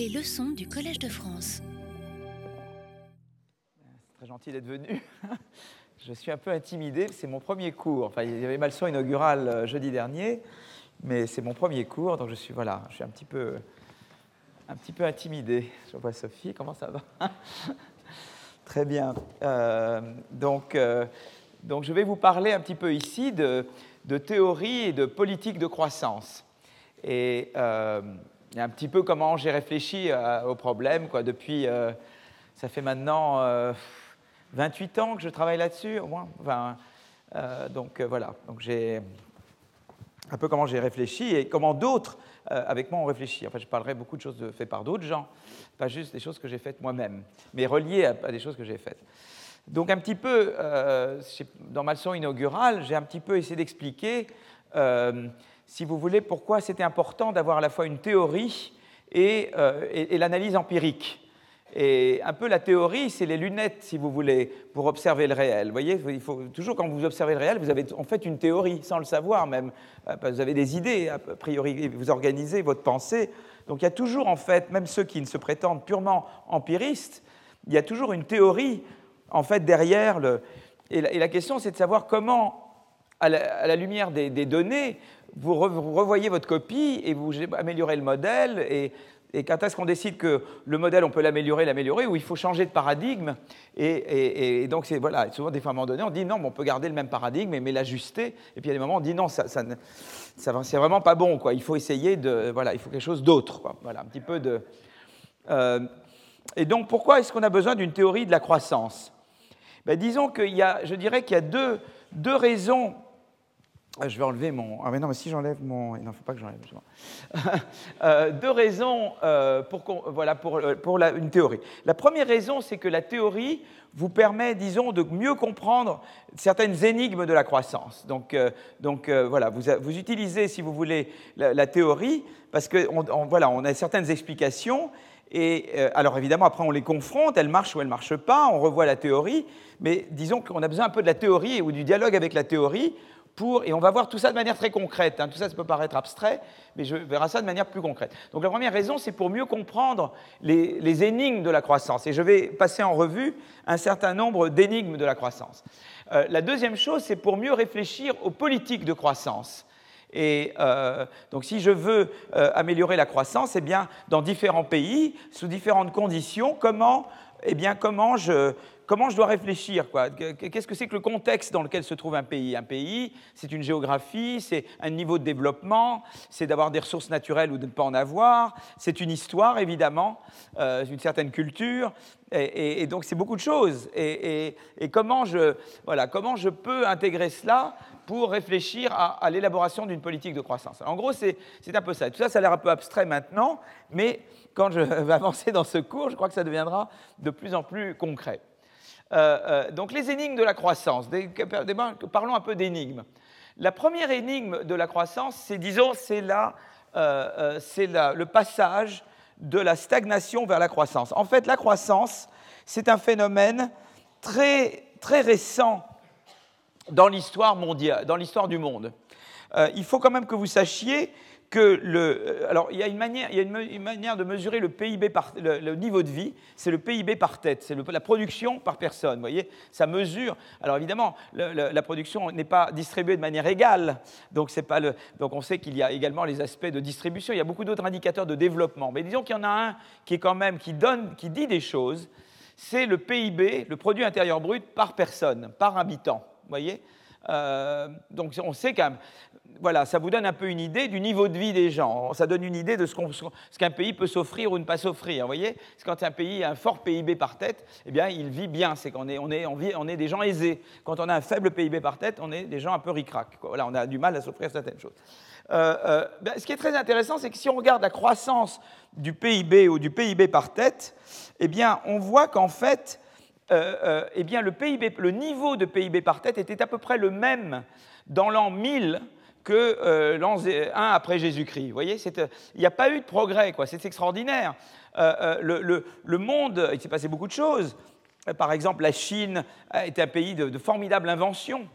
Les leçons du Collège de France. C'est très gentil d'être venu. Je suis un peu intimidé, c'est mon premier cours. Enfin, il y avait ma leçon inaugurale euh, jeudi dernier, mais c'est mon premier cours, donc je suis voilà, je suis un petit peu, un petit peu intimidé. Je vois Sophie, comment ça va? Très bien. Euh, donc, euh, donc, je vais vous parler un petit peu ici de, de théorie et de politique de croissance. Et un petit peu comment j'ai réfléchi au problème quoi, depuis. ça fait maintenant 28 ans que je travaille là-dessus, au moins. donc voilà. Donc j'ai un peu comment j'ai réfléchi et comment d'autres euh, avec moi, on réfléchit. Enfin, je parlerai beaucoup de choses faites par d'autres gens, pas juste des choses que j'ai faites moi-même, mais reliées à, des choses que j'ai faites. Donc, un petit peu, euh, dans ma leçon inaugurale, j'ai un petit peu essayé d'expliquer, euh, si vous voulez, pourquoi c'était important d'avoir à la fois une théorie et l'analyse empirique. Et un peu la théorie, c'est les lunettes, si vous voulez, pour observer le réel. Vous voyez, il faut, toujours quand vous observez le réel, vous avez en fait une théorie, sans le savoir même. Euh, vous avez des idées, a priori, vous organisez votre pensée. Donc il y a toujours, en fait, même ceux qui ne se prétendent purement empiristes, il y a toujours une théorie, en fait, derrière. Le... Et, la, question, c'est de savoir comment, à la, lumière des, données, vous, revoyez votre copie et vous améliorez le modèle et quand est-ce qu'on décide que le modèle, on peut l'améliorer, l'améliorer, ou il faut changer de paradigme Et, donc, c'est voilà, souvent, des fois, à un moment donné, on dit non, on peut garder le même paradigme, mais l'ajuster. Et puis, a des moments, on dit non, ça, ça, ça c'est vraiment pas bon. Quoi. Il faut essayer de. Voilà, il faut quelque chose d'autre. Voilà, un petit peu de. Euh, et donc, pourquoi est-ce qu'on a besoin d'une théorie de la croissance? Ben, Disons qu'il y a, je dirais qu'il y a deux, deux raisons je vais enlever mon. Ah, mais non, mais si j'enlève mon. Il ne faut pas que j'enlève. euh, deux raisons euh, pour, voilà, pour, euh, pour une théorie. La première raison, c'est que la théorie vous permet, disons, de mieux comprendre certaines énigmes de la croissance. Donc, euh, donc voilà, vous, vous, utilisez, si vous voulez, la, théorie, parce que on, voilà, on a certaines explications. Et alors évidemment, après, on les confronte, elles marchent ou elles ne marchent pas, on revoit la théorie, mais disons qu'on a besoin un peu de la théorie ou du dialogue avec la théorie et on va voir tout ça de manière très concrète. Hein. Tout ça, ça peut paraître abstrait, mais je verrai ça de manière plus concrète. Donc la première raison, c'est pour mieux comprendre les, énigmes de la croissance. Et je vais passer en revue un certain nombre d'énigmes de la croissance. Euh, la deuxième chose, c'est pour mieux réfléchir aux politiques de croissance. Et euh, donc, si je veux euh, améliorer la croissance, eh bien, dans différents pays, sous différentes conditions, comment, eh bien, comment je, comment je dois réfléchir Qu'est-ce que c'est que le contexte dans lequel se trouve un pays? Un pays, c'est une géographie, c'est un niveau de développement, c'est d'avoir des ressources naturelles ou de ne pas en avoir, c'est une histoire évidemment, euh, une certaine culture, et, donc c'est beaucoup de choses. Et, comment, je, voilà, comment je peux intégrer cela pour réfléchir à, l'élaboration d'une politique de croissance? En gros, c'est un peu ça. Tout ça, ça a l'air un peu abstrait maintenant, mais quand je vais avancer dans ce cours, je crois que ça deviendra de plus en plus concret. Euh, euh, donc les énigmes de la croissance, parlons un peu d'énigmes. La première énigme de la croissance, c'est, disons, c'est, euh, le passage de la stagnation vers la croissance. En fait, la croissance, c'est un phénomène très, très récent dans l'histoire mondiale, dans l'histoire du monde. il faut quand même que vous sachiez Euh, alors, il y a une manière, il y a une, manière de mesurer le PIB par, le, niveau de vie, c'est le PIB par tête, c'est la production par personne. Vous voyez, ça mesure. Alors évidemment, la production n'est pas distribuée de manière égale, donc c'est pas le. Donc on sait qu'il y a également les aspects de distribution. Il y a beaucoup d'autres indicateurs de développement, mais disons qu'il y en a un qui est quand même qui donne, qui dit des choses. C'est le PIB, le produit intérieur brut par personne, par habitant. Vous voyez euh, donc on sait quand même, voilà, ça vous donne un peu une idée du niveau de vie des gens. Ça donne une idée de ce qu'un pays peut s'offrir ou ne pas s'offrir. Vous voyez? Quand un pays a un fort PIB par tête, eh bien, il vit bien. C'est qu'on est, des gens aisés. Quand on a un faible PIB par tête, on est des gens un peu ric-rac. Voilà, on a du mal à s'offrir certaines choses. Euh, euh, ben, ce qui est très intéressant, c'est que si on regarde la croissance du PIB ou du PIB par tête, eh bien, on voit qu'en fait, euh, euh, eh bien, le, PIB, le niveau de PIB par tête était à peu près le même dans l'an 1000 que euh, l'an 1 après Jésus-Christ. Vous voyez, il n'y a pas eu de progrès, quoi. c'est extraordinaire. Le, monde, il s'est passé beaucoup de choses. Par exemple, la Chine été un pays de, de formidable invention.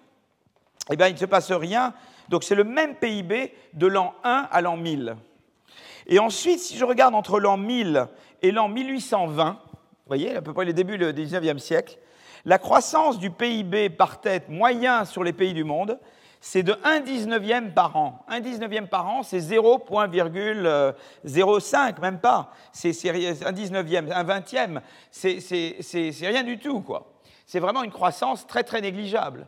Eh bien, il ne se passe rien. Donc, c'est le même PIB de l'an 1 à l'an 1000. Et ensuite, si je regarde entre l'an 1000 et l'an 1820, vous voyez, à peu près les débuts du 19e siècle, la croissance du PIB par tête moyen sur les pays du monde, c'est de 1 19e par an. 1 19e par an, c'est 0,05, même pas. C'est un 19e, un 20e, c'est rien du tout, quoi. C'est vraiment une croissance très très négligeable.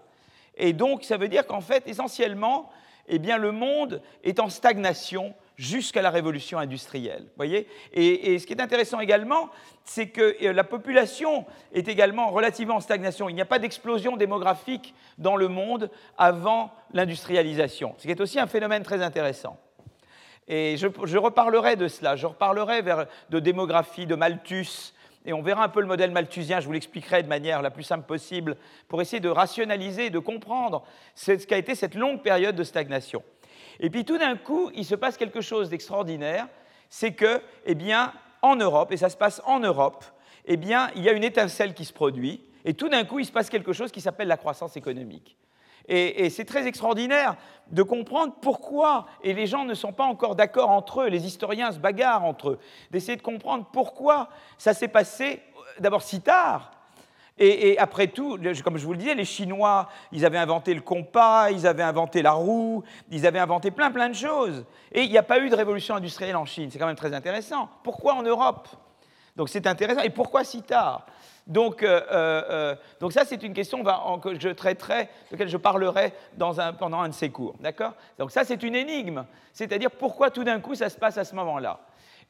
Et donc, ça veut dire qu'en fait, essentiellement, eh bien, le monde est en stagnation jusqu'à la révolution industrielle. Voyez et, ce qui est intéressant également, c'est que euh, la population est également relativement en stagnation. Il n'y a pas d'explosion démographique dans le monde avant l'industrialisation, ce qui est aussi un phénomène très intéressant. Et je, reparlerai de cela, je reparlerai de démographie, de Malthus, et on verra un peu le modèle malthusien, je vous l'expliquerai de manière la plus simple possible, pour essayer de rationaliser, de comprendre ce qu'a été cette longue période de stagnation. Et puis tout d'un coup, il se passe quelque chose d'extraordinaire, c'est que, eh bien, en Europe, et ça se passe en Europe, eh bien, il y a une étincelle qui se produit, et tout d'un coup, il se passe quelque chose qui s'appelle la croissance économique. Et, c'est très extraordinaire de comprendre pourquoi, et les gens ne sont pas encore d'accord entre eux, les historiens se bagarrent entre eux, d'essayer de comprendre pourquoi ça s'est passé euh, d'abord si tard, et, après tout, comme je vous le disais, les Chinois, ils avaient inventé le compas, ils avaient inventé la roue, ils avaient inventé plein plein de choses. Et il n'y a pas eu de révolution industrielle en Chine. C'est quand même très intéressant. Pourquoi en Europe? Donc c'est intéressant. Et pourquoi si tard? Donc, euh, euh, euh, donc, ça, c'est une question que je traiterai, de laquelle je parlerai pendant un de ces cours. D'accord? Donc ça, c'est une énigme. C'est-à-dire pourquoi tout d'un coup ça se passe à ce moment-là?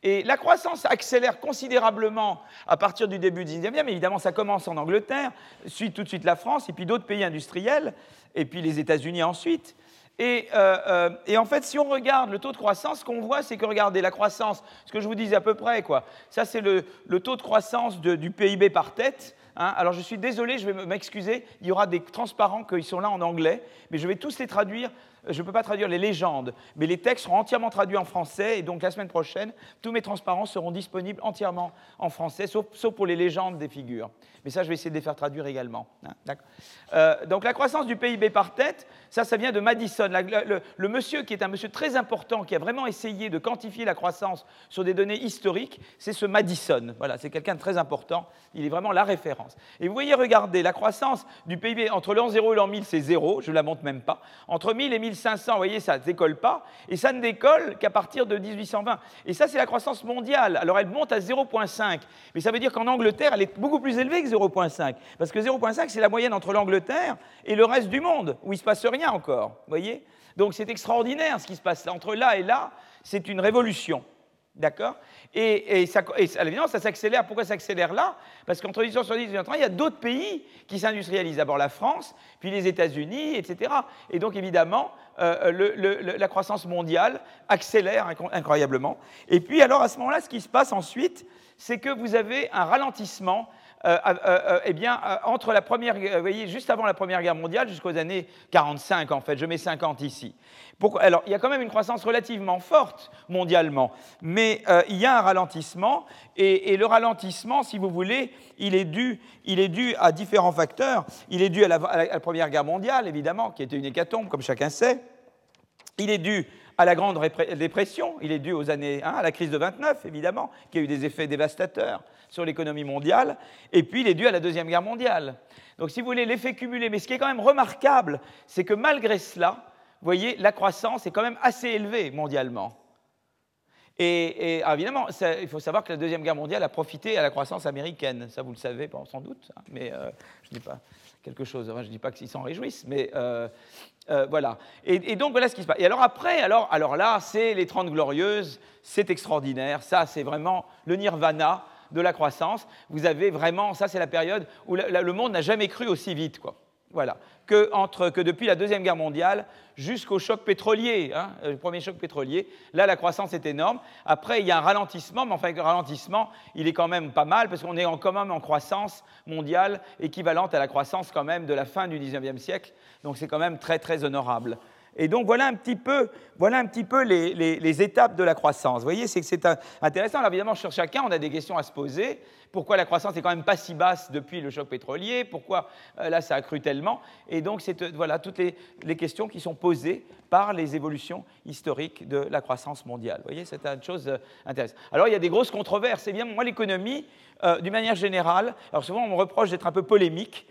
Et la croissance accélère considérablement à partir du début du 19e, mais évidemment ça commence en Angleterre, suit tout de suite la France, et puis d'autres pays industriels, et puis les États-Unis ensuite. Et, euh, euh, en fait, si on regarde le taux de croissance, ce qu'on voit, c'est que regardez la croissance, ce que je vous disais à peu près, quoi. Ça, c'est le, le, taux de croissance du PIB par tête. Hein. Alors, je suis désolé, je vais m'excuser. Il y aura des transparents qui sont là en anglais, mais je vais tous les traduire je ne peux pas traduire les légendes, mais les textes seront entièrement traduits en français, et donc la semaine prochaine, tous mes transparents seront disponibles entièrement en français, sauf, pour les légendes des figures. Mais ça, je vais essayer de les faire traduire également. Hein, euh, donc la croissance du PIB par tête, ça, ça vient de Madison. le, monsieur qui est un monsieur très important, qui a vraiment essayé de quantifier la croissance sur des données historiques, c'est ce Madison. Voilà, c'est quelqu'un de très important. Il est vraiment la référence. Et vous voyez, regardez, la croissance du PIB entre l'an 0 et l'an 1000, c'est zéro, je ne la montre même pas. Entre 1000 et 1500, vous voyez, ça ne décolle pas, et ça ne décolle qu'à partir de 1820. Et ça, c'est la croissance mondiale. Alors, elle monte à 0,5, mais ça veut dire qu'en Angleterre, elle est beaucoup plus élevée que 0,5, parce que 0,5, c'est la moyenne entre l'Angleterre et le reste du monde, où il ne se passe rien encore, vous voyez? Donc, c'est extraordinaire ce qui se passe entre là et là, c'est une révolution. D'accord et, ça, à l'évidence, ça s'accélère. Pourquoi ça s'accélère là? Parce qu'entre 1870 et 1830, il y a d'autres pays qui s'industrialisent. D'abord la France, puis les États-Unis, etc. Et donc, évidemment, euh, la croissance mondiale accélère incroyablement. Et puis, alors, à ce moment-là, ce qui se passe ensuite, c'est que vous avez un ralentissement euh, euh, eh bien, entre la première, vous voyez, juste avant la Première Guerre mondiale jusqu'aux années 45, en fait, je mets 50 ici alors, il y a quand même une croissance relativement forte mondialement, mais euh, il y a un ralentissement, et, le ralentissement, si vous voulez, il est, dû, il est dû à différents facteurs. Il est dû à la, Première Guerre mondiale, évidemment, qui était une hécatombe, comme chacun sait. Il est dû à la Grande Dépression, il est dû aux années, hein, à la crise de 29, évidemment, qui a eu des effets dévastateurs sur l'économie mondiale, et puis il est dû à la Deuxième Guerre mondiale. Donc, si vous voulez, l'effet cumulé. Mais ce qui est quand même remarquable, c'est que malgré cela, vous voyez, la croissance est quand même assez élevée mondialement. Et, évidemment, il faut savoir que la Deuxième Guerre mondiale a profité à la croissance américaine. Ça, vous le savez sans doute, hein, mais euh, je ne dis pas quelque chose, je ne dis pas qu'ils s'en réjouissent, mais euh, euh, voilà. Et, donc, voilà ce qui se passe. Et alors après, alors, alors là, c'est les Trente Glorieuses, c'est extraordinaire, ça, c'est vraiment le nirvana de la croissance. Vous avez vraiment, ça, c'est la période où le monde n'a jamais cru aussi vite, quoi. Voilà. Que, entre, que depuis la Deuxième Guerre mondiale jusqu'au choc pétrolier, hein, le premier choc pétrolier, là, la croissance est énorme. Après, il y a un ralentissement, mais enfin, le ralentissement, il est quand même pas mal, parce qu'on est quand même en croissance mondiale équivalente à la croissance quand même de la fin du XIXe siècle. Donc, c'est quand même très, très honorable. Et donc voilà un petit peu, voilà un petit peu les, étapes de la croissance. Vous voyez, c'est intéressant. Alors évidemment, sur chacun, on a des questions à se poser. Pourquoi la croissance est quand même pas si basse depuis le choc pétrolier? Pourquoi euh, là ça a cru tellement? Et donc euh, voilà toutes les, questions qui sont posées par les évolutions historiques de la croissance mondiale. Vous voyez, c'est une chose euh, intéressante. Alors il y a des grosses controverses. Et bien moi l'économie, d'une manière générale, alors souvent on me reproche d'être un peu polémique,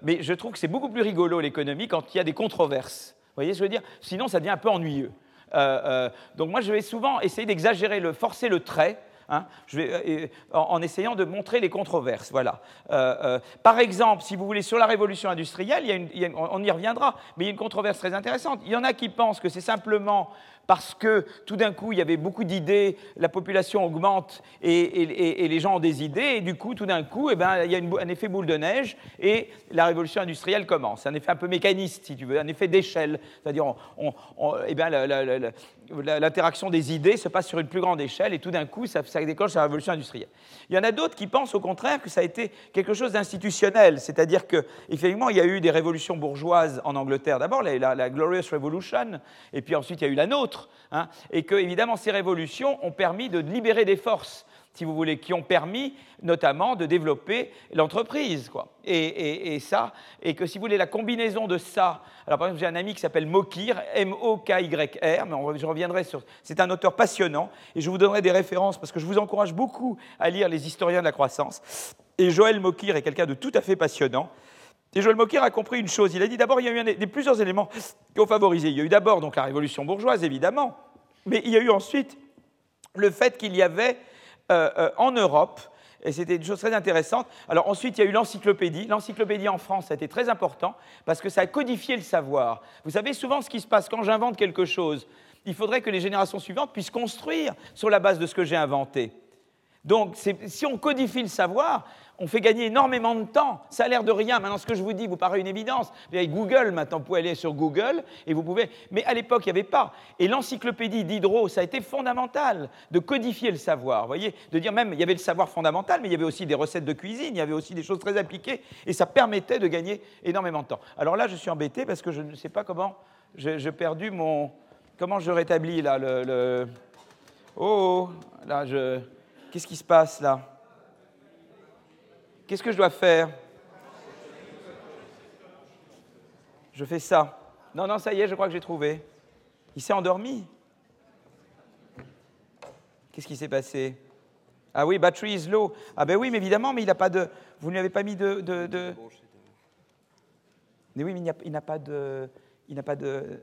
mais je trouve que c'est beaucoup plus rigolo l'économie quand il y a des controverses. Vous voyez ce que je veux dire? Sinon ça devient un peu ennuyeux. donc moi je vais souvent essayer d'exagérer, le, forcer le trait Hein, euh, en, essayant de montrer les controverses. Voilà. Euh, euh, par exemple, si vous voulez, sur la révolution industrielle, on y reviendra, mais il y a une controverse très intéressante. Il y en a qui pensent que c'est simplement parce que tout d'un coup, il y avait beaucoup d'idées, la population augmente et, les gens ont des idées, et du coup, tout d'un coup, eh ben, il y a un effet boule de neige et la révolution industrielle commence. Un effet un peu mécaniste, si tu veux, un effet d'échelle. C'est-à-dire, eh ben, l'interaction des idées se passe sur une plus grande échelle et tout d'un coup, ça, ça déclenche la révolution industrielle. Il y en a d'autres qui pensent au contraire que ça a été quelque chose d'institutionnel, c'est-à-dire qu'effectivement, il y a eu des révolutions bourgeoises en Angleterre. D'abord, la, la Glorious Revolution, et puis ensuite, il y a eu la nôtre Hein, et que, évidemment, ces révolutions ont permis de libérer des forces, si vous voulez, qui ont permis notamment de développer l'entreprise. Et, ça, et que si vous voulez, la combinaison de ça, alors par exemple, j'ai un ami qui s'appelle Mokir, M-O-K-Y-R, mais je reviendrai sur. C'est un auteur passionnant, et je vous donnerai des références parce que je vous encourage beaucoup à lire les historiens de la croissance. Et Joël Mokir est quelqu'un de tout à fait passionnant. Et Joël Mokir a compris une chose. Il a dit d'abord, il y a eu des, plusieurs éléments qui ont favorisé. Il y a eu d'abord donc la révolution bourgeoise, évidemment, mais il y a eu ensuite le fait qu'il y avait euh, euh, en Europe, et c'était une chose très intéressante. Alors ensuite, il y a eu l'encyclopédie. L'encyclopédie en France, ça a été très important parce que ça a codifié le savoir. Vous savez, souvent, ce qui se passe quand j'invente quelque chose, il faudrait que les générations suivantes puissent construire sur la base de ce que j'ai inventé. Donc, si on codifie le savoir, on fait gagner énormément de temps. Ça a l'air de rien. Maintenant, ce que je vous dis vous paraît une évidence. Avec Google, maintenant, vous pouvez aller sur Google et vous pouvez. Mais à l'époque, il n'y avait pas. Et l'encyclopédie d'Hydro, ça a été fondamental de codifier le savoir. Vous voyez De dire même, il y avait le savoir fondamental, mais il y avait aussi des recettes de cuisine, il y avait aussi des choses très appliquées. Et ça permettait de gagner énormément de temps. Alors là, je suis embêté parce que je ne sais pas comment. J'ai perdu mon. Comment je rétablis là le. Oh, là, je. Qu'est-ce qui se passe là? Qu'est-ce que je dois faire Je fais ça. Non, non, ça y est, je crois que j'ai trouvé. Il s'est endormi. Qu'est-ce qui s'est passé Ah oui, battery is low. Ah ben oui, mais évidemment, mais il n'a pas de. Vous ne lui avez pas mis de. de, Mais oui, mais il n'a pas de. Il n'a pas de.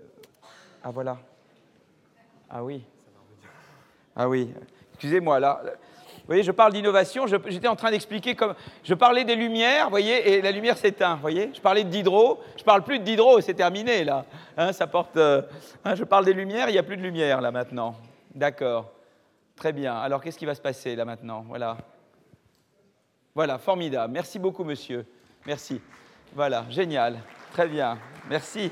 Ah voilà. Ah oui. Ah oui. Excusez-moi, là. Voyez, je parle d'innovation, j'étais en train d'expliquer comme. Je parlais des lumières, vous voyez, et la lumière s'éteint, vous voyez. Je parlais d'hydro, je parle plus d'hydro, c'est terminé là. Hein, ça porte. Euh, hein, je parle des lumières, il n'y a plus de lumière là maintenant. D'accord. Très bien. Alors qu'est-ce qui va se passer là maintenant? Voilà. Voilà, formidable. Merci beaucoup, monsieur. Merci. Voilà, génial. Très bien. Merci.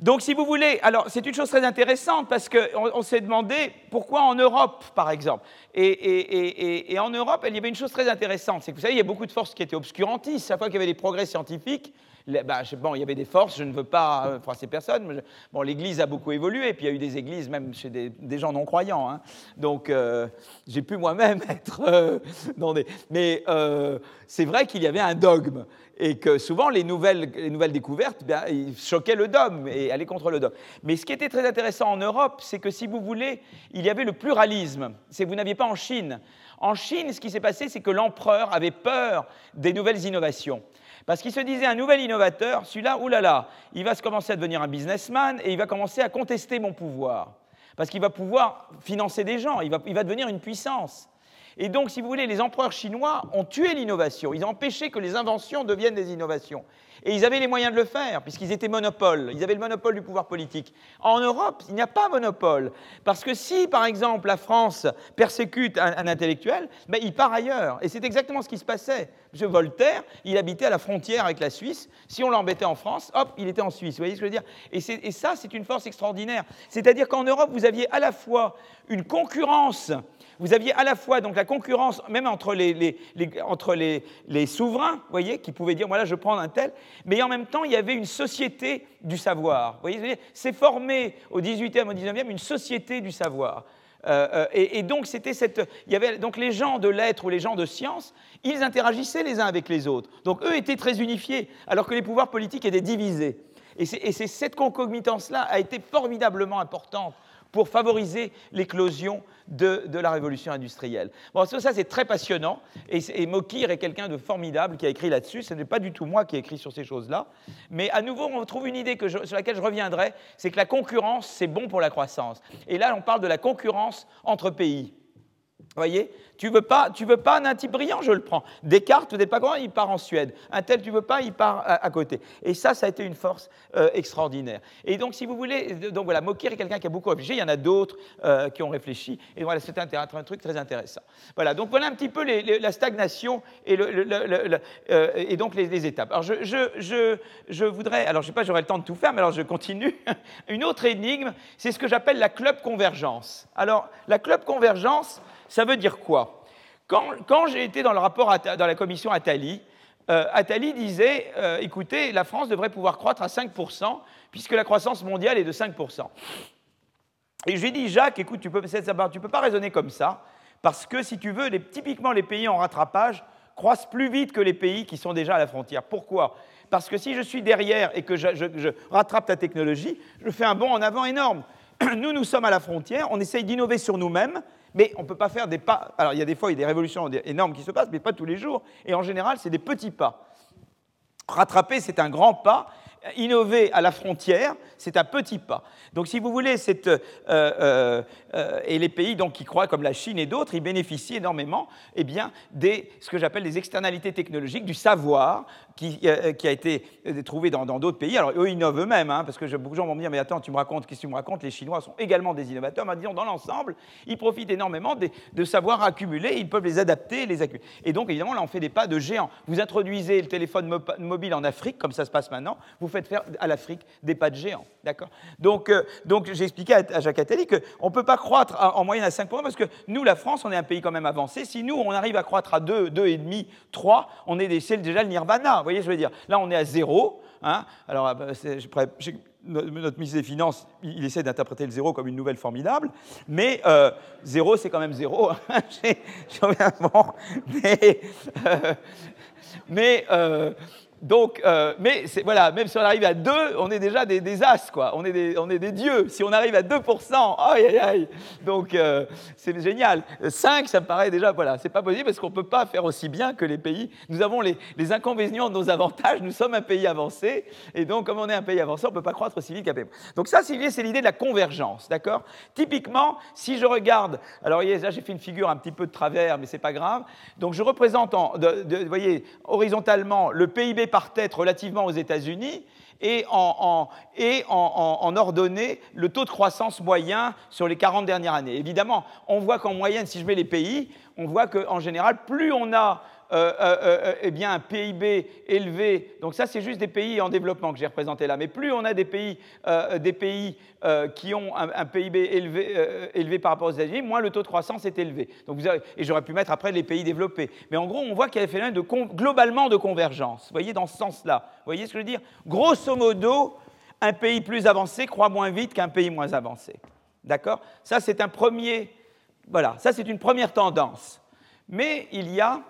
Donc, si vous voulez, alors c'est une chose très intéressante parce qu'on s'est demandé pourquoi en Europe, par exemple. Et, en Europe, il y avait une chose très intéressante, c'est que vous savez, il y a beaucoup de forces qui étaient obscurantistes. Chaque fois qu'il y avait des progrès scientifiques, bah, bon, il y avait des forces, je ne veux pas euh, froisser personne. bon, l'Église a beaucoup évolué, puis il y a eu des églises même chez des, gens non croyants. Hein. Donc, euh, j'ai pu moi-même être euh, dans des. Mais c'est vrai qu'il y avait un dogme et que souvent les nouvelles, les nouvelles découvertes ils choquaient le dogme et allaient contre le dogme. Mais ce qui était très intéressant en Europe, c'est que si vous voulez, il y avait le pluralisme. C'est vous n'aviez pas en Chine. En Chine, ce qui s'est passé, c'est que l'empereur avait peur des nouvelles innovations. Parce qu'il se disait, un nouvel innovateur, celui-là, oulala, il va se commencer à devenir un businessman et il va commencer à contester mon pouvoir. Parce qu'il va pouvoir financer des gens, il va, il va devenir une puissance. Et donc, si vous voulez, les empereurs chinois ont tué l'innovation. Ils ont empêché que les inventions deviennent des innovations. Et ils avaient les moyens de le faire, puisqu'ils étaient monopoles. Ils avaient le monopole du pouvoir politique. En Europe, il n'y a pas monopole. Parce que si, par exemple, la France persécute un, intellectuel, ben, il part ailleurs. Et c'est exactement ce qui se passait. M. Voltaire, il habitait à la frontière avec la Suisse. Si on l'embêtait en France, hop, il était en Suisse. Vous voyez ce que je veux dire? Et, ça, c'est une force extraordinaire. C'est-à-dire qu'en Europe, vous aviez à la fois une concurrence vous aviez à la fois donc la concurrence, même entre les, entre les, souverains, voyez, qui pouvaient dire, voilà, je prends un tel, mais en même temps, il y avait une société du savoir. Vous voyez, c'est formé au 18e, au 19e, une société du savoir. Euh, euh, et, donc, c'était cette. Il y avait donc les gens de lettres ou les gens de science, ils interagissaient les uns avec les autres. Donc, eux étaient très unifiés, alors que les pouvoirs politiques étaient divisés. Et cette concomitance-là a été formidablement importante pour favoriser l'éclosion de, la révolution industrielle. Bon, ça, c'est très passionnant, et, et Mokir est quelqu'un de formidable qui a écrit là-dessus. Ce n'est pas du tout moi qui ai écrit sur ces choses-là, mais à nouveau, on trouve une idée sur laquelle je reviendrai, c'est que la concurrence, c'est bon pour la croissance. Et là, on parle de la concurrence entre pays. Voyez Tu veux pas, tu veux pas un type brillant, je le prends. Descartes, tu n'es pas grand, il part en Suède. Un tel, tu veux pas, il part à, côté. Et ça, ça a été une force euh, extraordinaire. Et donc, si vous voulez, donc voilà, Mokir est quelqu'un qui a beaucoup réfléchi. Il y en a d'autres euh, qui ont réfléchi. Et voilà, c'est un, truc très intéressant. Voilà, donc voilà un petit peu la stagnation et, euh, donc les, étapes. Alors, je, voudrais, alors je ne sais pas, j'aurai le temps de tout faire, mais alors je continue. une autre énigme, c'est ce que j'appelle la club convergence. Alors, la club convergence, ça veut dire quoi? Quand, j'ai été dans le rapport dans la commission Attali, euh, Attali disait euh, écoutez, la France devrait pouvoir croître à 5%, puisque la croissance mondiale est de 5%. Et j'ai dit Jacques, écoute, tu ne peux, peux, pas raisonner comme ça, parce que si tu veux, typiquement les pays en rattrapage croissent plus vite que les pays qui sont déjà à la frontière. Pourquoi? Parce que si je suis derrière et que je rattrape ta technologie, je fais un bond en avant énorme. Nous, nous sommes à la frontière, on essaye d'innover sur nous-mêmes, mais on ne peut pas faire des pas. Alors, il y a des fois, il y a des révolutions énormes qui se passent, mais pas tous les jours. Et en général, c'est des petits pas. Rattraper, c'est un grand pas. Innover à la frontière, c'est un petit pas. Donc, si vous voulez, euh, euh, euh, et les pays qui croient, comme la Chine et d'autres, ils bénéficient énormément eh ce que j'appelle des externalités technologiques, du savoir qui, qui a été trouvé dans d'autres pays. Alors, eux innovent eux-mêmes, hein, parce que beaucoup de gens vont me dire Mais attends, tu me racontes, qu'est-ce que tu me racontes? Les Chinois sont également des innovateurs. Mais disons, dans l'ensemble, ils profitent énormément de, de savoir accumulés, ils peuvent les adapter, les accumuler. Et donc, évidemment, là, on fait des pas de géants. Vous introduisez le téléphone mobile en Afrique, comme ça se passe maintenant, vous faites faire à l'Afrique des pas de géants. D'accord? Donc, donc j'ai expliqué à, Jacques Attali qu'on ne peut pas croître en moyenne à 5% parce que nous, la France, on est un pays quand même avancé. Si nous, on arrive à croître à 2, 2,5, 3, on est c'est déjà le nirvana. Vous voyez, je veux dire, là, on est à 0. Hein Alors, euh, notre ministre des Finances, il essaie d'interpréter le zéro comme une nouvelle formidable, mais euh, zéro, c'est quand même zéro. Hein. mais, euh, mais donc, euh, mais voilà, même si on arrive à 2, on est déjà des, as, quoi. On est des, on est des dieux. Si on arrive à 2%, aïe, aïe, aïe. Donc, euh, c'est génial. 5, ça me paraît déjà, voilà, c'est pas possible parce qu'on ne peut pas faire aussi bien que les pays. Nous avons les, inconvénients de nos avantages. Nous sommes un pays avancé. Et donc, comme on est un pays avancé, on ne peut pas croître aussi vite qu'un pays. Donc, ça, c'est l'idée de la convergence, d'accord? Typiquement, si je regarde, alors, là, j'ai fait une figure un petit peu de travers, mais c'est pas grave. Donc, je représente, en, vous voyez, horizontalement, le PIB par tête relativement aux États-Unis et, en, et en, ordonnée le taux de croissance moyen sur les 40 dernières années. Évidemment, on voit qu'en moyenne, si je mets les pays, on voit qu'en général, plus on a euh, euh, euh, eh bien, un PIB élevé. Donc ça, c'est juste des pays en développement que j'ai représenté là. Mais plus on a des pays, des pays qui ont un, PIB élevé, élevé, par rapport aux États-Unis, moins le taux de croissance est élevé. Donc et j'aurais pu mettre après les pays développés. Mais en gros, on voit qu'il y a un phénomène de globalement de convergence. Vous voyez, dans ce sens-là. Vous voyez ce que je veux dire? Grosso modo, un pays plus avancé croît moins vite qu'un pays moins avancé. D'accord? Ça, c'est un premier. Voilà, ça, c'est une première tendance. Mais il y a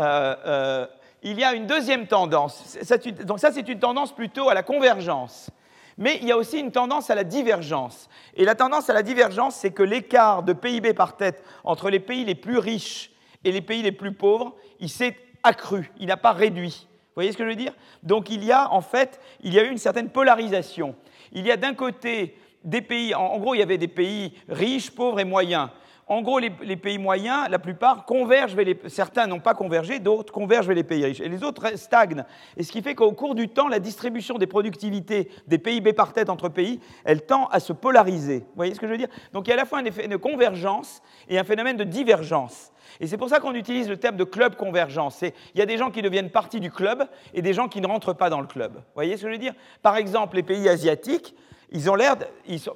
euh, euh, il y a une deuxième tendance. Donc ça, c'est une tendance plutôt à la convergence. Mais il y a aussi une tendance à la divergence. Et la tendance à la divergence, c'est que l'écart de PIB par tête entre les pays les plus riches et les pays les plus pauvres, il s'est accru, il n'a pas réduit. Vous voyez ce que je veux dire? Donc il y a en fait, il y a eu une certaine polarisation. Il y a d'un côté des pays, en gros, il y avait des pays riches, pauvres et moyens. En gros, les, pays moyens, la plupart, convergent vers les... Certains n'ont pas convergé, d'autres convergent vers les pays riches. Et les autres stagnent. Et ce qui fait qu'au cours du temps, la distribution des productivités des PIB par tête entre pays, elle tend à se polariser. Vous voyez ce que je veux dire? Donc il y a à la fois un effet de convergence et un phénomène de divergence. Et c'est pour ça qu'on utilise le terme de club convergence. Il y a des gens qui deviennent partie du club et des gens qui ne rentrent pas dans le club. Vous voyez ce que je veux dire? Par exemple, les pays asiatiques, ils ont l'air,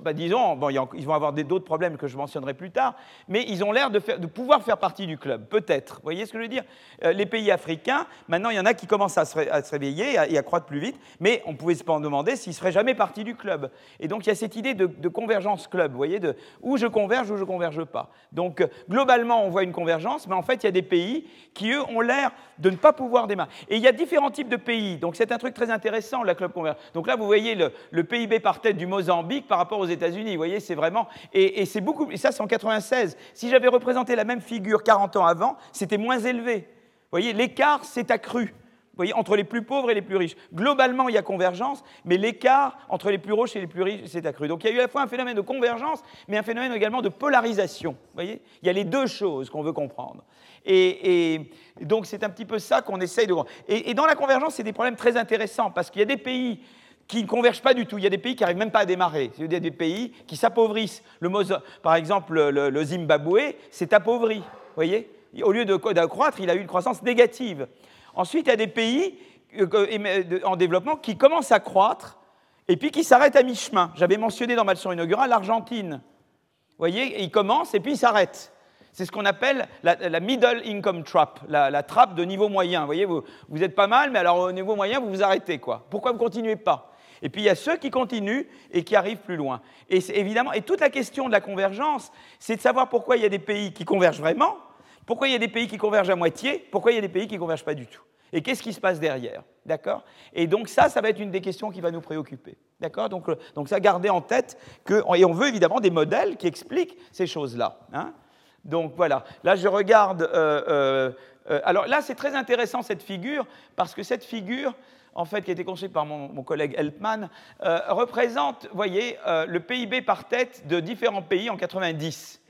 bah, disons, ils vont avoir d'autres problèmes que je mentionnerai plus tard, mais ils ont l'air de, pouvoir faire partie du club, peut-être. Vous voyez ce que je veux dire? Euh, Les pays africains, maintenant, il y en a qui commencent à se, réveiller et à, croître plus vite, mais on pouvait se demander s'ils ne seraient jamais partie du club. Et donc, il y a cette idée de, convergence club, vous voyez, de où je converge, où je ne converge pas. Donc, euh, globalement, on voit une convergence, mais en fait, il y a des pays qui, eux, ont l'air de ne pas pouvoir démarrer. Et il y a différents types de pays, donc c'est un truc très intéressant, la club convergence. Donc là, vous voyez le PIB par tête du Mozambique par rapport aux États-Unis. Vous voyez, c'est vraiment. Et, c'est beaucoup. Et ça, c'est en 96. Si j'avais représenté la même figure 40 ans avant, c'était moins élevé. Vous voyez, l'écart s'est accru. Vous voyez, entre les plus pauvres et les plus riches. Globalement, il y a convergence, mais l'écart entre les plus riches et les plus riches s'est accru. Donc il y a eu à la fois un phénomène de convergence, mais un phénomène également de polarisation. Vous voyez Il y a les deux choses qu'on veut comprendre. Et, donc c'est un petit peu ça qu'on essaye de... Et, et dans la convergence, c'est des problèmes très intéressants, parce qu'il y a des pays qui ne convergent pas du tout. Il y a des pays qui n'arrivent même pas à démarrer. Il y a des pays qui s'appauvrissent. par exemple, le, Zimbabwe s'est appauvri. voyez Au lieu d'accroître, il a eu une croissance négative. Ensuite, il y a des pays euh, en développement qui commencent à croître et puis qui s'arrêtent à mi-chemin. J'avais mentionné dans ma leçon inaugurale l'Argentine. Vous voyez, ils commencent et puis ils s'arrêtent. C'est ce qu'on appelle la, middle income trap, la, trappe de niveau moyen. Vous voyez, vous, êtes pas mal, mais alors au niveau moyen, vous vous arrêtez. Quoi. Pourquoi vous ne continuez pas? Et puis il y a ceux qui continuent et qui arrivent plus loin. Et évidemment, et toute la question de la convergence, c'est de savoir pourquoi il y a des pays qui convergent vraiment, pourquoi il y a des pays qui convergent à moitié, pourquoi il y a des pays qui convergent pas du tout. Et qu'est-ce qui se passe derrière D'accord? Et donc ça, ça va être une des questions qui va nous préoccuper. D'accord? Donc, euh, donc ça, gardez en tête que... Et on veut évidemment des modèles qui expliquent ces choses-là. Hein donc voilà. Là, je regarde... Euh, euh, alors là, c'est très intéressant cette figure, parce que cette figure, en fait, qui a été construite par mon, collègue Helpman, euh, représente, voyez, euh, le PIB par tête de différents pays en 90.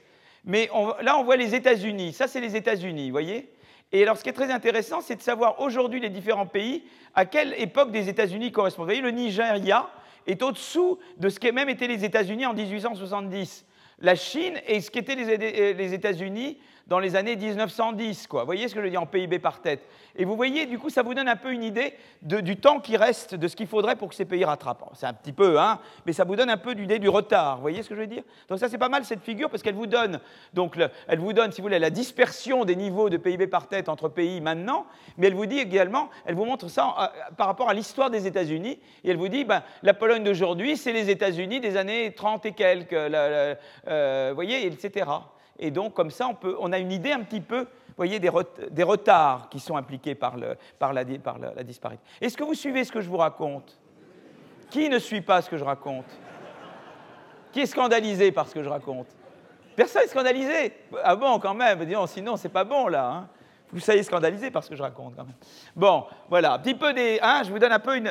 Mais là, on voit les États-Unis. Ça, c'est les États-Unis, voyez et alors, ce qui est très intéressant, c'est de savoir aujourd'hui les différents pays, à quelle époque des États-Unis correspondent. Vous voyez, le Nigeria est au-dessous de ce qu'aient même été les États-Unis en 1870. La Chine est ce qu'étaient les États-Unis dans les années 1910, quoi. Vous voyez ce que je dis en PIB par tête Et vous voyez, du coup, ça vous donne un peu une idée du temps qui reste, de ce qu'il faudrait pour que ces pays rattrapent. C'est un petit peu, hein, mais ça vous donne un peu l'idée du retard. Vous voyez ce que je veux dire? Donc ça, c'est pas mal cette figure parce qu'elle vous donne, donc, elle vous donne, si vous voulez, la dispersion des niveaux de PIB par tête entre pays maintenant, mais elle vous dit également, elle vous montre ça euh, par rapport à l'histoire des États-Unis, et elle vous dit, ben, la Pologne d'aujourd'hui, c'est les États-Unis des années 30 et quelques, euh, vous voyez, etc. Et donc, comme ça, on, a une idée un petit peu voyez, des, retards qui sont impliqués par, la, par la, disparition. Est-ce que vous suivez ce que je vous raconte? Qui ne suit pas ce que je raconte? Qui est scandalisé par ce que je raconte? Personne n'est scandalisé Ah bon, quand même, disons, sinon, c'est pas bon, là. Hein vous soyez scandalisé par ce que je raconte quand même. Bon, voilà, un petit peu des. Hein, je vous donne un peu une.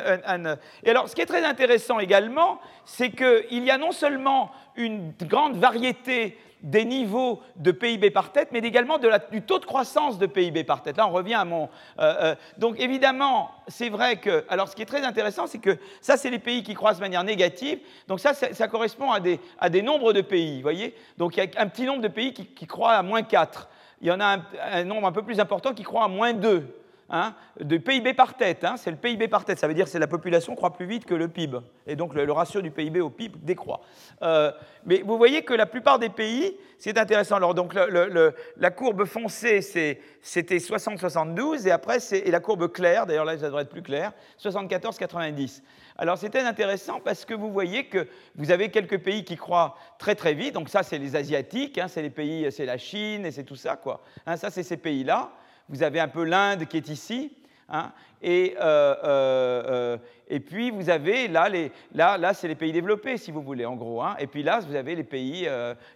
Et alors, ce qui est très intéressant également, c'est qu'il y a non seulement une grande variété des niveaux de PIB par tête, mais également du taux de croissance de PIB par tête. Là, on revient à mon... Euh, euh, donc, évidemment, c'est vrai que... Alors, ce qui est très intéressant, c'est que ça, c'est les pays qui croissent de manière négative. Donc, ça, ça, correspond à des, à des, nombres de pays, vous voyez Donc, il y a un petit nombre de pays qui, qui croient à moins 4. Il y en a un, un nombre un peu plus important qui croient à moins 2. Hein, de PIB par tête. Hein, c'est le PIB par tête. Ça veut dire que la population croît plus vite que le PIB. Et donc le, ratio du PIB au PIB décroît. Euh, mais vous voyez que la plupart des pays, c'est intéressant. Alors donc la courbe foncée, c'était 60-72, et après, et la courbe claire, d'ailleurs là, ça devrait être plus clair, 74-90. Alors c'était intéressant parce que vous voyez que vous avez quelques pays qui croient très très vite. Donc ça, c'est les Asiatiques, hein, c'est les pays, c'est la Chine et c'est tout ça, quoi. ça, c'est ces pays-là vous avez un peu l'Inde qui est ici, hein, et, euh, euh, euh, et, puis vous avez là, les, là, là c'est les pays développés, si vous voulez, en gros, hein, et puis là, vous avez les pays,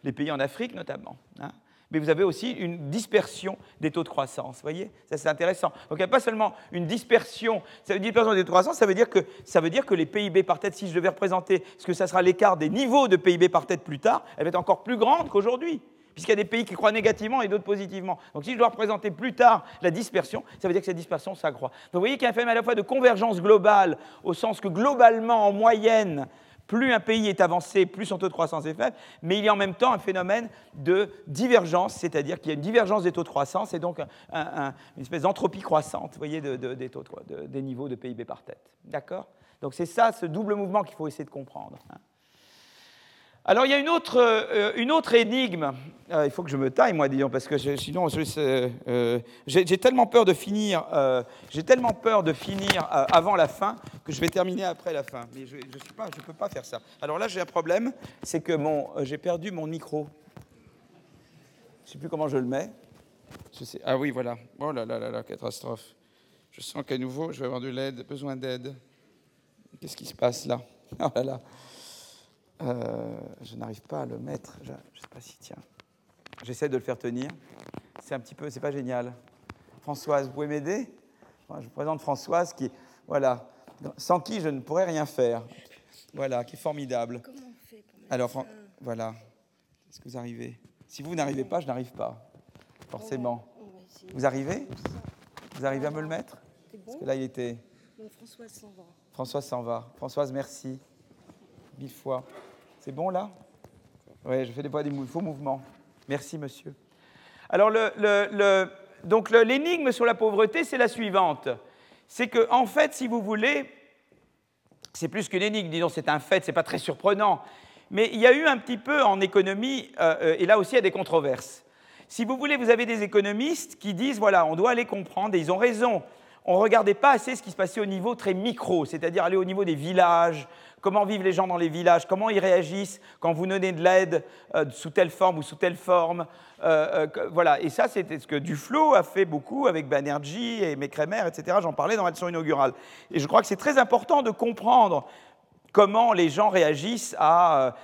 les pays en Afrique notamment. Hein. mais vous avez aussi une dispersion des taux de croissance. Vous voyez Ça, c'est intéressant. Donc, il n'y a pas seulement une dispersion, ça veut dire dispersion des taux de croissance, ça veut dire que, ça veut dire que les PIB par tête, si je devais représenter ce que ça sera l'écart des niveaux de PIB par tête plus tard, elle va être encore plus grande qu'aujourd'hui puisqu'il y a des pays qui croient négativement et d'autres positivement. Donc si je dois représenter plus tard la dispersion, ça veut dire que cette dispersion s'accroît. Donc vous voyez qu'il y a un phénomène à la fois de convergence globale, au sens que globalement, en moyenne, plus un pays est avancé, plus son taux de croissance est faible, mais il y a en même temps un phénomène de divergence, c'est-à-dire qu'il y a une divergence des taux de croissance et donc une espèce d'entropie croissante, voyez, des, taux des niveaux de PIB par tête. D'accord? Donc c'est ça, ce double mouvement qu'il faut essayer de comprendre. Hein. Alors il y a une autre, euh, une autre énigme. Euh, il faut que je me taille, moi, disons, parce que sinon, euh, j'ai tellement peur de finir, j'ai tellement peur de finir avant la fin que je vais terminer après la fin. Mais je ne peux pas faire ça. Alors là, j'ai un problème, c'est que j'ai perdu mon micro. Je ne sais plus comment je le mets. ah oui, voilà. Oh là là là là, catastrophe. Je sens qu'à nouveau, je vais avoir de l'aide, besoin d'aide. Qu'est-ce qui se passe là? Oh là là. Euh, je n'arrive pas à le mettre. Je ne sais pas si tiens. J'essaie de le faire tenir. C'est un petit peu, c'est pas génial. Françoise, vous pouvez m'aider? Je vous présente Françoise qui, voilà, sans qui je ne pourrais rien faire. Voilà, qui est formidable. Comment on fait pour Alors, voilà. Est-ce que vous arrivez? Si vous n'arrivez pas, je n'arrive pas. Forcément. Vous arrivez? Vous arrivez à me le mettre? Parce que là, il était. Françoise s'en va. Françoise s'en va. Françoise, merci. Mille fois. C'est bon là? Oui, je fais des, faux mouvements. Merci, monsieur. Alors, le, donc l'énigme sur la pauvreté, c'est la suivante. C'est que, en fait, si vous voulez, c'est plus qu'une énigme, disons, c'est un fait, c'est pas très surprenant. Mais il y a eu un petit peu en économie, euh, euh, et là aussi il y a des controverses. Si vous voulez, vous avez des économistes qui disent, voilà, on doit aller comprendre, et ils ont raison, on ne regardait pas assez ce qui se passait au niveau très micro, c'est-à-dire aller au niveau des villages, comment vivent les gens dans les villages, comment ils réagissent quand vous donnez de l'aide euh, sous telle forme ou sous telle forme. Euh, euh, voilà, et ça, c'était ce que Duflo a fait beaucoup avec Banerjee et Mecremer, etc. J'en parlais dans la leçon inaugurale. Et je crois que c'est très important de comprendre comment les gens réagissent à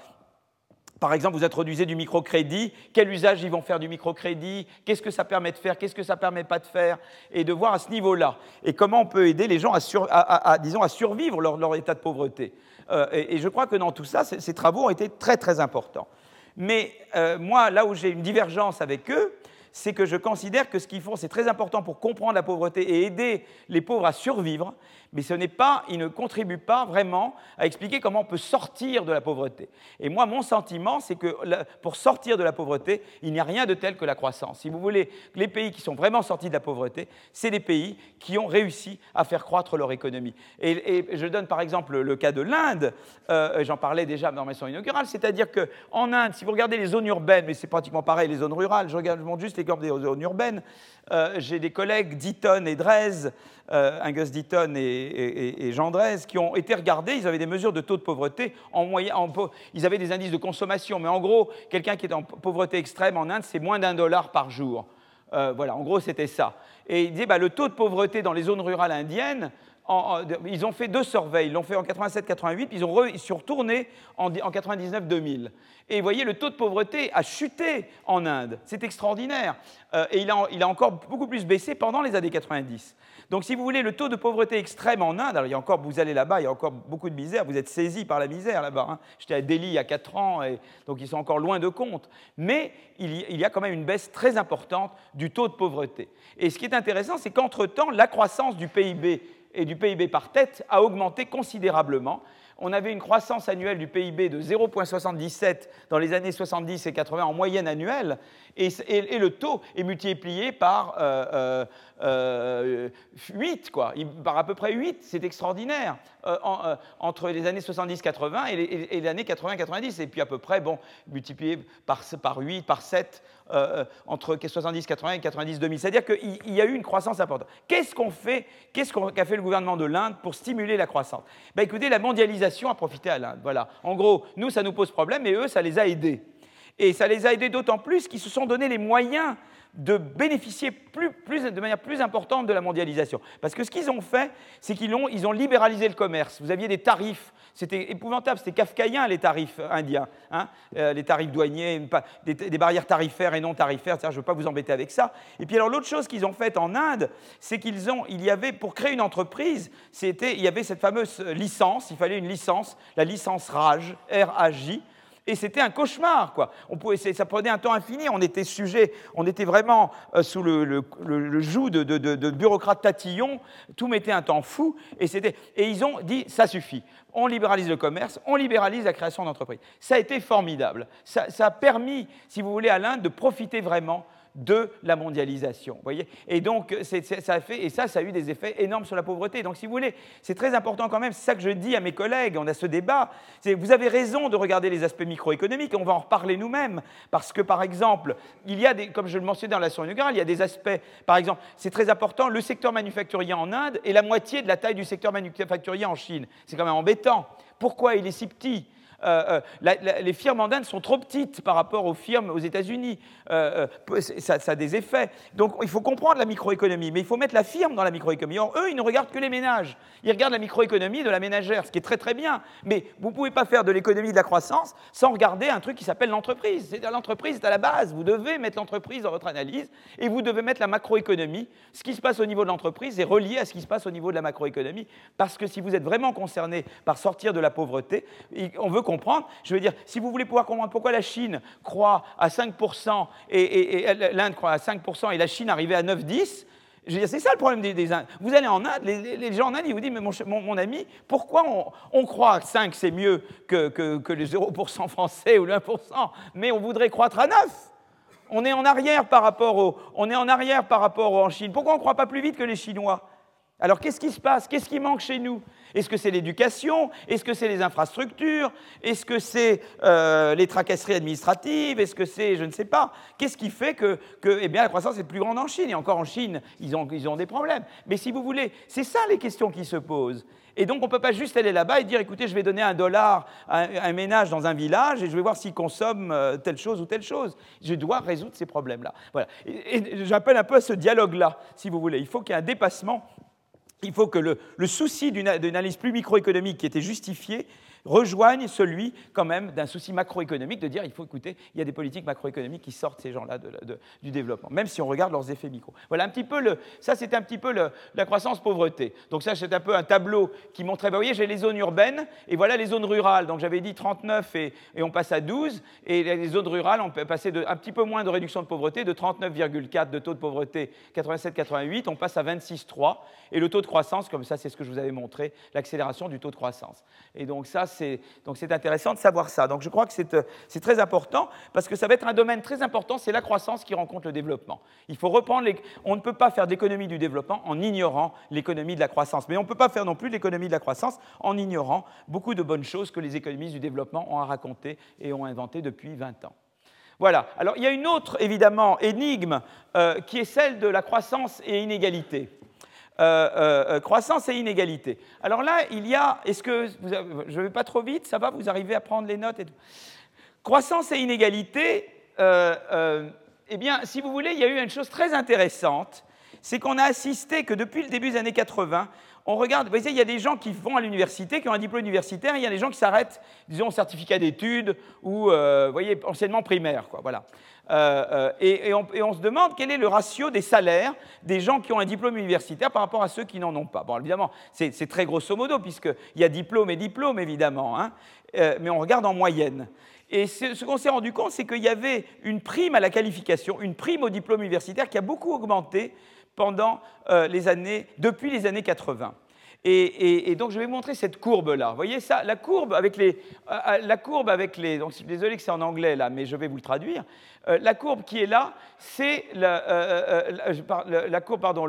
par exemple, vous introduisez du microcrédit, quel usage ils vont faire du microcrédit, qu'est-ce que ça permet de faire, qu'est-ce que ça permet pas de faire, et de voir à ce niveau-là. Et comment on peut aider les gens à, disons, à survivre leur, état de pauvreté? Euh, et, je crois que dans tout ça, ces travaux ont été très très importants. Mais euh, moi, là où j'ai une divergence avec eux, c'est que je considère que ce qu'ils font, c'est très important pour comprendre la pauvreté et aider les pauvres à survivre, mais ce n'est pas, il ne contribue pas vraiment à expliquer comment on peut sortir de la pauvreté. Et moi, mon sentiment, c'est que pour sortir de la pauvreté, il n'y a rien de tel que la croissance. Si vous voulez, les pays qui sont vraiment sortis de la pauvreté, c'est des pays qui ont réussi à faire croître leur économie. Et, je donne par exemple le cas de l'Inde, euh, j'en parlais déjà dans ma leçon inaugurale, c'est-à-dire qu'en Inde, si vous regardez les zones urbaines, mais c'est pratiquement pareil, les zones rurales, je, regarde, montre juste l'exemple des zones urbaines, euh, j'ai des collègues d'Eton et Drez, euh, Angus Deaton et, Drez, qui ont été regardés, ils avaient des mesures de taux de pauvreté, en moyen, ils avaient des indices de consommation, mais en gros, quelqu'un qui est en pauvreté extrême en Inde, c'est moins d'un dollar par jour. Euh, voilà, en gros, c'était ça. Et il disait, bah, le taux de pauvreté dans les zones rurales indiennes, ils ont fait deux surveys, ils l'ont fait en 87-88, puis ils, ont ils sont retournés en, en 99-2000. Et vous voyez, le taux de pauvreté a chuté en Inde. C'est extraordinaire. Euh, et il a, il a, encore beaucoup plus baissé pendant les années 90. Donc, si vous voulez, le taux de pauvreté extrême en Inde, alors il y a encore, vous allez là-bas, il y a encore beaucoup de misère, vous êtes saisi par la misère là-bas. Hein. J'étais à Delhi il y a 4 ans, donc ils sont encore loin de compte. Mais il y, a quand même une baisse très importante du taux de pauvreté. Et ce qui est intéressant, c'est qu'entre-temps, la croissance du PIB et du PIB par tête a augmenté considérablement on avait une croissance annuelle du PIB de 0,77 dans les années 70 et 80 en moyenne annuelle, et, le taux est multiplié par 8, euh, euh, quoi, par à peu près 8, c'est extraordinaire, euh, entre les années 70-80 et, l'année 80-90, et puis à peu près, bon, multiplié par, par 8, par 7 euh, entre 70, 80 et 90, 2000. C'est-à-dire qu'il y a eu une croissance importante. Qu'est-ce qu'on fait Qu'est-ce qu'a fait le gouvernement de l'Inde pour stimuler la croissance? Ben, Écoutez, la mondialisation a profité à l'Inde. Voilà. En gros, nous, ça nous pose problème, et eux, ça les a aidés. Et ça les a aidés d'autant plus qu'ils se sont donné les moyens de bénéficier de manière plus importante de la mondialisation. Parce que ce qu'ils ont fait, c'est qu'ils ont, ils ont libéralisé le commerce. Vous aviez des tarifs, c'était épouvantable, c'était kafkaïen les tarifs indiens, hein. euh, les tarifs douaniers, des, barrières tarifaires et non tarifaires, je ne veux pas vous embêter avec ça. Et puis alors l'autre chose qu'ils ont faite en Inde, c'est qu'ils ont, il y avait, pour créer une entreprise, c'était, il y avait cette fameuse licence, il fallait une licence, la licence RAJ, R-A-J, et c'était un cauchemar, quoi. On pouvait, ça prenait un temps infini. On était sujet, on était vraiment euh, sous le, joug de, bureaucrates tatillons. Tout mettait un temps fou. Et, et ils ont dit, ça suffit. On libéralise le commerce, on libéralise la création d'entreprises. Ça a été formidable. Ça, ça, a permis, si vous voulez, à l'Inde de profiter vraiment de la mondialisation. Voyez et donc, ça a fait, et ça, ça a eu des effets énormes sur la pauvreté. Donc, si vous voulez, c'est très important quand même, c'est ça que je dis à mes collègues, on a ce débat, vous avez raison de regarder les aspects microéconomiques, on va en reparler nous-mêmes, parce que, par exemple, il y a des, comme je le mentionnais dans la inaugurale, il y a des aspects, par exemple, c'est très important, le secteur manufacturier en Inde est la moitié de la taille du secteur manufacturier en Chine. C'est quand même embêtant. Pourquoi il est si petit? Euh, euh, les firmes Inde sont trop petites par rapport aux firmes aux États-Unis. Euh, ça, a des effets. Donc il faut comprendre la microéconomie, mais il faut mettre la firme dans la microéconomie. Or, eux, ils ne regardent que les ménages. Ils regardent la microéconomie de la ménagère, ce qui est très très bien. Mais vous ne pouvez pas faire de l'économie de la croissance sans regarder un truc qui s'appelle l'entreprise. C'est-à-dire l'entreprise est à la base. Vous devez mettre l'entreprise dans votre analyse et vous devez mettre la macroéconomie. Ce qui se passe au niveau de l'entreprise est relié à ce qui se passe au niveau de la macroéconomie. Parce que si vous êtes vraiment concerné par sortir de la pauvreté, on veut qu'on Je veux dire, si vous voulez pouvoir comprendre pourquoi la Chine croît à 5% et, l'Inde croît à 5% et la Chine arrivait à 9-10, je veux dire, c'est ça le problème des, Indes. Vous allez en Inde, les, gens en Inde, ils vous disent, mais mon, ami, pourquoi on, croit que 5 c'est mieux que, les 0% français ou le 1%, mais on voudrait croître à 9 on est en arrière par rapport au, on est en arrière par rapport en Chine. Pourquoi on ne croit pas plus vite que les Chinois? Alors qu'est-ce qui se passe? Qu'est-ce qui manque chez nous? Est-ce que c'est l'éducation? Est-ce que c'est les infrastructures? Est-ce que c'est euh, les tracasseries administratives? Est-ce que c'est, je ne sais pas. Qu'est-ce qui fait que, eh bien, la croissance est plus grande en Chine? Et encore en Chine, ils ont, ils ont des problèmes. Mais si vous voulez, c'est ça les questions qui se posent. Et donc, on ne peut pas juste aller là-bas et dire, écoutez, je vais donner un dollar à un, ménage dans un village et je vais voir s'il consomme euh, telle chose ou telle chose. Je dois résoudre ces problèmes-là. Voilà. et j'appelle un peu à ce dialogue-là, si vous voulez. Il faut qu'il y ait un dépassement il faut que le, souci d'une analyse plus microéconomique qui était justifié rejoignent celui quand même d'un souci macroéconomique de dire il faut écouter, il y a des politiques macroéconomiques qui sortent ces gens-là du développement, même si on regarde leurs effets micro. Voilà un petit peu le, ça c'était un petit peu la croissance pauvreté. Donc ça c'est un peu un tableau qui montrait, vous voyez j'ai les zones urbaines et voilà les zones rurales. Donc j'avais dit 39 et, et, on passe à 12 et les zones rurales on peut passer de, un petit peu moins de réduction de pauvreté, de 39,4 de taux de pauvreté 87-88, on passe à 26,3 et le taux de croissance, comme ça c'est ce que je vous avais montré, l'accélération du taux de croissance. Et donc ça c'est intéressant de savoir ça. Donc je crois que euh, c'est très important parce que ça va être un domaine très important, c'est la croissance qui rencontre le développement. Il faut reprendre on ne peut pas faire d'économie du développement en ignorant l'économie de la croissance, mais on ne peut pas faire non plus l'économie de la croissance en ignorant beaucoup de bonnes choses que les économistes du développement ont à raconter et ont inventées depuis 20 ans. Voilà. Alors il y a une autre, évidemment, énigme euh, qui est celle de la croissance et inégalité. Euh, euh, euh, croissance et inégalité. Alors là, il y a, est-ce que, je ne vais pas trop vite, ça va, vous arrivez à prendre les notes. Croissance et inégalité, eh bien, si vous voulez, il y a eu une chose très intéressante, c'est qu'on a assisté que depuis le début des années 80, on regarde, vous voyez, il y a des gens qui vont à l'université, qui ont un diplôme universitaire, et il y a des gens qui s'arrêtent, disons, certificat d'études ou, vous voyez, enseignement primaire, quoi, voilà. Euh, euh, et, on, se demande quel est le ratio des salaires des gens qui ont un diplôme universitaire par rapport à ceux qui n'en ont pas. Bon, évidemment, c'est très grosso modo, puisqu'il y a diplôme et diplôme, évidemment, hein. euh, mais on regarde en moyenne. Et ce, qu'on s'est rendu compte, c'est qu'il y avait une prime à la qualification, une prime au diplôme universitaire qui a beaucoup augmenté pendant les années, depuis les années 80. Et, donc je vais vous montrer cette courbe-là. Vous voyez ça? La courbe avec les... La courbe avec les donc, désolé que c'est en anglais là, mais je vais vous le traduire. Euh, la courbe qui est là, c'est la, euh, euh, courbe, pardon,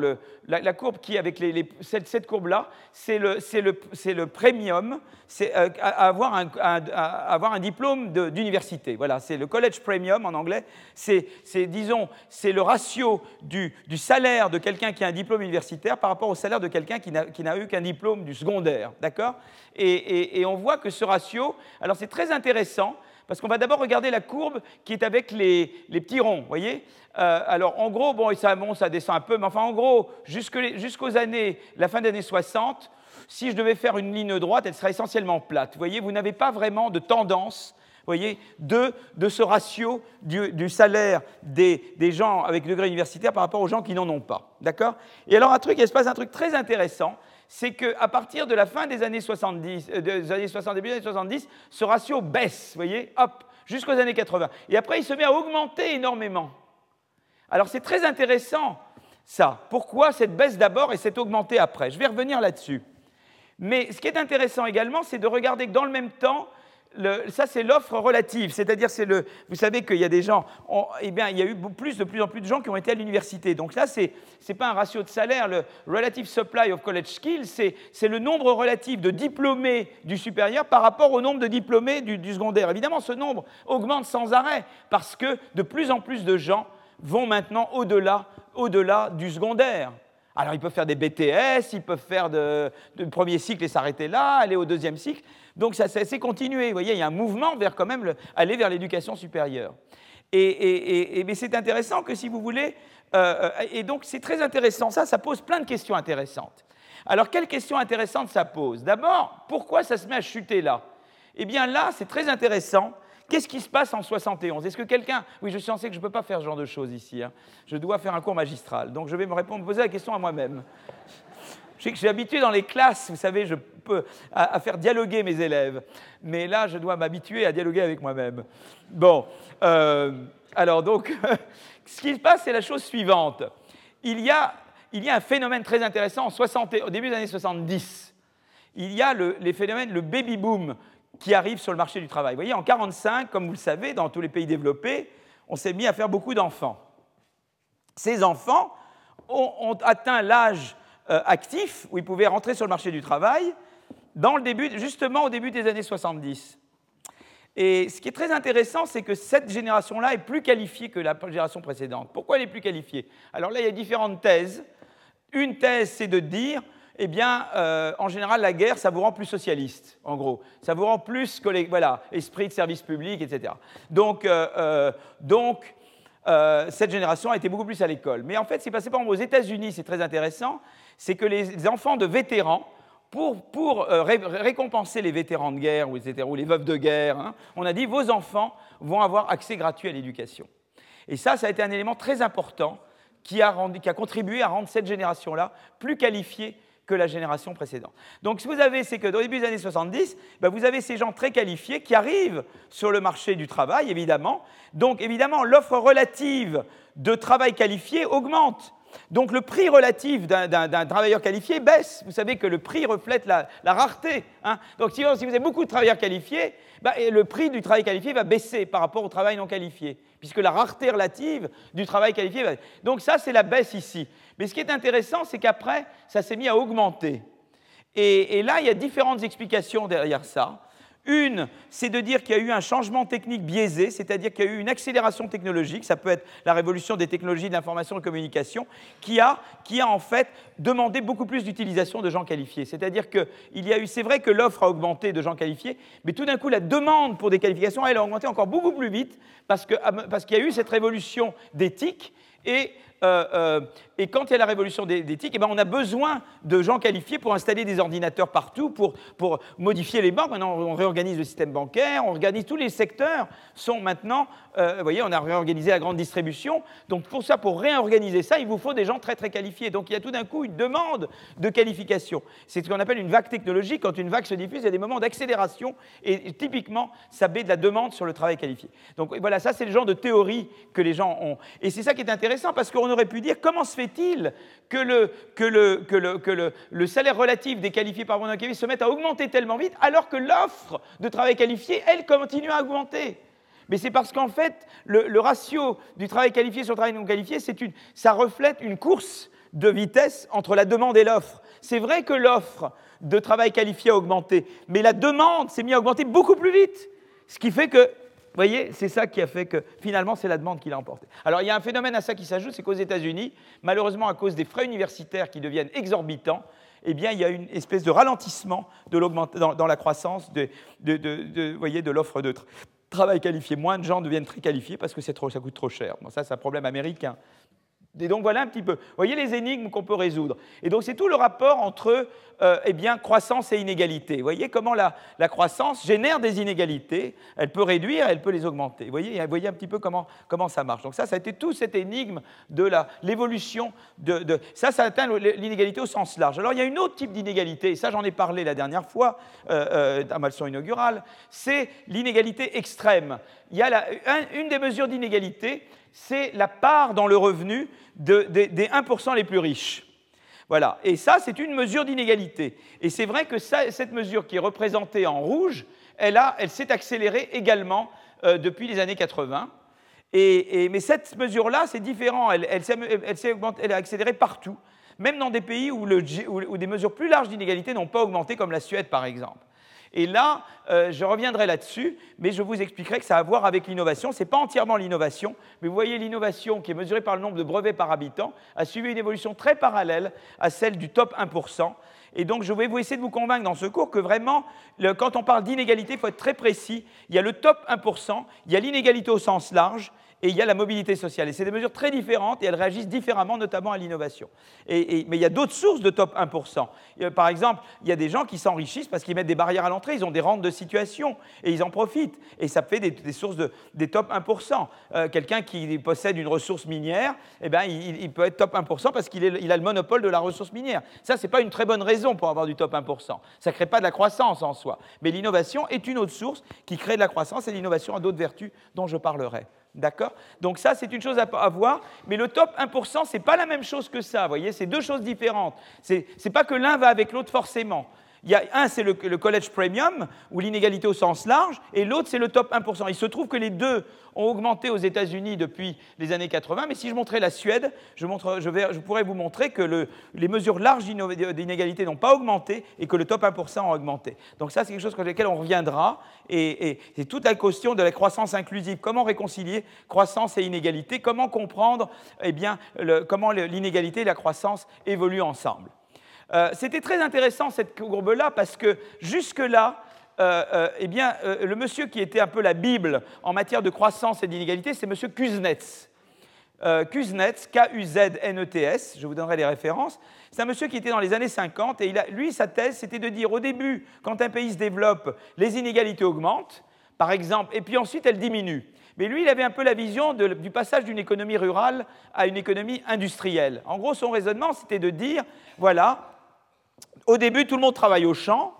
la, courbe qui, avec les, cette, courbe-là, c'est le, le, le, premium, c'est avoir, un, avoir un diplôme d'université. Voilà, c'est le college premium en anglais. C'est, disons, c'est le ratio du, du salaire de quelqu'un qui a un diplôme universitaire par rapport au salaire de quelqu'un qui n'a eu qu'un diplôme du secondaire. D'accord? Et, on voit que ce ratio, alors c'est très intéressant parce qu'on va d'abord regarder la courbe qui est avec les, petits ronds, voyez? Euh, Alors, en gros, bon, ça monte, ça descend un peu, mais enfin, en gros, jusqu'aux années, la fin des années 60, si je devais faire une ligne droite, elle serait essentiellement plate. Vous voyez, vous n'avez pas vraiment de tendance voyez, de, ce ratio du, salaire des, gens avec degré universitaire par rapport aux gens qui n'en ont pas. D'accord? Et alors, un truc, il se passe un truc très intéressant, c'est qu'à partir de la fin des années 70, euh, des années 60, début des années 70, ce ratio baisse, vous voyez, hop, jusqu'aux années 80. Et après, il se met à augmenter énormément. Alors c'est très intéressant, ça. Pourquoi cette baisse d'abord et cette augmentée après? Je vais revenir là-dessus. Mais ce qui est intéressant également, c'est de regarder que dans le même temps, ça, c'est l'offre relative, c'est-à-dire, c'est le, vous savez qu'il y a des gens, eh bien, il y a eu plus, de plus en plus de gens qui ont été à l'université. Donc là, ce n'est pas un ratio de salaire, le relative supply of college skills, c'est le nombre relatif de diplômés du supérieur par rapport au nombre de diplômés du, du secondaire. Évidemment, ce nombre augmente sans arrêt parce que de plus en plus de gens vont maintenant au-delà au du secondaire. Alors, ils peuvent faire des BTS, ils peuvent faire de, premier cycle et s'arrêter là, aller au deuxième cycle. Donc, ça s'est continué. Vous voyez, il y a un mouvement vers quand même aller vers l'éducation supérieure. Et, mais c'est intéressant que si vous voulez, euh, euh, et donc c'est très intéressant, ça, ça pose plein de questions intéressantes. Alors, quelles questions intéressantes ça pose? D'abord, pourquoi ça se met à chuter là? Eh bien là, c'est très intéressant Qu'est-ce qui se passe en 71 Est-ce que quelqu'un... Oui, je suis censé que je ne peux pas faire ce genre de choses ici. Hein. Je dois faire un cours magistral. Donc je vais me poser la question à moi-même. Je sais que je suis habitué dans les classes, vous savez, je peux, à, faire dialoguer mes élèves. Mais là, je dois m'habituer à dialoguer avec moi-même. Bon, euh, alors donc, ce qui se passe, c'est la chose suivante. Il y a, il y a un phénomène très intéressant en 60, au début des années 70. Il y a le, les phénomènes, le baby boom qui arrivent sur le marché du travail. Vous voyez, en 1945, comme vous le savez, dans tous les pays développés, on s'est mis à faire beaucoup d'enfants. Ces enfants ont, atteint l'âge euh, actif où ils pouvaient rentrer sur le marché du travail dans le début, justement au début des années 70. Et ce qui est très intéressant, c'est que cette génération-là est plus qualifiée que la génération précédente. Pourquoi elle est plus qualifiée? Alors là, il y a différentes thèses. Une thèse, c'est de dire eh bien, euh, en général, la guerre, ça vous rend plus socialiste, en gros. Ça vous rend plus, voilà, esprit de service public, etc. Donc, euh, euh, cette génération a été beaucoup plus à l'école. Mais en fait, c'est passé par exemple aux États-Unis, c'est très intéressant, c'est que les enfants de vétérans, pour, pour récompenser les vétérans de guerre, ou, les veuves de guerre, hein, on a dit vos enfants vont avoir accès gratuit à l'éducation. Et ça, ça a été un élément très important qui a, qui a contribué à rendre cette génération-là plus qualifiée que la génération précédente. Donc ce que vous avez, c'est que dans les début des années 70, ben, vous avez ces gens très qualifiés qui arrivent sur le marché du travail, évidemment. Donc évidemment, l'offre relative de travail qualifié augmente. Donc le prix relatif d'un travailleur qualifié baisse. Vous savez que le prix reflète la, rareté. Hein. Donc si, vous avez beaucoup de travailleurs qualifiés, ben, le prix du travail qualifié va baisser par rapport au travail non qualifié, puisque la rareté relative du travail qualifié va... Donc ça, c'est la baisse ici. Mais ce qui est intéressant, c'est qu'après, ça s'est mis à augmenter. Et, là, il y a différentes explications derrière ça. Une, c'est de dire qu'il y a eu un changement technique biaisé, c'est-à-dire qu'il y a eu une accélération technologique, ça peut être la révolution des technologies de l'information et de la communication, qui a, en fait demandé beaucoup plus d'utilisation de gens qualifiés. C'est-à-dire qu'il y a eu, c'est vrai que l'offre a augmenté de gens qualifiés, mais tout d'un coup, la demande pour des qualifications, elle a augmenté encore beaucoup plus vite, parce parce qu'il y a eu cette révolution d'éthique, et euh, euh, et quand il y a la révolution d'éthique, eh ben on a besoin de gens qualifiés pour installer des ordinateurs partout, pour, pour modifier les banques. Maintenant, on réorganise le système bancaire, on organise tous les secteurs sont maintenant, euh, vous voyez, on a réorganisé la grande distribution. Donc pour ça, pour réorganiser ça, il vous faut des gens très très qualifiés. Donc il y a tout d'un coup une demande de qualification. C'est ce qu'on appelle une vague technologique. Quand une vague se diffuse, il y a des moments d'accélération et, typiquement, ça met de la demande sur le travail qualifié. Donc voilà, ça c'est le genre de théorie que les gens ont. Et c'est ça qui est intéressant parce qu'on aurait pu dire comment se fait-il que, le, salaire relatif des qualifiés par bon se mette à augmenter tellement vite alors que l'offre de travail qualifié, elle, continue à augmenter mais c'est parce qu'en fait, le, ratio du travail qualifié sur le travail non qualifié, une, ça reflète une course de vitesse entre la demande et l'offre. C'est vrai que l'offre de travail qualifié a augmenté, mais la demande s'est mise à augmenter beaucoup plus vite. Ce qui fait que vous voyez, c'est ça qui a fait que finalement c'est la demande qui l'a emporté. Alors il y a un phénomène à ça qui s'ajoute, c'est qu'aux États-Unis, malheureusement à cause des frais universitaires qui deviennent exorbitants, eh bien, il y a une espèce de ralentissement dans, la croissance de, l'offre de travail qualifié. Moins de gens deviennent très qualifiés parce que ça coûte trop cher. Bon, ça, c'est un problème américain. Et donc voilà un petit peu. Vous voyez les énigmes qu'on peut résoudre. Et donc c'est tout le rapport entre euh, eh bien, croissance et inégalité. Vous voyez comment la, la, croissance génère des inégalités, elle peut réduire, elle peut les augmenter. Vous voyez, voyez un petit peu comment, comment ça marche. Donc ça, ça a été tout cette énigme de l'évolution de, de, Ça, ça atteint l'inégalité au sens large. Alors il y a une autre type d'inégalité, et ça j'en ai parlé la dernière fois euh, euh, à ma leçon inaugurale, c'est l'inégalité extrême. Il y a la, une des mesures d'inégalité, c'est la part dans le revenu des 1% les plus riches. Voilà. Et ça, c'est une mesure d'inégalité. Et c'est vrai que cette mesure qui est représentée en rouge, elle, elle s'est accélérée également euh, depuis les années 80. Et, mais cette mesure-là, c'est différent. Elle, elle s'est accélérée partout, même dans des pays où des mesures plus larges d'inégalité n'ont pas augmenté, comme la Suède par exemple. Et là, euh, je reviendrai là-dessus, mais je vous expliquerai que ça a à voir avec l'innovation. Ce n'est pas entièrement l'innovation, mais vous voyez, l'innovation qui est mesurée par le nombre de brevets par habitant a suivi une évolution très parallèle à celle du top 1%. Et donc, je vais vous essayer de vous convaincre dans ce cours que vraiment, quand on parle d'inégalité, il faut être très précis. Il y a le top 1%, il y a l'inégalité au sens large, et il y a la mobilité sociale. Et c'est des mesures très différentes et elles réagissent différemment, notamment à l'innovation. mais il y a d'autres sources de top 1%. Par exemple, il y a des gens qui s'enrichissent parce qu'ils mettent des barrières à l'entrée, ils ont des rentes de situation et ils en profitent. Et ça fait des, sources de, des top 1%. Euh, quelqu'un qui possède une ressource minière, eh ben, il, peut être top 1% parce qu'il il a le monopole de la ressource minière. Ça, ce n'est pas une très bonne raison pour avoir du top 1%. Ça ne crée pas de la croissance en soi. Mais l'innovation est une autre source qui crée de la croissance et l'innovation a d'autres vertus dont je parlerai. D'accord? Donc ça, c'est une chose à, voir, mais le top 1%, ce n'est pas la même chose que ça, vous voyez, c'est deux choses différentes. Ce n'est pas que l'un va avec l'autre forcément. Il y a un, c'est le, college premium, ou l'inégalité au sens large, et l'autre, c'est le top 1%. Il se trouve que les deux ont augmenté aux États-Unis depuis les années 80, mais si je montrais la Suède, je, pourrais vous montrer que les mesures larges d'inégalité n'ont pas augmenté et que le top 1% a augmenté. Donc ça, c'est quelque chose sur lequel on reviendra, et, c'est toute la question de la croissance inclusive. Comment réconcilier croissance et inégalité? Comment comprendre eh comment l'inégalité et la croissance évoluent ensemble? Euh, c'était très intéressant cette courbe-là parce que jusque-là, euh, euh, eh bien, le monsieur qui était un peu la Bible en matière de croissance et d'inégalité, c'est monsieur Kuznets. Kuznets, K-U-Z-N-E-T-S, je vous donnerai les références. C'est un monsieur qui était dans les années 50 et lui, sa thèse, c'était de dire au début, quand un pays se développe, les inégalités augmentent, par exemple, et puis ensuite elles diminuent. Mais lui, il avait un peu la vision du passage d'une économie rurale à une économie industrielle. En gros, son raisonnement, c'était de dire, voilà, au début, tout le monde travaille au champ,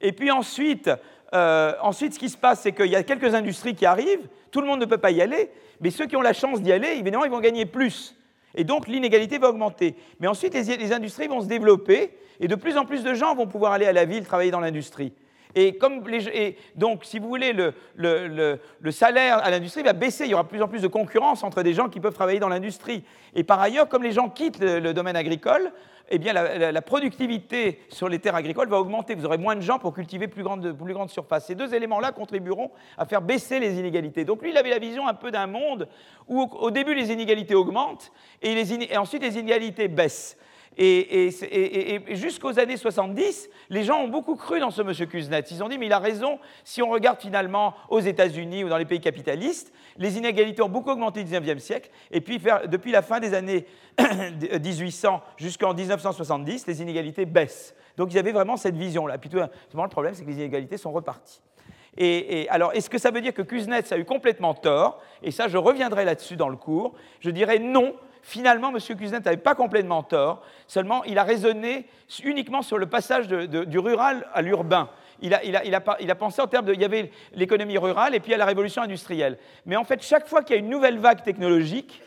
et puis ensuite, euh, ensuite ce qui se passe, c'est qu'il y a quelques industries qui arrivent, tout le monde ne peut pas y aller, mais ceux qui ont la chance d'y aller, évidemment, ils vont gagner plus. Et donc l'inégalité va augmenter. Mais ensuite, les, industries vont se développer, et de plus en plus de gens vont pouvoir aller à la ville travailler dans l'industrie. Et, donc, si vous voulez, le, salaire à l'industrie va baisser. Il y aura de plus en plus de concurrence entre des gens qui peuvent travailler dans l'industrie. Et par ailleurs, comme les gens quittent le, domaine agricole, eh bien, la, productivité sur les terres agricoles va augmenter. Vous aurez moins de gens pour cultiver plus grande, plus grande surface. Ces deux éléments-là contribueront à faire baisser les inégalités. Donc lui, il avait la vision un peu d'un monde où au, début les inégalités augmentent et ensuite les inégalités baissent. Et, jusqu'aux années 70, les gens ont beaucoup cru dans ce monsieur Kuznets. Ils ont dit, mais il a raison, si on regarde finalement aux États-Unis ou dans les pays capitalistes, les inégalités ont beaucoup augmenté au XIXe siècle, et puis depuis la fin des années 1800 jusqu'en 1970, les inégalités baissent. Donc ils avaient vraiment cette vision-là. Puis tout le problème, c'est que les inégalités sont reparties. Et, alors, est-ce que ça veut dire que Kuznets a eu complètement tort? Et ça, je reviendrai là-dessus dans le cours. Je dirais non, finalement, M. Kuznets n'avait pas complètement tort, seulement il a raisonné uniquement sur le passage du rural à l'urbain. Il a, pensé en termes de. Il y avait l'économie rurale et puis il y a la révolution industrielle. Mais en fait, chaque fois qu'il y a une nouvelle vague technologique,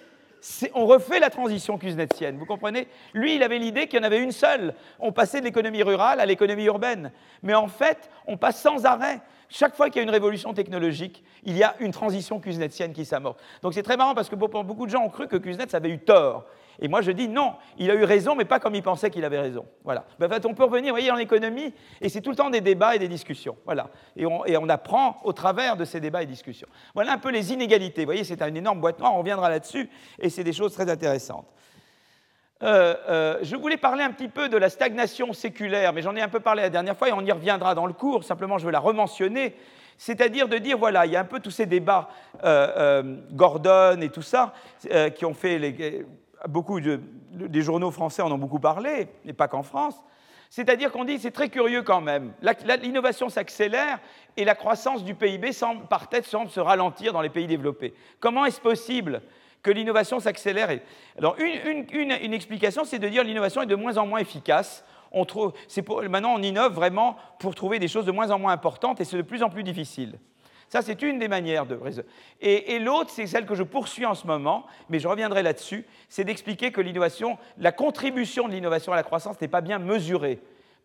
on refait la transition kuznetienne, vous comprenez? Lui, il avait l'idée qu'il y en avait une seule. On passait de l'économie rurale à l'économie urbaine. Mais en fait, on passe sans arrêt. Chaque fois qu'il y a une révolution technologique, il y a une transition kuznetienne qui s'amorce. Donc c'est très marrant parce que beaucoup de gens ont cru que Kuznets avait eu tort. Et moi je dis non, il a eu raison, mais pas comme il pensait qu'il avait raison. Voilà. Ben, en fait, on peut revenir, vous voyez, en économie, et c'est tout le temps des débats et des discussions. Voilà. Et on, apprend au travers de ces débats et discussions. Voilà un peu les inégalités. Vous voyez, c'est une énorme boîte noire, on reviendra là-dessus, et c'est des choses très intéressantes. Euh, euh, je voulais parler un petit peu de la stagnation séculaire, mais j'en ai un peu parlé la dernière fois et on y reviendra dans le cours, simplement je veux la rementionner, c'est-à-dire de dire, voilà, il y a un peu tous ces débats, euh, Gordon et tout ça, qui ont fait, beaucoup de, des journaux français en ont beaucoup parlé, et pas qu'en France, c'est-à-dire qu'on dit, c'est très curieux quand même, l'innovation s'accélère et la croissance du PIB semble, par tête semble se ralentir dans les pays développés. Comment est-ce possible que l'innovation s'accélère. Alors, une, explication, c'est de dire l'innovation est de moins en moins efficace. On trouve, maintenant, on innove vraiment pour trouver des choses de moins en moins importantes et c'est de plus en plus difficile. Ça, c'est une des manières de. Et, et l'autre, c'est celle que je poursuis en ce moment, mais je reviendrai là-dessus, c'est d'expliquer que l'innovation, la contribution de l'innovation à la croissance n'est pas bien mesurée.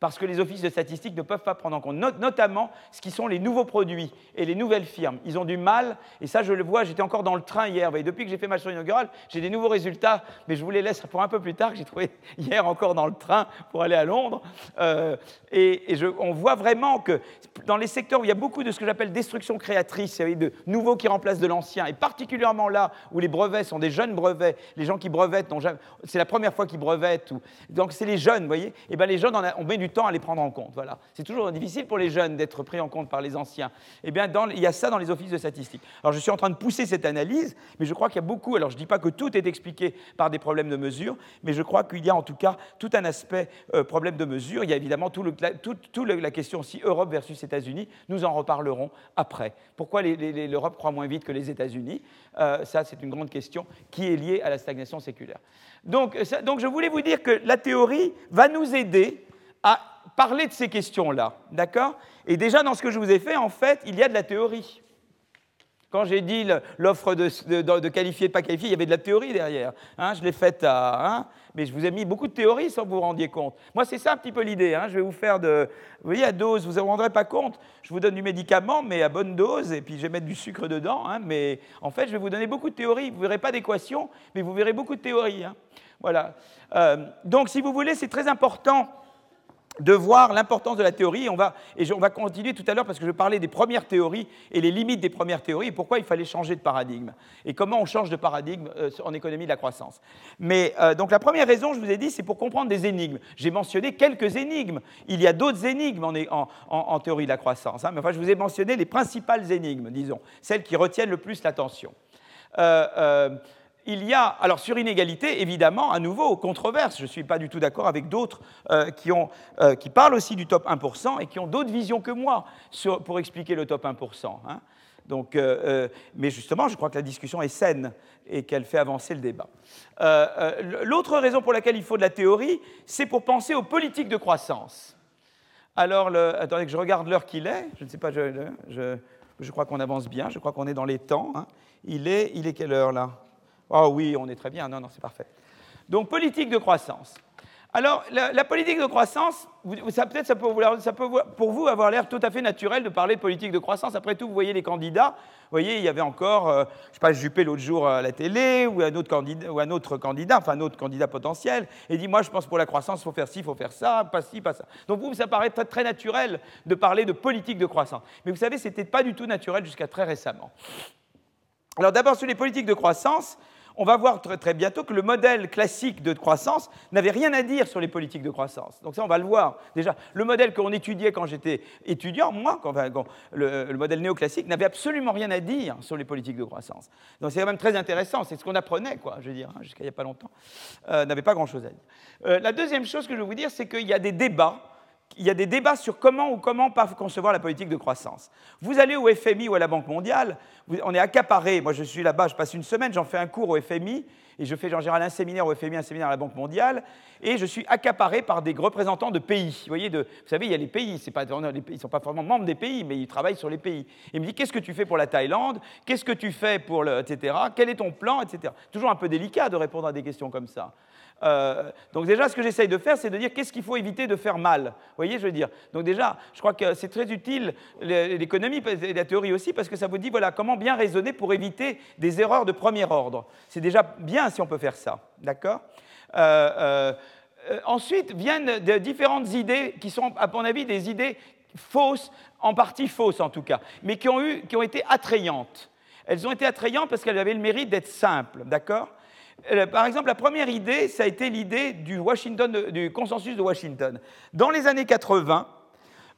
Parce que les offices de statistiques ne peuvent pas prendre en compte, notamment ce qui sont les nouveaux produits et les nouvelles firmes. Ils ont du mal, et ça je le vois, j'étais encore dans le train hier, et depuis que j'ai fait ma leçon inaugurale, j'ai des nouveaux résultats, mais je vous les laisse pour un peu plus tard, que j'ai trouvé hier encore dans le train pour aller à Londres. Euh, et, on voit vraiment que dans les secteurs où il y a beaucoup de ce que j'appelle destruction créatrice, de nouveaux qui remplacent de l'ancien, et particulièrement là où les brevets sont des jeunes brevets, les gens qui brevettent, c'est la première fois qu'ils brevettent, donc c'est les jeunes, vous voyez, et bien les jeunes, on, met du temps à les prendre en compte. Voilà. C'est toujours difficile pour les jeunes d'être pris en compte par les anciens. Eh bien, il y a ça dans les offices de statistiques. Alors je suis en train de pousser cette analyse, mais je crois qu'il y a beaucoup, alors je ne dis pas que tout est expliqué par des problèmes de mesure, mais je crois qu'il y a en tout cas tout un aspect euh, problème de mesure. Il y a évidemment toute la, question aussi Europe versus États-Unis. Nous en reparlerons après. Pourquoi l'Europe croît moins vite que les États-Unis? Euh, Ça, c'est une grande question qui est liée à la stagnation séculaire. Donc, donc je voulais vous dire que la théorie va nous aider à parler de ces questions-là. D'accord? Et déjà, dans ce que je vous ai fait, en fait, il y a de la théorie. Quand j'ai dit l'offre de, de, de, qualifié, de pas qualifié, il y avait de la théorie derrière. Hein, je l'ai faite à. Hein, mais je vous ai mis beaucoup de théories sans que vous vous rendiez compte. Moi, c'est ça un petit peu l'idée. Hein, je vais vous faire de. Vous voyez, à dose, vous ne vous rendrez pas compte. Je vous donne du médicament, mais à bonne dose, et puis je vais mettre du sucre dedans. mais en fait, je vais vous donner beaucoup de théories. Vous ne verrez pas d'équation, mais vous verrez beaucoup de théories. Voilà. Euh, donc, si vous voulez, c'est très important de voir l'importance de la théorie. On va, et on va continuer tout à l'heure parce que je parlais des premières théories et les limites des premières théories et pourquoi il fallait changer de paradigme et comment on change de paradigme euh, en économie de la croissance. Mais euh, donc la première raison, je vous ai dit, c'est pour comprendre des énigmes. J'ai mentionné quelques énigmes. Il y a d'autres énigmes en, théorie de la croissance. Hein. mais enfin, je vous ai mentionné les principales énigmes, disons, celles qui retiennent le plus l'attention. Euh, il y a, alors sur inégalité, évidemment, à nouveau, controverse. Je ne suis pas du tout d'accord avec d'autres euh, qui, euh, qui, parlent aussi du top 1% et qui ont d'autres visions que moi pour expliquer le top 1%. Hein. Donc, euh, mais justement, je crois que la discussion est saine et qu'elle fait avancer le débat. L'autre raison pour laquelle il faut de la théorie, c'est pour penser aux politiques de croissance. Alors, attendez que je regarde l'heure qu'il est. Je ne sais pas, je, je, crois qu'on avance bien, je crois qu'on est dans les temps. Hein. Il, est, il est quelle heure là? Oh oui, on est très bien. Non, non, c'est parfait. Donc, politique de croissance. Alors, la, politique de croissance, peut-être ça, ça peut, pour vous avoir l'air tout à fait naturel de parler de politique de croissance. Après tout, vous voyez les candidats. Vous voyez, il y avait encore, euh, je sais pas, Juppé l'autre jour à la télé, ou un autre candidat, ou un autre candidat enfin un autre candidat potentiel, et dit, moi, je pense pour la croissance, il faut faire ci, il faut faire ça, pas ci, pas ça. Donc vous, ça paraît très, très naturel de parler de politique de croissance. Mais vous savez, ce n'était pas du tout naturel jusqu'à très récemment. Alors d'abord, sur les politiques de croissance, on va voir très, bientôt que le modèle classique de croissance n'avait rien à dire sur les politiques de croissance. Donc ça, on va le voir. Déjà, le modèle qu'on étudiait quand j'étais étudiant, moi, quand, le, modèle néoclassique, n'avait absolument rien à dire sur les politiques de croissance. Donc c'est quand même très intéressant. C'est ce qu'on apprenait, quoi, je veux dire, hein, jusqu'à il n'y a pas longtemps. Euh, n'avait pas grand-chose à dire. Euh, la deuxième chose que je veux vous dire, c'est qu'il y a des débats il y a des débats sur comment ou comment pas concevoir la politique de croissance. Vous allez au FMI ou à la Banque mondiale, on est accaparé. Moi, je suis là-bas, je passe une semaine, j'en fais un cours au FMI, et je fais en général un séminaire au FMI, un séminaire à la Banque mondiale, et je suis accaparé par des représentants de pays. Vous, voyez, vous savez, il y a les pays, ils ne sont pas vraiment membres des pays, mais ils travaillent sur les pays. Et il me dit, qu'est-ce que tu fais pour la Thaïlande? Qu'est-ce que tu fais pour le... etc. Quel est ton plan etc. Toujours un peu délicat de répondre à des questions comme ça. Euh, donc déjà, ce que j'essaye de faire, c'est de dire qu'est-ce qu'il faut éviter de faire mal. Vous voyez, je veux dire. Donc déjà, je crois que c'est très utile l'économie et la théorie aussi, parce que ça vous dit voilà comment bien raisonner pour éviter des erreurs de premier ordre. C'est déjà bien si on peut faire ça, d'accord? Euh, euh, Ensuite viennent différentes idées qui sont, à mon avis, des idées fausses, en partie fausses en tout cas, mais qui ont, eu, qui ont été attrayantes. Elles ont été attrayantes parce qu'elles avaient le mérite d'être simples, d'accord? Par exemple, la première idée, ça a été l'idée du, consensus de Washington. Dans les années 80,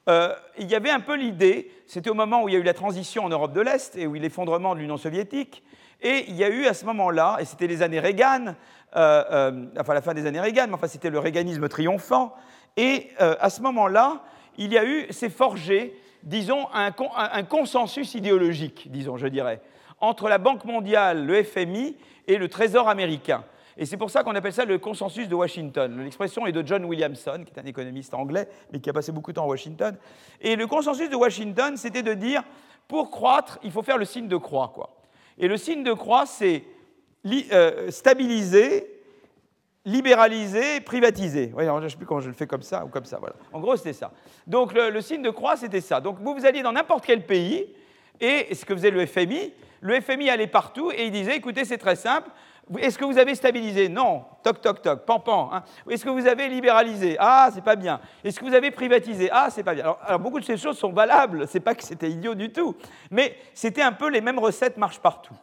euh, il y avait un peu l'idée, c'était au moment où il y a eu la transition en Europe de l'Est et où il l'effondrement de l'Union soviétique, et il y a eu à ce moment-là, et c'était les années Reagan, euh, enfin la fin des années Reagan, mais enfin c'était le réganisme triomphant, et à ce moment-là, il y a eu, s'est forgé, disons, un consensus idéologique, disons, je dirais, entre la Banque mondiale, le FMI et le Trésor américain. Et c'est pour ça qu'on appelle ça le consensus de Washington. L'expression est de John Williamson, qui est un économiste anglais, mais qui a passé beaucoup de temps à Washington. Et le consensus de Washington, c'était de dire, pour croître, il faut faire le signe de croix. Quoi. Et le signe de croix, c'est euh, stabiliser, libéraliser, privatiser. je ne sais plus comment je le fais comme ça ou comme ça. Voilà. En gros, c'était ça. Donc le, signe de croix, c'était ça. Donc vous, vous alliez dans n'importe quel pays, et ce que faisait le FMI, le FMI allait partout et il disait, écoutez, c'est très simple, est-ce que vous avez stabilisé? Non. Toc, toc, toc, pan, pan. Hein. Est-ce que vous avez libéralisé? Ah, c'est pas bien. Est-ce que vous avez privatisé? Ah, c'est pas bien. Alors, beaucoup de ces choses sont valables. C'est pas que c'était idiot du tout. Mais c'était un peu les mêmes recettes marchent partout.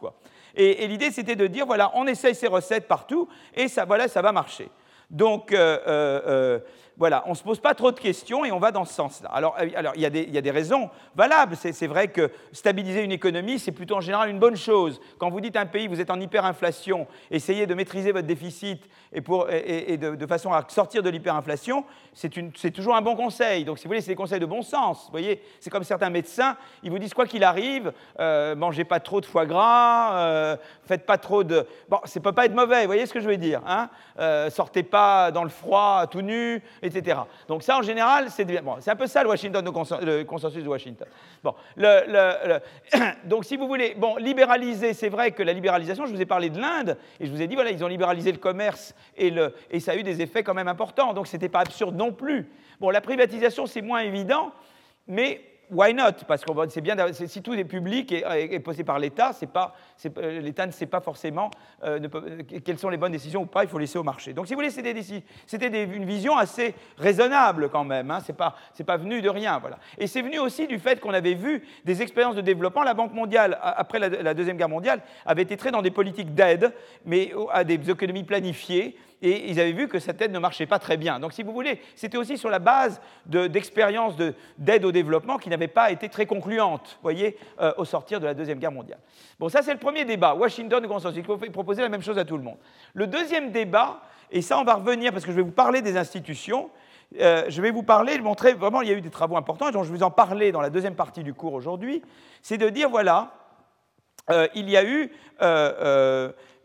Et, l'idée, c'était de dire voilà, on essaye ces recettes partout et ça, voilà, ça va marcher. Donc, euh, euh, euh, voilà, on ne se pose pas trop de questions et on va dans ce sens-là. Alors, euh, il, y a des, raisons valables. C'est vrai que stabiliser une économie, c'est plutôt en général une bonne chose. Quand vous dites à un pays, vous êtes en hyperinflation, essayez de maîtriser votre déficit et, de, façon à sortir de l'hyperinflation, c'est toujours un bon conseil. Donc, si vous voulez, c'est des conseils de bon sens. Vous voyez, c'est comme certains médecins, ils vous disent quoi qu'il arrive, euh, mangez pas trop de foie gras, euh, faites pas trop de. Bon, ça peut pas être mauvais. Vous voyez ce que je veux dire hein Sortez pas dans le froid tout nu etc. Donc ça, en général, c'est un peu ça le, consensus de Washington. Bon, donc si vous voulez, bon, libéraliser, c'est vrai que la libéralisation, je vous ai parlé de l'Inde, et je vous ai dit, voilà, ils ont libéralisé le commerce, et, et ça a eu des effets quand même importants, donc ce n'était pas absurde non plus. Bon, la privatisation, c'est moins évident, mais why not? Parce que c'est bien, si tout est public et, et posé par l'État, euh, l'État ne sait pas forcément euh, quelles sont les bonnes décisions ou pas, il faut laisser au marché. Donc si vous voulez, c'était une vision assez raisonnable quand même, hein, c'est pas, pas venu de rien. Voilà. Et c'est venu aussi du fait qu'on avait vu des expériences de développement. La Banque mondiale, après la Deuxième Guerre mondiale, avait été très dans des politiques d'aide, mais à des économies planifiées et ils avaient vu que cette aide ne marchait pas très bien. Donc, si vous voulez, c'était aussi sur la base d'expériences d'aide au développement qui n'avaient pas été très concluantes, voyez, euh, au sortir de la Deuxième Guerre mondiale. Bon, ça, c'est le premier débat. Washington, consensus. Il proposer la même chose à tout le monde. Le deuxième débat, et ça, on va revenir parce que je vais vous parler des institutions. Euh, je vais vous parler, montrer vraiment, il y a eu des travaux importants, dont je vais vous en parler dans la deuxième partie du cours aujourd'hui. C'est de dire, voilà, euh, il y a eu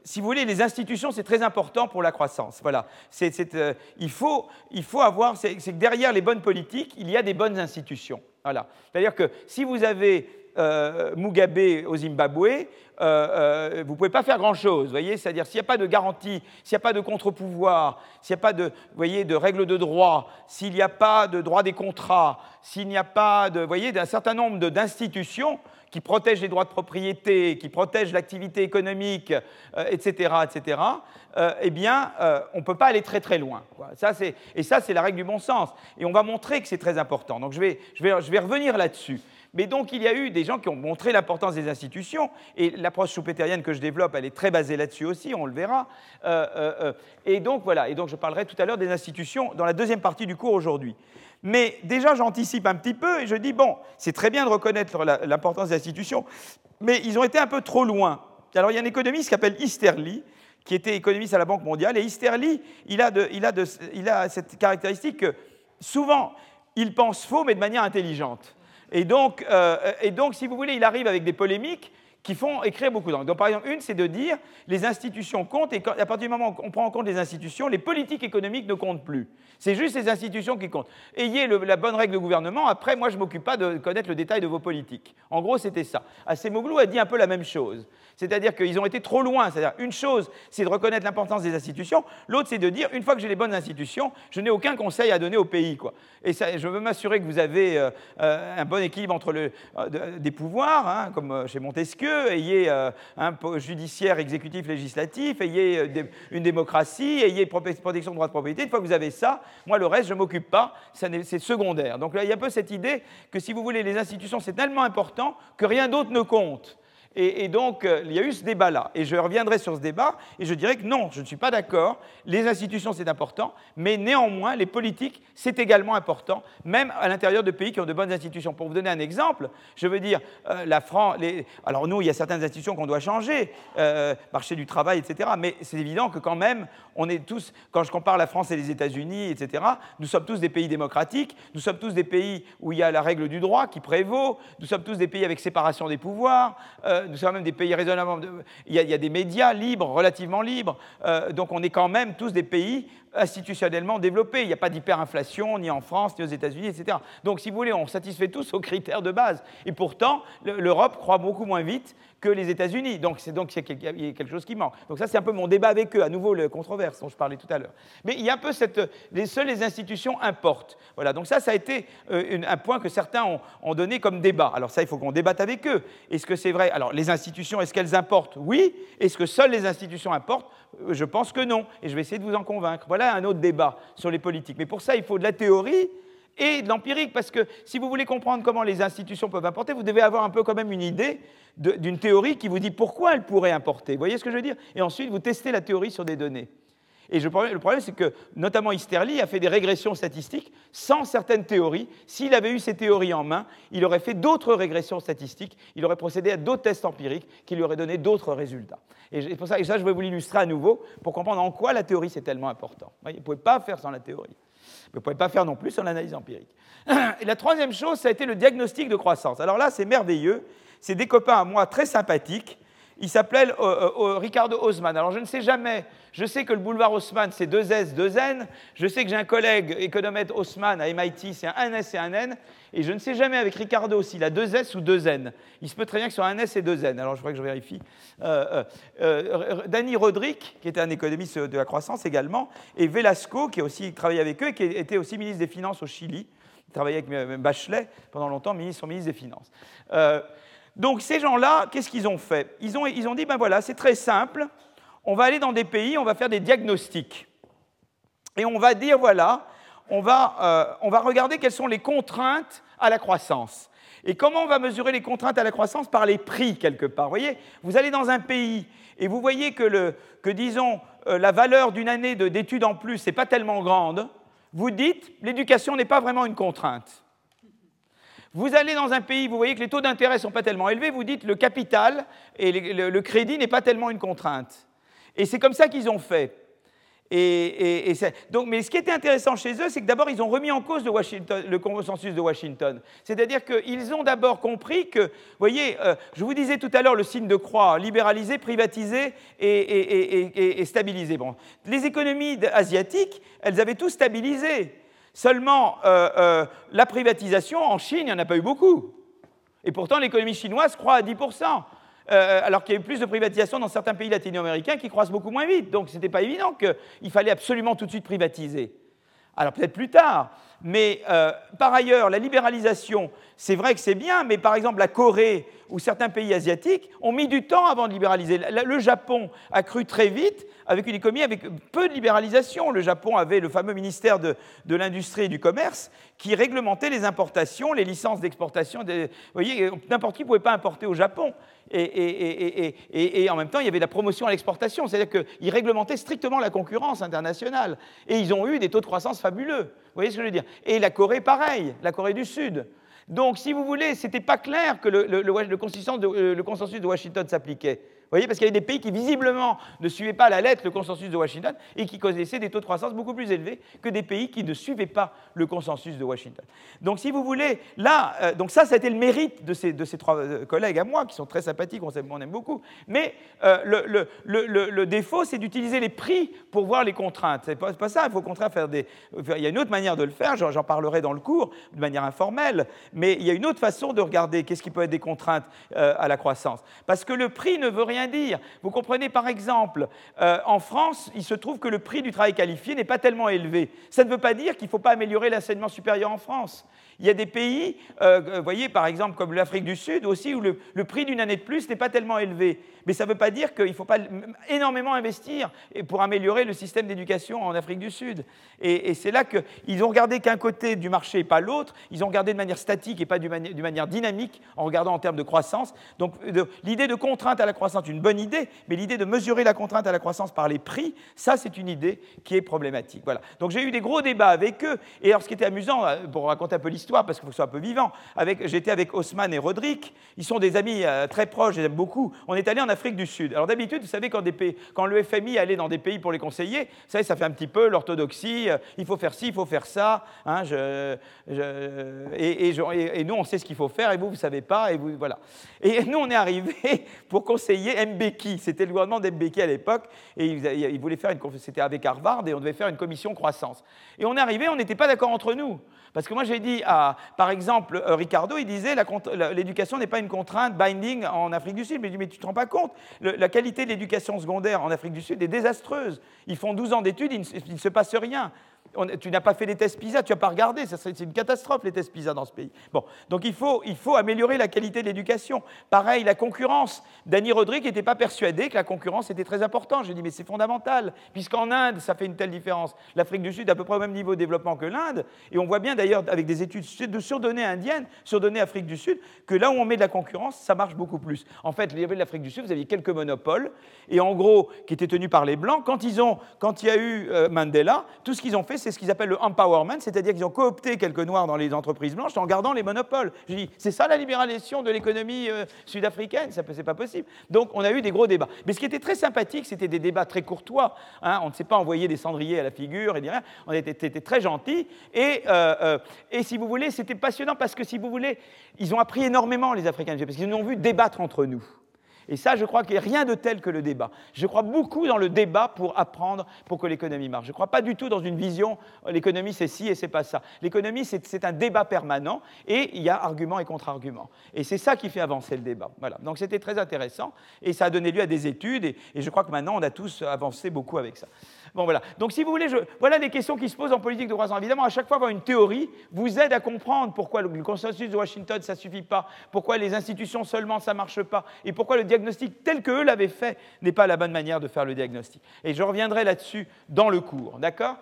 si vous voulez, les institutions, c'est très important pour la croissance. Voilà. Euh, il, faut, il, faut, avoir, c'est que derrière les bonnes politiques, il y a des bonnes institutions. Voilà. C'est-à-dire que si vous avez euh, Mugabe au Zimbabwe, euh, vous ne pouvez pas faire grand-chose. voyez C'est-à-dire s'il n'y a pas de garantie, s'il n'y a pas de contre-pouvoir, s'il n'y a pas de, voyez, de règles de droit, s'il n'y a pas de droit des contrats, s'il n'y a pas de, d'un certain nombre d'institutions, qui protège les droits de propriété, qui protège l'activité économique, etc., euh, etc., euh, eh bien, euh, on ne peut pas aller très très loin. Ça, et ça, c'est la règle du bon sens. Et on va montrer que c'est très important. Donc je vais, je vais, je vais revenir là-dessus. Mais donc, il y a eu des gens qui ont montré l'importance des institutions, et l'approche choupéterienne que je développe, elle est très basée là-dessus aussi, on le verra. et donc, voilà, et donc je parlerai tout à l'heure des institutions dans la deuxième partie du cours aujourd'hui. Mais déjà, j'anticipe un petit peu et je dis, bon, c'est très bien de reconnaître l'importance des institutions, mais ils ont été un peu trop loin. Alors, il y a un économiste qui s'appelle Easterly, qui était économiste à la Banque mondiale, et Easterly, il a, cette caractéristique que souvent, il pense faux, mais de manière intelligente. Et donc, euh, et donc, si vous voulez, il arrive avec des polémiques qui font écrire beaucoup d'angles. Donc, par exemple, une, c'est de dire les institutions comptent, et à partir du moment où on prend en compte les institutions, les politiques économiques ne comptent plus. C'est juste les institutions qui comptent. Ayez la bonne règle de gouvernement, après, moi, je ne m'occupe pas de connaître le détail de vos politiques. En gros, c'était ça. Acemoglu a dit un peu la même chose. C'est-à-dire qu'ils ont été trop loin. C'est-à-dire, une chose, c'est de reconnaître l'importance des institutions. L'autre, c'est de dire, une fois que j'ai les bonnes institutions, je n'ai aucun conseil à donner au pays. Et je veux m'assurer que vous avez euh, euh, un bon équilibre entre le, euh, des pouvoirs, hein, comme chez Montesquieu, ayez un judiciaire, exécutif, législatif, ayez une démocratie, ayez protection de droits de propriété. Une fois que vous avez ça, moi, le reste, je ne m'occupe pas. C'est secondaire. Donc là, il y a un peu cette idée que si vous voulez, les institutions, c'est tellement important que rien d'autre ne compte. Et, donc, euh, il y a eu ce débat-là. Et je reviendrai sur ce débat et je dirais que non, je ne suis pas d'accord. Les institutions, c'est important, mais néanmoins, les politiques, c'est également important, même à l'intérieur de pays qui ont de bonnes institutions. Pour vous donner un exemple, je veux dire, euh, la France. Alors, nous, il y a certaines institutions qu'on doit changer, euh, marché du travail, etc. Mais c'est évident que quand même, on est tous, quand je compare la France et les États-Unis, etc., nous sommes tous des pays démocratiques, nous sommes tous des pays où il y a la règle du droit qui prévaut, nous sommes tous des pays avec séparation des pouvoirs nous sommes même des pays raisonnablement. Il y, a, des médias libres, relativement libres. Euh, donc on est quand même tous des pays institutionnellement développés. Il n'y a pas d'hyperinflation ni en France, ni aux États-Unis, etc. Donc si vous voulez, on satisfait tous aux critères de base. Et pourtant, l'Europe croît beaucoup moins vite que les États-Unis. Donc c'est donc il y a quelque chose qui manque. Donc ça c'est un peu mon débat avec eux, à nouveau le controverse dont je parlais tout à l'heure. Mais il y a un peu cette, les seules les institutions importent. Voilà. Donc ça ça a été euh, un point que certains ont, donné comme débat. Alors ça il faut qu'on débatte avec eux. Est-ce que c'est vrai? Alors les institutions est-ce qu'elles importent? Oui. Est-ce que seules les institutions importent? Je pense que non. Et je vais essayer de vous en convaincre. Voilà un autre débat sur les politiques. Mais pour ça il faut de la théorie et de l'empirique, parce que si vous voulez comprendre comment les institutions peuvent importer, vous devez avoir un peu quand même une idée d'une théorie qui vous dit pourquoi elles pourraient importer. Vous voyez ce que je veux dire? Et ensuite, vous testez la théorie sur des données. Et le problème, c'est que, notamment Easterly a fait des régressions statistiques sans certaines théories. S'il avait eu ces théories en main, il aurait fait d'autres régressions statistiques, il aurait procédé à d'autres tests empiriques qui lui auraient donné d'autres résultats. Et, pour ça, et ça, je vais vous l'illustrer à nouveau pour comprendre en quoi la théorie c'est tellement important. Vous ne pouvez pas faire sans la théorie. Vous ne pouvez pas faire non plus sans l'analyse empirique. Et la troisième chose, ça a été le diagnostic de croissance. Alors là, c'est merveilleux. C'est des copains à moi très sympathiques. Ils s'appellent euh, euh, euh, Ricardo Haussmann. Alors je ne sais jamais, je sais que le boulevard Haussmann, c'est deux S, deux N. Je sais que j'ai un collègue économètre Haussmann à MIT, c'est un S et un N. Et je ne sais jamais avec Ricardo s'il a deux S ou deux N. Il se peut très bien que ce soit un S et deux N. Alors je voudrais que je vérifie. Danny Roderick, qui était un économiste de la croissance également, et Velasco, qui a aussi travaillé avec eux qui était aussi ministre des Finances au Chili. Il travaillait avec Bachelet pendant longtemps, ministre, son ministre des Finances. Donc ces gens-là, qu'est-ce qu'ils ont fait? Ils ont, ils ont dit, ben voilà, c'est très simple, on va aller dans des pays, on va faire des diagnostics. Et on va dire, voilà, on va, euh, regarder quelles sont les contraintes à la croissance. Et comment on va mesurer les contraintes à la croissance? Par les prix, quelque part. Vous voyez, vous allez dans un pays et vous voyez que, le, que disons, euh, la valeur d'une année d'études en plus n'est pas tellement grande. Vous dites, l'éducation n'est pas vraiment une contrainte. Vous allez dans un pays, vous voyez que les taux d'intérêt ne sont pas tellement élevés, vous dites le capital et le, crédit n'est pas tellement une contrainte. Et c'est comme ça qu'ils ont fait. Donc, mais ce qui était intéressant chez eux, c'est que d'abord, ils ont remis en cause le, consensus de Washington. C'est-à-dire qu'ils ont d'abord compris que, vous voyez, euh, je vous disais tout à l'heure le signe de croix, libéraliser, privatiser et, stabiliser. Bon. Les économies asiatiques, elles avaient tout stabilisé. Seulement, euh, euh, la privatisation, en Chine, il n'y en a pas eu beaucoup. Et pourtant, l'économie chinoise croît à 10%, euh, alors qu'il y a eu plus de privatisation dans certains pays latino-américains qui croissent beaucoup moins vite. Donc, ce n'était pas évident qu'il fallait absolument tout de suite privatiser. Alors, peut-être plus tard. Mais par ailleurs, la libéralisation, c'est vrai que c'est bien, mais par exemple, la Corée ou certains pays asiatiques ont mis du temps avant de libéraliser. Le Japon a cru très vite avec une économie avec peu de libéralisation. Le Japon avait le fameux ministère de, l'Industrie et du Commerce qui réglementait les importations, les licences d'exportation. Vous voyez, n'importe qui ne pouvait pas importer au Japon. Et, en même temps, il y avait la promotion à l'exportation, c'est-à-dire qu'ils réglementaient strictement la concurrence internationale. Et ils ont eu des taux de croissance fabuleux. Vous voyez ce que je veux dire? Et la Corée, pareil, la Corée du Sud. Donc, si vous voulez, ce n'était pas clair que le, consensus de Washington s'appliquait voyez, parce qu'il y avait des pays qui visiblement ne suivaient pas à la lettre le consensus de Washington et qui connaissaient des taux de croissance beaucoup plus élevés que des pays qui ne suivaient pas le consensus de Washington. Donc, si vous voulez, là, euh, donc ça, été le mérite de ces, de ces trois euh, collègues à moi, qui sont très sympathiques, on, on aime beaucoup. Mais euh, le, le, le, défaut, c'est d'utiliser les prix pour voir les contraintes. C'est pas, pas ça, il faut au contraire faire des. Il y a une autre manière de le faire, j'en parlerai dans le cours, de manière informelle, mais il y a une autre façon de regarder qu'est-ce qui peut être des contraintes à la croissance. Parce que le prix ne veut rien dire. Vous comprenez, par exemple, euh, en France, il se trouve que le prix du travail qualifié n'est pas tellement élevé. Ça ne veut pas dire qu'il ne faut pas améliorer l'enseignement supérieur en France. Il y a des pays, euh, vous voyez, par exemple, comme l'Afrique du Sud aussi, où le, prix d'une année de plus n'est pas tellement élevé. Mais ça ne veut pas dire qu'il ne faut pas énormément investir pour améliorer le système d'éducation en Afrique du Sud. Et, c'est là qu'ils ont regardé qu'un côté du marché et pas l'autre. Ils ont regardé de manière statique et pas d'une manière, dynamique, en regardant en termes de croissance. Donc l'idée de contrainte à la croissance une bonne idée, mais l'idée de mesurer la contrainte à la croissance par les prix, ça c'est une idée qui est problématique. Voilà. Donc j'ai eu des gros débats avec eux. Et alors ce qui était amusant, euh, pour raconter un peu l'histoire, parce qu'il faut que ce soit un peu vivant. J'étais avec Haussmann et Roderick. Ils sont des amis euh, très proches, je les aime beaucoup. On est allé en Afrique l'Afrique du Sud. Alors d'habitude, vous savez, quand, le FMI allait dans des pays pour les conseiller, vous ça fait un petit peu l'orthodoxie, euh, il faut faire ci, il faut faire ça, hein, et, nous, on sait ce qu'il faut faire, et vous, vous ne savez pas, et nous, on est arrivé pour conseiller Mbeki, c'était le gouvernement d'Mbeki à l'époque, et il, voulait faire une, c'était avec Harvard, et on devait faire une commission croissance. Et on est arrivé, on n'était pas d'accord entre nous. Parce que moi, j'ai dit, à, par exemple, euh, Ricardo, il disait l'éducation n'est pas une contrainte binding en Afrique du Sud. Mais, mais tu ne te rends pas compte, la qualité de l'éducation secondaire en Afrique du Sud est désastreuse. Ils font 12 ans d'études, il, il, ne se passe rien tu n'as pas fait les tests PISA, tu n'as pas regardé, c'est une catastrophe les tests PISA dans ce pays. Bon, donc il faut, il faut améliorer la qualité de l'éducation. Pareil, la concurrence. Danny Rodrigue n'était pas persuadé que la concurrence était très importante. J'ai dit, mais c'est fondamental, puisqu'en Inde, ça fait une telle différence. L'Afrique du Sud à peu près au même niveau de développement que l'Inde, et on voit bien d'ailleurs avec des études de surdonnées indiennes, surdonnées Afrique du Sud, que là où on met de la concurrence, ça marche beaucoup plus. En fait, il de l'Afrique du Sud, vous aviez quelques monopoles, et en gros, qui étaient tenus par les Blancs. Quand, ils ont, quand il y a eu euh, Mandela, tout ce qu'ils ont fait, c'est ce qu'ils appellent le empowerment, c'est-à-dire qu'ils ont coopté quelques noirs dans les entreprises blanches en gardant les monopoles. Je dis, c'est ça la libéralisation de l'économie euh, sud-africaine? Ça, c'est pas possible. Donc, on a eu des gros débats. Mais ce qui était très sympathique, c'était des débats très courtois. Hein. on ne s'est pas envoyé des cendriers à la figure et rien. On était, très gentils. Et, euh, euh, et si vous voulez, c'était passionnant parce que, si vous voulez, ils ont appris énormément, les Africains, parce qu'ils nous ont vu débattre entre nous. Et ça, je crois qu'il n'y a rien de tel que le débat. Je crois beaucoup dans le débat pour apprendre, pour que l'économie marche. Je ne crois pas du tout dans une vision, euh, l'économie c'est ci et c'est pas ça. L'économie, c'est un débat permanent et il y a argument et contre-argument. Et c'est ça qui fait avancer le débat. Voilà. Donc c'était très intéressant et ça a donné lieu à des études et, et je crois que maintenant on a tous avancé beaucoup avec ça. Donc, si vous voulez, voilà les questions qui se posent en politique de croissance. Évidemment, à chaque fois, avoir une théorie vous aide à comprendre pourquoi le consensus de Washington, ça ne suffit pas, pourquoi les institutions seulement, ça ne marche pas, et pourquoi le diagnostic tel qu'eux l'avaient fait n'est pas la bonne manière de faire le diagnostic. Et je reviendrai là-dessus dans le cours, d'accord?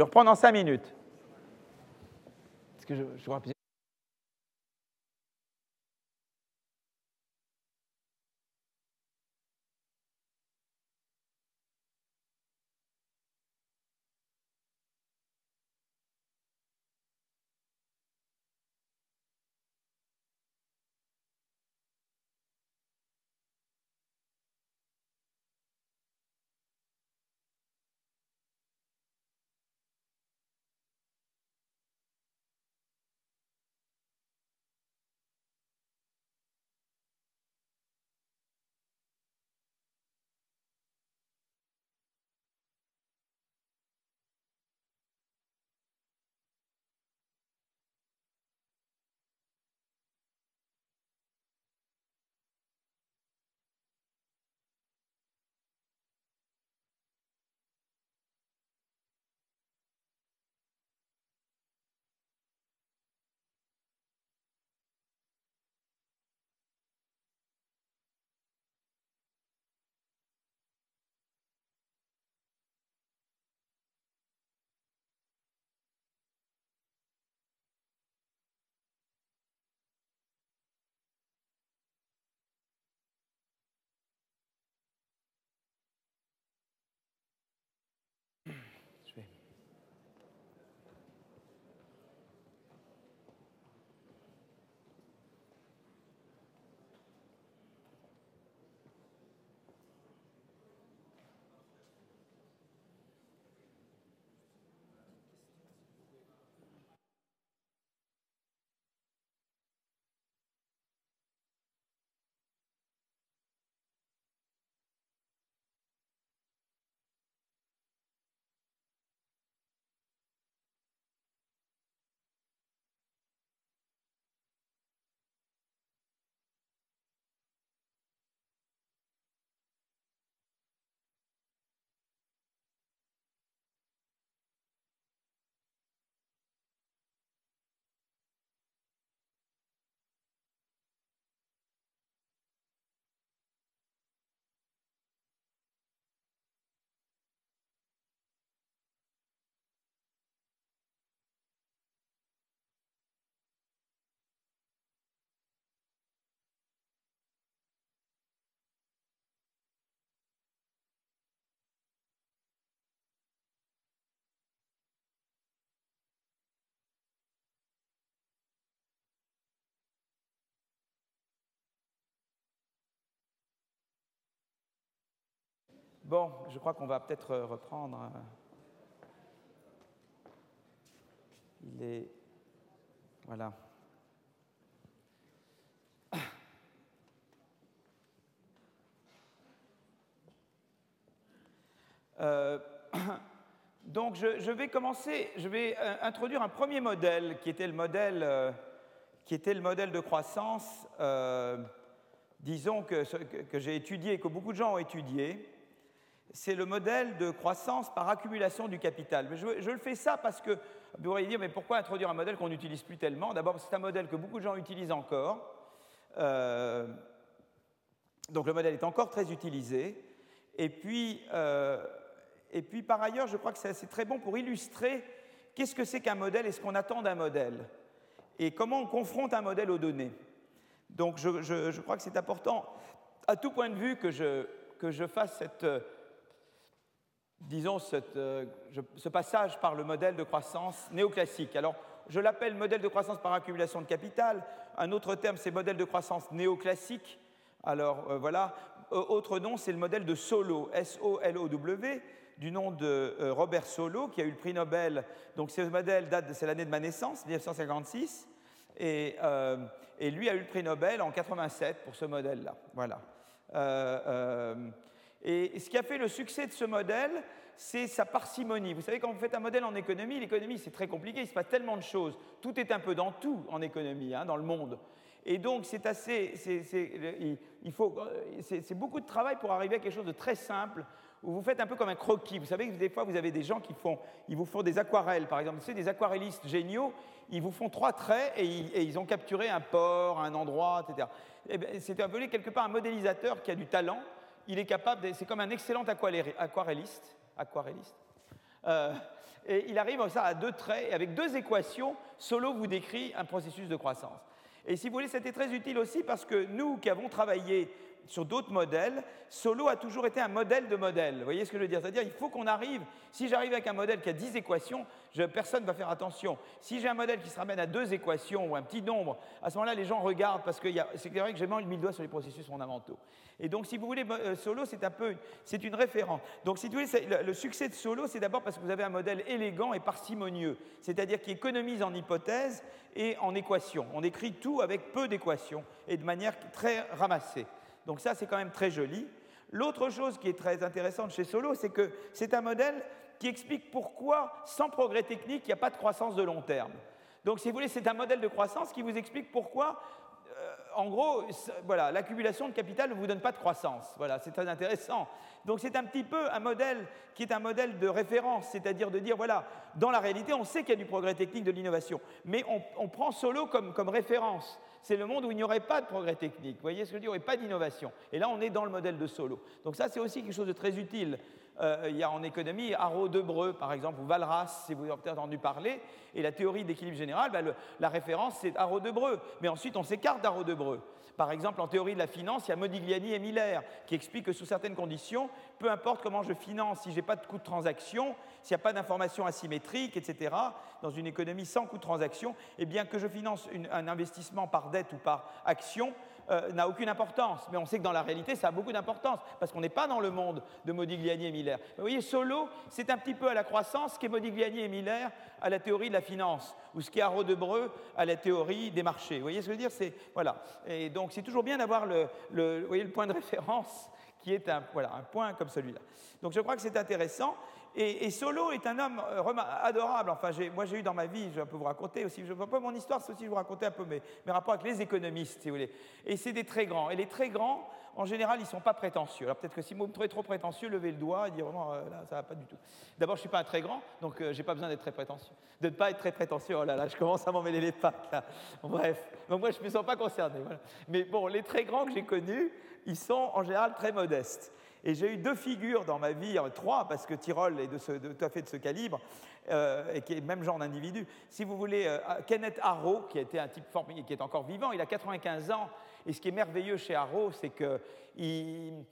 Je reprends dans cinq minutes. Que je, je Bon, je crois qu'on va peut-être reprendre. Il est. Voilà. Euh, donc je, vais commencer, je vais euh, introduire un premier modèle qui était le modèle, euh, qui était le modèle de croissance, disons que, que, j'ai étudié et que beaucoup de gens ont étudié. C'est le modèle de croissance par accumulation du capital. Mais je, je le fais ça parce que vous pourriez dire, mais pourquoi introduire un modèle qu'on n'utilise plus tellement? D'abord, c'est un modèle que beaucoup de gens utilisent encore. donc le modèle est encore très utilisé. Et puis, et puis par ailleurs, je crois que c'est très bon pour illustrer qu'est-ce que c'est qu'un modèle et ce qu'on attend d'un modèle, et comment on confronte un modèle aux données. Donc je, crois que c'est important, à tout point de vue, que je, que je fasse cette, disons, cette, ce passage par le modèle de croissance néoclassique. Alors, je l'appelle modèle de croissance par accumulation de capital. Un autre terme, c'est modèle de croissance néoclassique. Alors, euh, voilà. autre nom, c'est le modèle de Solo, S-O-L-O-W du nom de euh, Robert Solow, qui a eu le prix Nobel. Donc ce modèle date, c'est l'année de ma naissance, 1956. Et, euh, et, lui a eu le prix Nobel en 87 pour ce modèle-là. Voilà. Et ce qui a fait le succès de ce modèle, c'est sa parcimonie. Vous savez, quand vous faites un modèle en économie, l'économie, c'est très compliqué, il se passe tellement de choses. Tout est un peu dans tout en économie, hein, dans le monde. Et donc, c'est assez. il faut, c'est beaucoup de travail pour arriver à quelque chose de très simple où vous faites un peu comme un croquis. Vous savez que des fois, vous avez des gens qui font, ils vous font des aquarelles, par exemple. C'est des aquarellistes géniaux, ils vous font trois traits et ils, ont capturé un port, un endroit, etc. Eh c'est appelé quelque part un modélisateur qui a du talent. Il est capable, c'est comme un excellent aquarelliste, aquarelliste. Euh, et il arrive ça à deux traits, et avec deux équations, Solo vous décrit un processus de croissance. Et si vous voulez, c'était très utile aussi parce que nous qui avons travaillé sur d'autres modèles, Solo a toujours été un modèle de modèle. Vous voyez ce que je veux dire? C'est-à-dire il faut qu'on arrive, si j'arrive avec un modèle qui a 10 équations, personne ne va faire attention. Si j'ai un modèle qui se ramène à deux équations ou un petit nombre, à ce moment-là, les gens regardent parce que c'est vrai que j'ai mis le doigt sur les processus fondamentaux. Et donc, si vous voulez, euh, Solo, c'est un peu, c'est une référence. Donc, si vous voulez, le succès de Solo, c'est d'abord parce que vous avez un modèle élégant et parcimonieux, c'est-à-dire qui économise en hypothèses et en équations. On écrit tout avec peu d'équations et de manière très ramassée. Donc ça, c'est quand même très joli. L'autre chose qui est très intéressante chez Solo, c'est que c'est un modèle qui explique pourquoi, sans progrès technique, il n'y a pas de croissance de long terme. Donc, si vous voulez, c'est un modèle de croissance qui vous explique pourquoi, euh, en gros, voilà, l'accumulation de capital ne vous donne pas de croissance. Voilà, c'est très intéressant. Donc, c'est un petit peu un modèle qui est un modèle de référence, c'est-à-dire de dire, voilà, dans la réalité, on sait qu'il y a du progrès technique, de l'innovation, mais on, prend Solo comme, comme référence c'est le monde où il n'y aurait pas de progrès technique. Vous voyez ce que je dire Il n'y aurait pas d'innovation. Et là, on est dans le modèle de Solo. Donc ça, c'est aussi quelque chose de très utile. Euh, il y a en économie Haro Debreu, par exemple, ou Valras, si vous avez entendu parler. Et la théorie d'équilibre général, ben, la référence, c'est Haro Debreu. Mais ensuite, on s'écarte d'Haro Debreu. Par exemple, en théorie de la finance, il y a Modigliani et Miller qui expliquent que sous certaines conditions, peu importe comment je finance, si je n'ai pas de coût de transaction, s'il n'y a pas d'information asymétrique, etc., dans une économie sans coût de transaction, eh bien que je finance un investissement par dette ou par action, euh, n'a aucune importance. Mais on sait que dans la réalité, ça a beaucoup d'importance, parce qu'on n'est pas dans le monde de Modigliani et Miller. vous voyez, Solo, c'est un petit peu à la croissance ce qu'est Modigliani et Miller à la théorie de la finance, ou ce qu'est Debreu à la théorie des marchés. Vous voyez ce que je veux dire? C'est, voilà. Et donc, c'est toujours bien d'avoir le, le, voyez, le point de référence qui est un, voilà, un point comme celui-là. Donc, je crois que c'est intéressant. Et, Solo est un homme euh, adorable. Enfin, moi, j'ai eu dans ma vie, je vais un peu vous raconter aussi, je ne pas mon histoire, c'est aussi vous raconter un peu mes, mes, rapports avec les économistes, si vous voulez. Et c'est des très grands. Et les très grands, en général, ils ne sont pas prétentieux. Alors peut-être que si vous me trouvez trop prétentieux, levez le doigt et dire vraiment, euh, là, ça va pas du tout. D'abord, je ne suis pas un très grand, donc euh, je n'ai pas besoin d'être très prétentieux. De ne pas être très prétentieux, oh là là, je commence à m'en mêler les pattes, là. Bref, donc moi, je ne me sens pas concerné. Mais bon, les très grands que j'ai connus, ils sont en général très modestes. Et j'ai eu deux figures dans ma vie, trois, parce que Tyrol est de tout à fait de ce calibre, euh, et qui est le même genre d'individu. Si vous voulez, euh, Kenneth Arrow, qui a été un type formé, qui est encore vivant, il a 95 ans, et ce qui est merveilleux chez Arrow, c'est qu'il il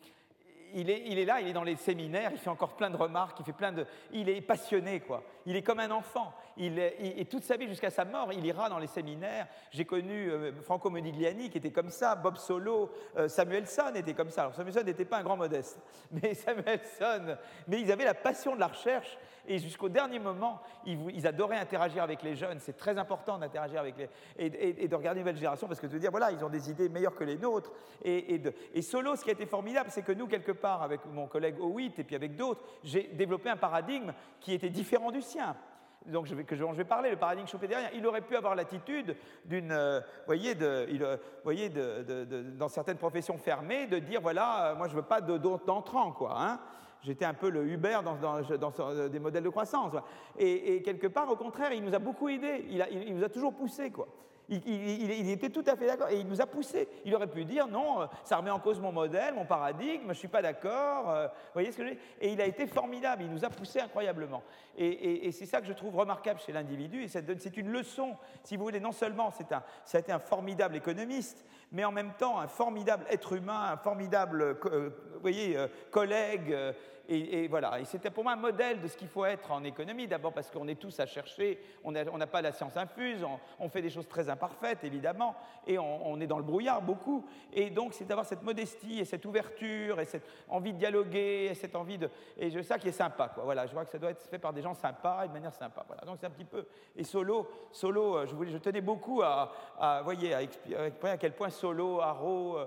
il est, là, il est dans les séminaires, il fait encore plein de remarques, il fait plein de, il est passionné quoi. Il est comme un enfant. Et toute sa vie jusqu'à sa mort, il ira dans les séminaires. J'ai connu euh, Franco Modigliani qui était comme ça, Bob Solo, euh, Samuelson était comme ça. Alors Samuelson n'était pas un grand modeste, mais Samuelson, mais ils avaient la passion de la recherche et jusqu'au dernier moment, ils, adoraient interagir avec les jeunes. C'est très important d'interagir avec les et, de regarder une nouvelle génération parce que de dire voilà, ils ont des idées meilleures que les nôtres. Et, et Solo, ce qui a été formidable, c'est que nous quelque part avec mon collègue Howitt et puis avec d'autres, j'ai développé un paradigme qui était différent du sien donc je vais, que je, vais parler, le paradigme derrière, il aurait pu avoir l'attitude d'une, euh, voyez, il, euh, voyez dans certaines professions fermées, de dire voilà, euh, moi je veux pas d'entrant, quoi. Hein. J'étais un peu le Uber dans, dans, des modèles de croissance. Et, quelque part, au contraire, il nous a beaucoup aidés. Il, il nous a toujours poussé, quoi. Il, était tout à fait d'accord et il nous a poussé. Il aurait pu dire non, euh, ça remet en cause mon modèle, mon paradigme, je ne suis pas d'accord. Euh, vous voyez ce que je veux dire? Et il a été formidable, il nous a poussé incroyablement. Et, c'est ça que je trouve remarquable chez l'individu et c'est une leçon, si vous voulez, non seulement c'est un, ça a été un formidable économiste, mais en même temps un formidable être humain, un formidable euh, vous voyez, collègue. Et, voilà, et c'était pour moi un modèle de ce qu'il faut être en économie, d'abord parce qu'on est tous à chercher, on n'a pas la science infuse, on, fait des choses très imparfaites, évidemment, et on, est dans le brouillard beaucoup. Et donc, c'est d'avoir cette modestie et cette ouverture et cette envie de dialoguer et cette envie de... Et je, ça qui est sympa, quoi. Voilà, je vois que ça doit être fait par des gens sympas et de manière sympa. Voilà, donc c'est un petit peu... Et Solo, Solo euh, je, tenais beaucoup à, à, voyez, à expliquer à quel point Solo, Haro...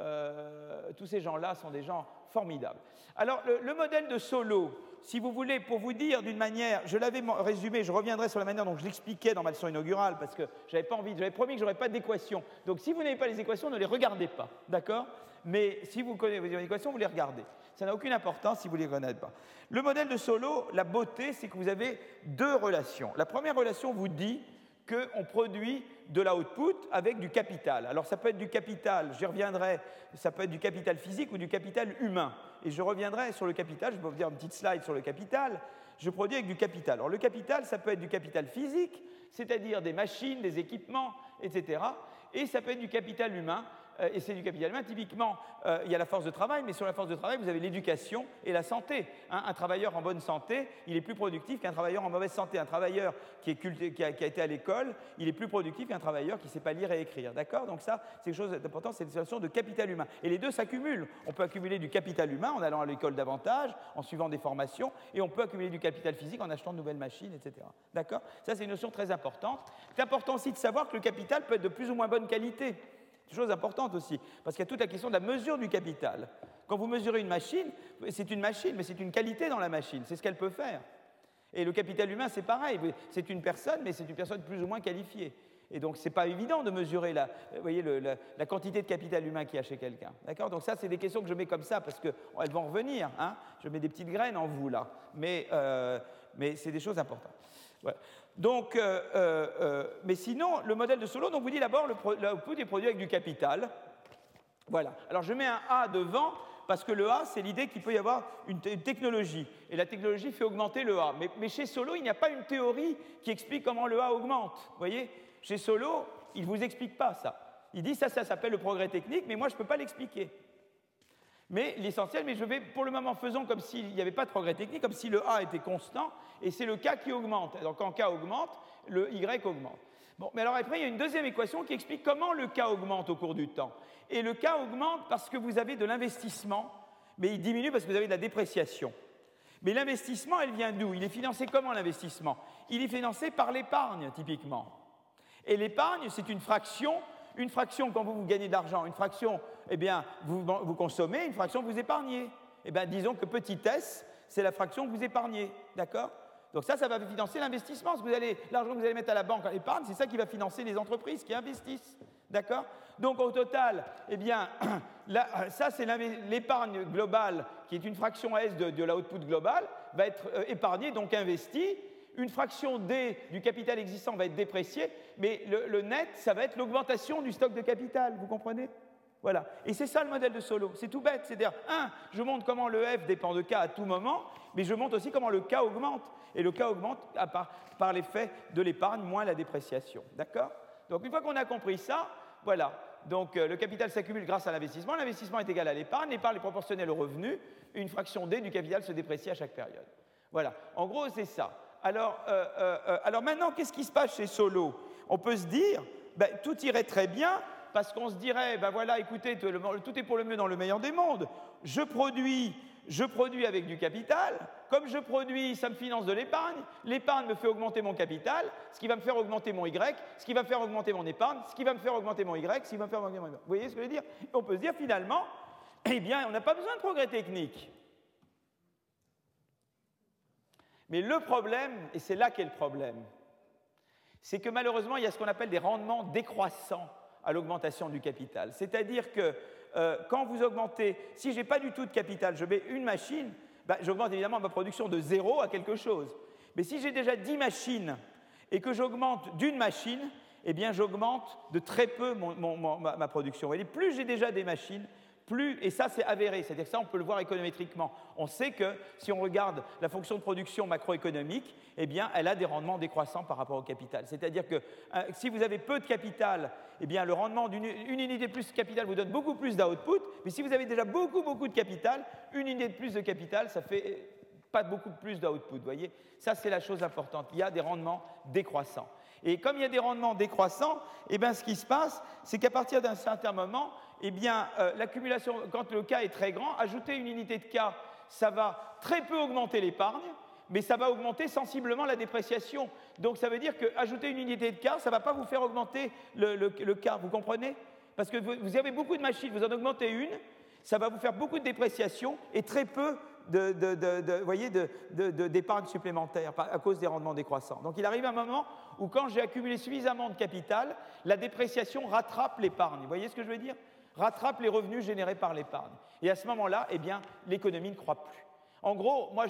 Euh, tous ces gens-là sont des gens formidables. Alors, le, modèle de Solo, si vous voulez, pour vous dire d'une manière, je l'avais résumé, je reviendrai sur la manière dont je l'expliquais dans ma leçon inaugurale, parce que j'avais pas envie, j'avais promis que j'aurais pas d'équations. Donc, si vous n'avez pas les équations, ne les regardez pas, d'accord? Mais si vous connaissez les équations, vous les regardez. Ça n'a aucune importance si vous ne les connaissez pas. Le modèle de Solo, la beauté, c'est que vous avez deux relations. La première relation vous dit qu'on produit de l'output avec du capital. Alors ça peut être du capital, j'y reviendrai, ça peut être du capital physique ou du capital humain. Et je reviendrai sur le capital, je vais vous dire une petite slide sur le capital. Je produis avec du capital. Alors le capital, ça peut être du capital physique, c'est-à-dire des machines, des équipements, etc. Et ça peut être du capital humain, et c'est du capital humain. Typiquement, euh, il y a la force de travail, mais sur la force de travail, vous avez l'éducation et la santé. Hein. un travailleur en bonne santé, il est plus productif qu'un travailleur en mauvaise santé. Un travailleur qui, a, été à l'école, il est plus productif qu'un travailleur qui ne sait pas lire et écrire. D'accord? Donc ça, c'est quelque chose d'important, c'est une situation de capital humain. Et les deux s'accumulent. On peut accumuler du capital humain en allant à l'école davantage, en suivant des formations, et on peut accumuler du capital physique en achetant de nouvelles machines, etc. D'accord? Ça, c'est une notion très importante. C'est important aussi de savoir que le capital peut être de plus ou moins bonne qualité. Chose importante aussi, parce qu'il y a toute la question de la mesure du capital. Quand vous mesurez une machine, c'est une machine, mais c'est une qualité dans la machine, c'est ce qu'elle peut faire. Et le capital humain, c'est pareil, c'est une personne, mais c'est une personne plus ou moins qualifiée. Et donc, ce n'est pas évident de mesurer la, voyez, la, quantité de capital humain qu'il y a chez quelqu'un. D'accord? Donc, ça, c'est des questions que je mets comme ça parce qu'elles vont revenir. Hein je mets des petites graines en vous, là. Mais, euh, mais c'est des choses importantes. Donc, euh, euh, euh, mais sinon, le modèle de Solo, donc vous dit d'abord, l'output est produit avec du capital. Voilà. Alors je mets un A devant parce que le A, c'est l'idée qu'il peut y avoir une, technologie. Et la technologie fait augmenter le A. Mais, chez Solo, il n'y a pas une théorie qui explique comment le A augmente. Vous voyez? Chez Solo, il ne vous explique pas ça. Il dit ça, ça s'appelle le progrès technique, mais moi, je ne peux pas l'expliquer. Mais l'essentiel, mais je vais pour le moment faisons comme s'il n'y avait pas de progrès technique, comme si le A était constant, et c'est le K qui augmente. Donc quand K augmente, le Y augmente. Bon, mais alors après, il y a une deuxième équation qui explique comment le K augmente au cours du temps. Et le K augmente parce que vous avez de l'investissement, mais il diminue parce que vous avez de la dépréciation. Mais l'investissement, elle vient d'où? Il est financé comment l'investissement? Il est financé par l'épargne, typiquement. Et l'épargne, c'est une fraction une fraction, quand vous, vous gagnez de l'argent, une fraction, eh bien, vous, vous, consommez, une fraction, vous épargnez. Eh bien, disons que petit s, c'est la fraction que vous épargnez. D'accord? Donc ça, ça va financer l'investissement. L'argent que vous allez mettre à la banque en épargne, c'est ça qui va financer les entreprises qui investissent. D'accord? Donc au total, eh bien, ça c'est l'épargne globale, qui est une fraction S de, de l'output global, va être euh, épargnée, donc investie, une fraction D du capital existant va être dépréciée, mais le, net, ça va être l'augmentation du stock de capital, vous comprenez? Voilà. Et c'est ça le modèle de Solo. C'est tout bête. C'est-à-dire, un, je montre comment le F dépend de K à tout moment, mais je montre aussi comment le K augmente. Et le K augmente par, par l'effet de l'épargne moins la dépréciation. D'accord? Donc une fois qu'on a compris ça, voilà. Donc le capital s'accumule grâce à l'investissement. L'investissement est égal à l'épargne. L'épargne est proportionnelle au revenu. Une fraction D du capital se déprécie à chaque période. Voilà. En gros, c'est ça. Alors, alors maintenant, qu'est-ce qui se passe chez Solo? On peut se dire, ben, tout irait très bien parce qu'on se dirait, ben voilà, écoutez, tout est pour le mieux dans le meilleur des mondes. Je produis, je produis avec du capital. Comme je produis, ça me finance de l'épargne. L'épargne me fait augmenter mon capital, ce qui va me faire augmenter mon Y, ce qui va me faire augmenter mon épargne, ce qui va me faire augmenter mon Y, ce qui va me faire augmenter mon Vous voyez ce que je veux dire? On peut se dire finalement, eh bien, on n'a pas besoin de progrès technique. Mais le problème, et c'est là qu'est le problème, c'est que malheureusement, il y a ce qu'on appelle des rendements décroissants à l'augmentation du capital. C'est-à-dire que euh, quand vous augmentez, si je n'ai pas du tout de capital, je mets une machine, bah, j'augmente évidemment ma production de zéro à quelque chose. Mais si j'ai déjà 10 machines et que j'augmente d'une machine, eh bien j'augmente de très peu ma, ma, production. Et plus j'ai déjà des machines, plus, et ça c'est avéré, c'est-à-dire que ça on peut le voir économétriquement. On sait que si on regarde la fonction de production macroéconomique, eh bien elle a des rendements décroissants par rapport au capital. C'est-à-dire que euh, si vous avez peu de capital, eh bien le rendement d'une unité de plus de capital vous donne beaucoup plus d'output, mais si vous avez déjà beaucoup beaucoup de capital, une unité de plus de capital, ça fait pas beaucoup plus d'output. Voyez, ça c'est la chose importante. Il y a des rendements décroissants. Et comme il y a des rendements décroissants, eh bien, ce qui se passe, c'est qu'à partir d'un certain moment, eh bien, euh, l'accumulation, quand le cas est très grand, ajouter une unité de cas, ça va très peu augmenter l'épargne, mais ça va augmenter sensiblement la dépréciation. Donc ça veut dire qu'ajouter une unité de cas, ça ne va pas vous faire augmenter le, le, cas, vous comprenez? Parce que vous, avez beaucoup de machines, vous en augmentez une, ça va vous faire beaucoup de dépréciation et très peu de, d'épargne supplémentaire à cause des rendements décroissants. Donc il arrive un moment où quand j'ai accumulé suffisamment de capital, la dépréciation rattrape l'épargne. Vous voyez ce que je veux dire? Rattrape les revenus générés par l'épargne. Et à ce moment-là, eh bien, l'économie ne croît plus. En gros, moi,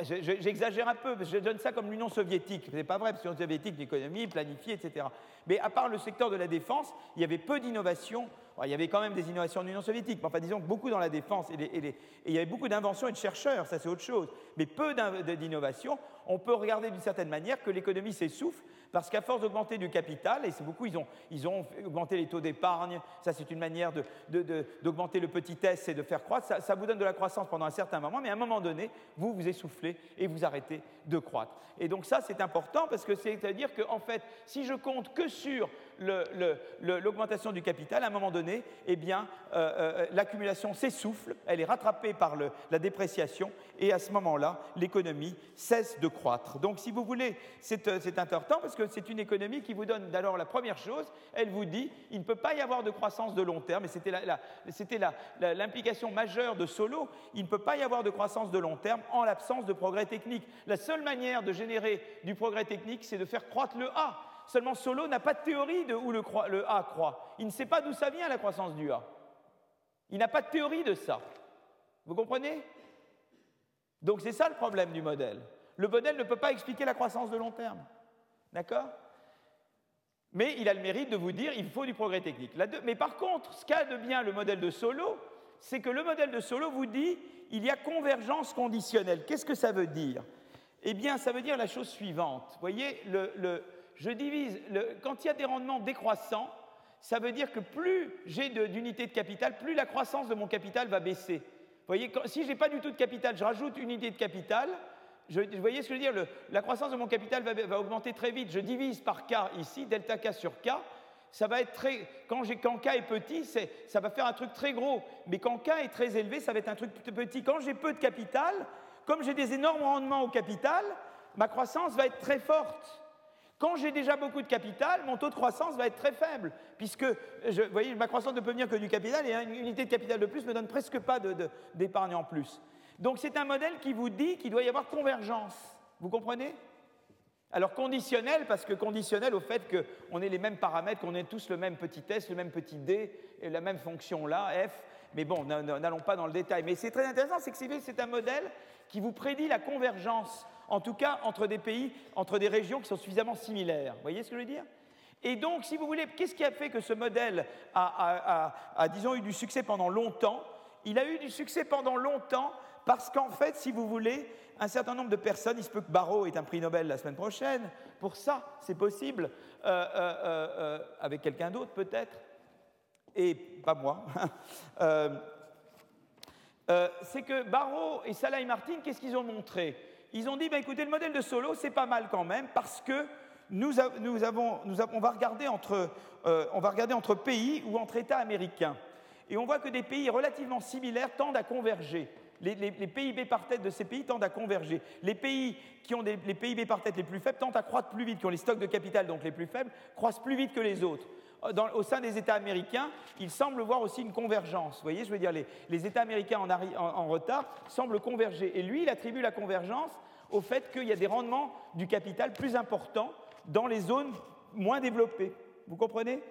j'exagère un peu, je donne ça comme l'Union soviétique. Ce n'est pas vrai, parce que l'Union soviétique, l'économie planifiée, etc. Mais à part le secteur de la défense, il y avait peu il y avait quand même des innovations en Union soviétique, mais enfin disons que beaucoup dans la défense, et, il y avait beaucoup d'inventions et de chercheurs, ça c'est autre chose, mais peu d'innovations. On peut regarder d'une certaine manière que l'économie s'essouffle, parce qu'à force d'augmenter du capital, et c'est beaucoup, ils ont, ils ont, augmenté les taux d'épargne, ça c'est une manière d'augmenter de, le petit test et de faire croître, ça, ça, vous donne de la croissance pendant un certain moment, mais à un moment donné, vous vous essoufflez et vous arrêtez de croître. Et donc ça c'est important, parce que c'est-à-dire qu'en en fait, si je compte que sur l'augmentation du capital, à un moment donné, eh bien, euh, euh, l'accumulation s'essouffle, elle est rattrapée par la dépréciation, et à ce moment-là, l'économie cesse de croître. Donc, si vous voulez, c'est euh, important parce que c'est une économie qui vous donne d'abord la première chose, elle vous dit, il ne peut pas y avoir de croissance de long terme, et c'était l'implication majeure de Solo, il ne peut pas y avoir de croissance de long terme en l'absence de progrès technique. La seule manière de générer du progrès technique, c'est de faire croître le A. Seulement Solo n'a pas de théorie de où le, A croît. Il ne sait pas d'où ça vient la croissance du A. Il n'a pas de théorie de ça. Vous comprenez? Donc c'est ça le problème du modèle. Le modèle ne peut pas expliquer la croissance de long terme. D'accord? Mais il a le mérite de vous dire il faut du progrès technique. Mais par contre, ce qu'a de bien le modèle de Solo, c'est que le modèle de Solo vous dit il y a convergence conditionnelle. Qu'est-ce que ça veut dire? Eh bien, ça veut dire la chose suivante. Voyez, le je divise, quand il y a des rendements décroissants, ça veut dire que plus j'ai d'unités de, capital, plus la croissance de mon capital va baisser. Vous voyez, si je n'ai pas du tout de capital, je rajoute une unité de capital, vous voyez ce que je veux dire La croissance de mon capital va, augmenter très vite. Je divise par K ici, delta K sur K. Ça va être très. Quand, quand K est petit, ça va faire un truc très gros. Mais quand K est très élevé, ça va être un truc petit. Quand j'ai peu de capital, comme j'ai des énormes rendements au capital, ma croissance va être très forte. Quand j'ai déjà beaucoup de capital, mon taux de croissance va être très faible, puisque vous voyez, ma croissance ne peut venir que du capital, et une unité de capital de plus ne donne presque pas d'épargne en plus. Donc c'est un modèle qui vous dit qu'il doit y avoir convergence. Vous comprenez? Alors conditionnel, parce que conditionnel au fait qu'on ait les mêmes paramètres, qu'on ait tous le même petit S, le même petit D, et la même fonction là, F, mais bon, n'allons pas dans le détail. Mais c'est très intéressant, c'est que c'est un modèle qui vous prédit la convergence en tout cas entre des pays, entre des régions qui sont suffisamment similaires. Vous voyez ce que je veux dire? Et donc, si vous voulez, qu'est-ce qui a fait que ce modèle a, disons, eu du succès pendant longtemps? Il a eu du succès pendant longtemps parce qu'en fait, si vous voulez, un certain nombre de personnes, il se peut que Barreau ait un prix Nobel la semaine prochaine, pour ça, c'est possible, euh, euh, euh, avec quelqu'un d'autre peut-être. et pas moi, c'est que Barrault et Salah Martin, qu'est-ce qu'ils ont montré? Ils ont dit, bah, écoutez, le modèle de Solo, c'est pas mal quand même, parce que nous, avons, on, va regarder entre, on va regarder entre pays ou entre États américains. Et on voit que des pays relativement similaires tendent à converger les, PIB par tête de ces pays tendent à converger. Les pays qui ont les PIB par tête les plus faibles tendent à croître plus vite, qui ont les stocks de capital donc les plus faibles, croissent plus vite que les autres. Au sein des États américains, il semble voir aussi une convergence. Vous voyez, je veux dire, les, États américains en, en, retard semblent converger. Et lui, il attribue la convergence au fait qu'il y a des rendements du capital plus importants dans les zones moins développées. Vous comprenez?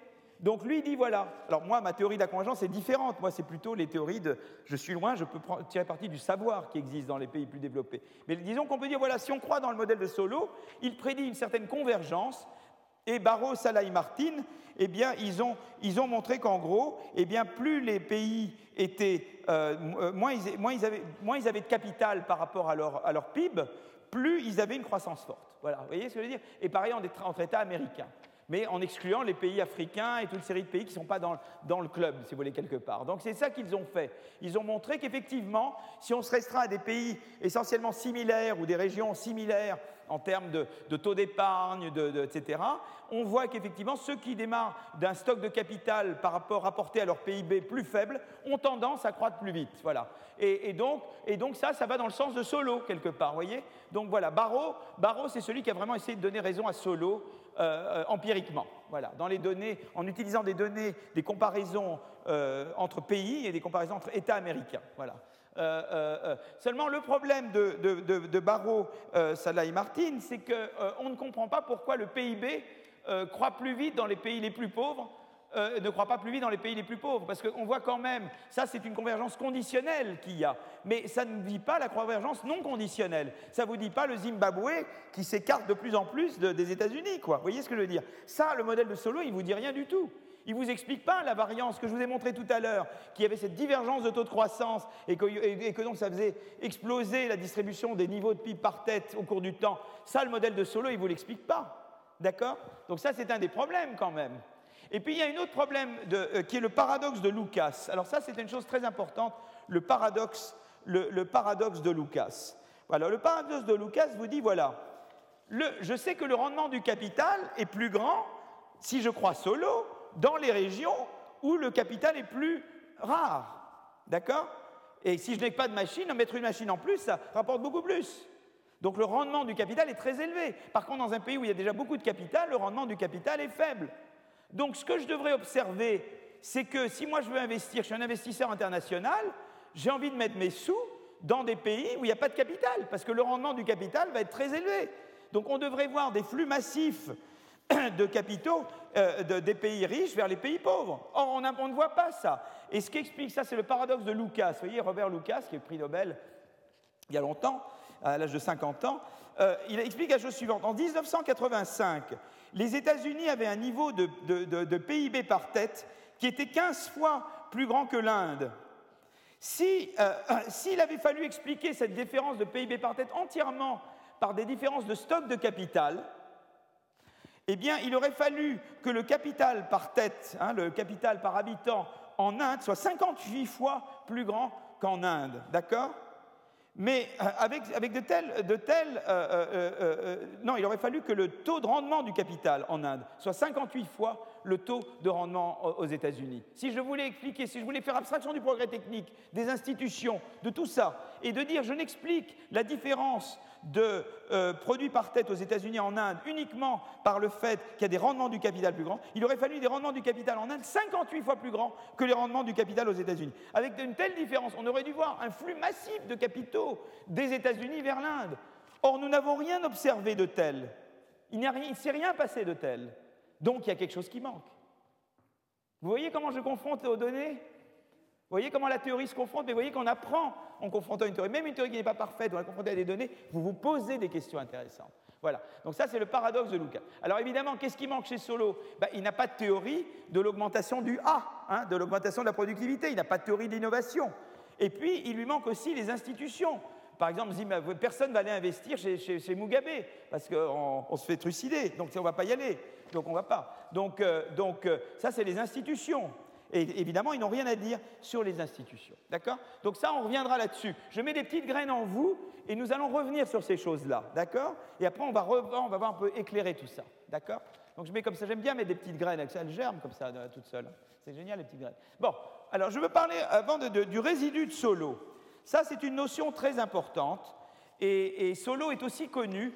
Donc lui dit voilà. Alors moi, ma théorie de la convergence est différente. Moi, c'est plutôt les théories de je suis loin, je peux tirer parti du savoir qui existe dans les pays plus développés. Mais disons qu'on peut dire voilà, si on croit dans le modèle de Solo, il prédit une certaine convergence. Et Barrault, Salah et Martin, eh bien, ils ont, ils ont montré qu'en gros, eh bien, plus les pays étaient, euh, moins, ils, avaient, moins, ils avaient, de capital par rapport à leur, à leur PIB, plus ils avaient une croissance forte. Voilà, vous voyez ce que je veux dire? Et pareil entre États américains mais en excluant les pays africains et toute une série de pays qui ne sont pas dans, le club, si vous voulez, quelque part. Donc c'est ça qu'ils ont fait. Ils ont montré qu'effectivement, si on se restreint à des pays essentiellement similaires ou des régions similaires en termes de, taux d'épargne, etc., on voit qu'effectivement, ceux qui démarrent d'un stock de capital par rapport rapporté à leur PIB plus faible ont tendance à croître plus vite. Voilà. Et, donc, et donc ça, ça va dans le sens de Solo, quelque part, voyez Donc voilà, Barreau, Barreau c'est celui qui a vraiment essayé de donner raison à Solo euh, empiriquement, voilà, dans les données, en utilisant des données, des comparaisons euh, entre pays et des comparaisons entre États américains. Voilà. Euh, seulement, le problème de, de, de, Barreau, Salah et Martin, c'est qu'on ne comprend pas pourquoi le PIB croît plus vite dans les pays les plus pauvres euh, ne croit pas plus vite dans les pays les plus pauvres, parce qu'on voit quand même, ça c'est une convergence conditionnelle qu'il y a, mais ça ne dit pas la convergence non conditionnelle. Ça ne vous dit pas le Zimbabwe qui s'écarte de plus en plus des États-Unis, quoi. Vous voyez ce que je veux dire? Ça, le modèle de Solo, il ne vous dit rien du tout. Il ne vous explique pas la variance que je vous ai montré tout à l'heure, qu'il y avait cette divergence de taux de croissance et que, et que, donc ça faisait exploser la distribution des niveaux de PIB par tête au cours du temps. Ça, le modèle de Solo, il ne vous l'explique pas. D'accord? Donc ça, c'est un des problèmes quand même. Et puis il y a un autre problème euh, qui est le paradoxe de Lucas. Alors ça, c'est une chose très importante, le paradoxe, le, paradoxe de Lucas. Voilà, le paradoxe de Lucas vous dit, voilà, je sais que le rendement du capital est plus grand, si je crois solo, dans les régions où le capital est plus rare. D'accord? Et si je n'ai pas de machine, mettre une machine en plus, ça rapporte beaucoup plus. Donc le rendement du capital est très élevé. Par contre, dans un pays où il y a déjà beaucoup de capital, le rendement du capital est faible. Donc ce que je devrais observer, c'est que si moi je veux investir, je suis un investisseur international, j'ai envie de mettre mes sous dans des pays où il n'y a pas de capital, parce que le rendement du capital va être très élevé. Donc on devrait voir des flux massifs de capitaux euh, des pays riches vers les pays pauvres. Or, on, ne voit pas ça. Et ce qui explique ça, c'est le paradoxe de Lucas. Vous voyez, Robert Lucas, qui est prix Nobel il y a longtemps, à l'âge de 50 ans, euh, il explique la chose suivante. En 1985, les États-Unis avaient un niveau de, PIB par tête qui était 15 fois plus grand que l'Inde. Euh, s'il avait fallu expliquer cette différence de PIB par tête entièrement par des différences de stock de capital, eh bien, il aurait fallu que le capital par tête, hein, le capital par habitant en Inde, soit 58 fois plus grand qu'en Inde. D'accord? Mais euh, avec, de tels... Euh, euh, non, il aurait fallu que le taux de rendement du capital en Inde soit 58 fois le taux de rendement aux États-Unis. Si je voulais expliquer, si je voulais faire abstraction du progrès technique, des institutions, de tout ça, et de dire je n'explique la différence de euh, produits par tête aux États-Unis en Inde uniquement par le fait qu'il y a des rendements du capital plus grands, il aurait fallu des rendements du capital en Inde 58 fois plus grands que les rendements du capital aux États-Unis. Avec une telle différence, on aurait dû voir un flux massif de capitaux des États-Unis vers l'Inde. Or, nous n'avons rien observé de tel. Il ne s'est rien passé de tel. Donc il y a quelque chose qui manque. Vous voyez comment je confronte aux données? Vous voyez comment la théorie se confronte, mais vous voyez qu'on apprend en confrontant une théorie. Même une théorie qui n'est pas parfaite, on la confronter à des données, vous vous posez des questions intéressantes. Voilà. Donc ça, c'est le paradoxe de Lucas. Alors évidemment, qu'est-ce qui manque chez Solo? Ben, Il n'a pas de théorie de l'augmentation du A, hein, de l'augmentation de la productivité. Il n'a pas de théorie d'innovation. Et puis, il lui manque aussi les institutions. Par exemple, personne ne va aller investir chez, Mugabe parce qu'on se fait trucider, donc on ne va pas y aller, donc on ne va pas. Donc, euh, donc euh, ça, c'est les institutions. Et évidemment, ils n'ont rien à dire sur les institutions. D'accord? Donc ça, on reviendra là-dessus. Je mets des petites graines en vous et nous allons revenir sur ces choses-là. D'accord? Et après, on va, on va voir un peu éclairer tout ça. D'accord? Donc je mets comme ça, j'aime bien mettre des petites graines, elles germent comme ça, toutes seules. C'est génial, les petites graines. Bon, alors je veux parler avant du résidu de Solo. Ça, c'est une notion très importante. Et Solo est aussi connu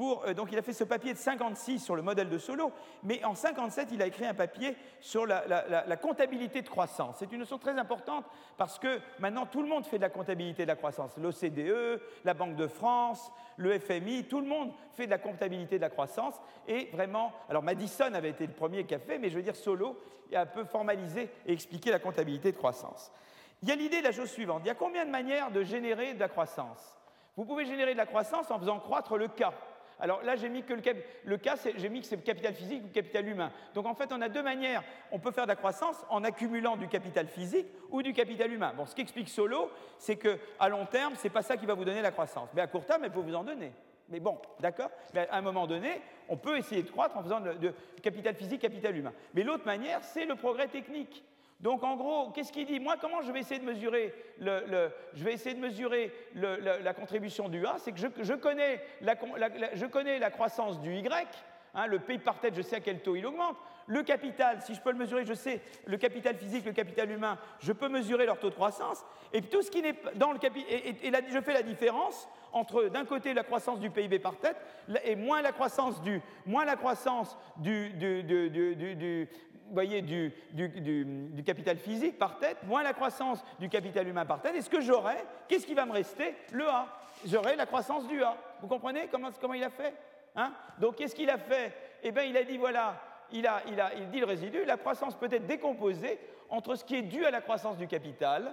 euh, donc il a fait ce papier de 56 sur le modèle de Solo, mais en 57 il a écrit un papier sur la, comptabilité de croissance. C'est une notion très importante parce que maintenant tout le monde fait de la comptabilité de la croissance. L'OCDE, la Banque de France, le FMI, tout le monde fait de la comptabilité de la croissance. Et vraiment, alors Madison avait été le premier qui a fait, mais je veux dire Solo a un peu formalisé et expliqué la comptabilité de croissance. Il y a l'idée de la chose suivante. Il y a combien de manières de générer de la croissance? Vous pouvez générer de la croissance en faisant croître le cas. Alors là, j'ai mis que le, cas, j'ai mis que c'est capital physique ou capital humain. Donc en fait, on a deux manières. On peut faire de la croissance en accumulant du capital physique ou du capital humain. Bon, ce qu'explique Solo, c'est qu'à long terme, ce n'est pas ça qui va vous donner la croissance. Mais à court terme, elle peut vous en donner. Mais bon, d'accord Mais à un moment donné, on peut essayer de croître en faisant de capital physique, capital humain. Mais l'autre manière, c'est le progrès technique. Donc en gros, qu'est-ce qu'il dit? Moi, comment je vais essayer de mesurer, le, je vais essayer de mesurer la contribution du A? C'est que je, connais la, je, connais la, croissance du Y, hein, le pays par tête, je sais à quel taux il augmente. Le capital, si je peux le mesurer, je sais le capital physique, le capital humain, je peux mesurer leur taux de croissance. Et tout ce qui n'est dans le capital, et, je fais la différence entre d'un côté la croissance du PIB par tête et moins la croissance du, moins la croissance du, du, voyez, du, du, capital physique par tête, moins la croissance du capital humain par tête. Et ce que j'aurai, qu'est-ce qui va me rester? Le A. J'aurai la croissance du A. Vous comprenez comment, comment il a fait hein? Donc, qu'est-ce qu'il a fait? Eh bien, il a dit voilà, il, a, il, a, il dit le résidu, la croissance peut être décomposée entre ce qui est dû à la croissance du capital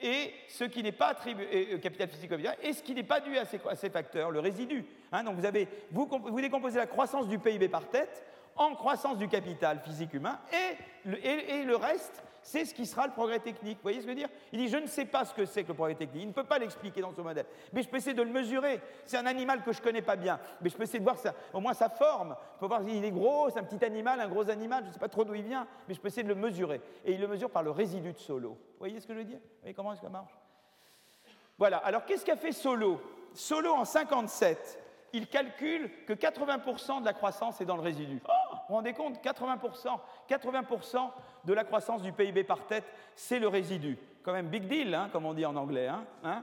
et ce qui n'est pas attribué au capital physique et ce qui n'est pas dû à ces, ces facteurs, le résidu. Hein? Donc vous, avez, vous, vous décomposez la croissance du PIB par tête en croissance du capital physique humain, et le, reste, c'est ce qui sera le progrès technique. Vous voyez ce que je veux dire? Il dit, je ne sais pas ce que c'est que le progrès technique. Il ne peut pas l'expliquer dans ce modèle. Mais je peux essayer de le mesurer. C'est un animal que je ne connais pas bien. Mais je peux essayer de voir au moins sa forme. Je peux voir s'il est gros, c'est un petit animal, un gros animal. Je ne sais pas trop d'où il vient. Mais je peux essayer de le mesurer. Et il le mesure par le résidu de Solo. Vous voyez ce que je veux dire? Vous voyez comment est-ce que ça marche? Voilà. Alors, qu'est-ce qu'a fait Solo? Solo, en 57, il calcule que 80% de la croissance est dans le résidu. Oh vous vous rendez compte 80%, 80% de la croissance du PIB par tête, c'est le résidu. Quand même big deal, hein, comme on dit en anglais. Hein, hein.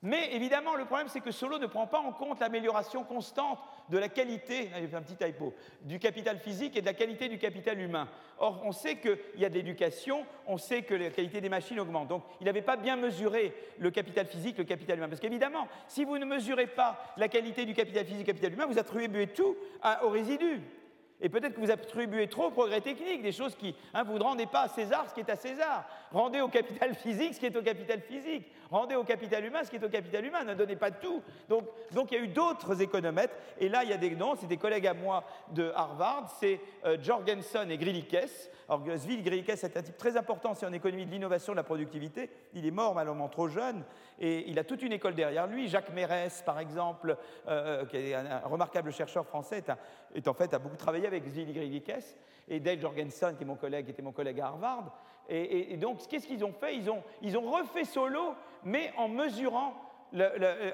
mais évidemment, le problème, c'est que Solo ne prend pas en compte l'amélioration constante de la qualité, j'ai fait un petit typo, du capital physique et de la qualité du capital humain. Or, on sait qu'il y a de l'éducation, on sait que la qualité des machines augmente. Donc, il n'avait pas bien mesuré le capital physique, le capital humain. Parce qu'évidemment, si vous ne mesurez pas la qualité du capital physique, du capital humain, vous attribuez tout au résidu. Et peut-être que vous attribuez trop au progrès technique, des choses qui, hein, vous ne rendez pas à César ce qui est à César. Rendez au capital physique ce qui est au capital physique. Rendez au capital humain ce qui est au capital humain. Ne donnez pas tout. Donc, donc il y a eu d'autres économètres. Et là, il y a des noms, c'est des collègues à moi de Harvard, c'est euh, Jorgensen et Grilikes. Alors, Svil Grilikes est un type très important, c'est en économie de l'innovation, de la productivité. Il est mort malheureusement trop jeune. Et il a toute une école derrière lui. Jacques Mérès, par exemple, euh, qui est un, remarquable chercheur français, est, en fait a beaucoup travaillé avec Grilikes et Dave Jorgensen, qui est mon collègue, était mon collègue à Harvard. Et, donc, qu'est-ce qu'ils ont fait? Ils ont, ils ont refait solo, mais en mesurant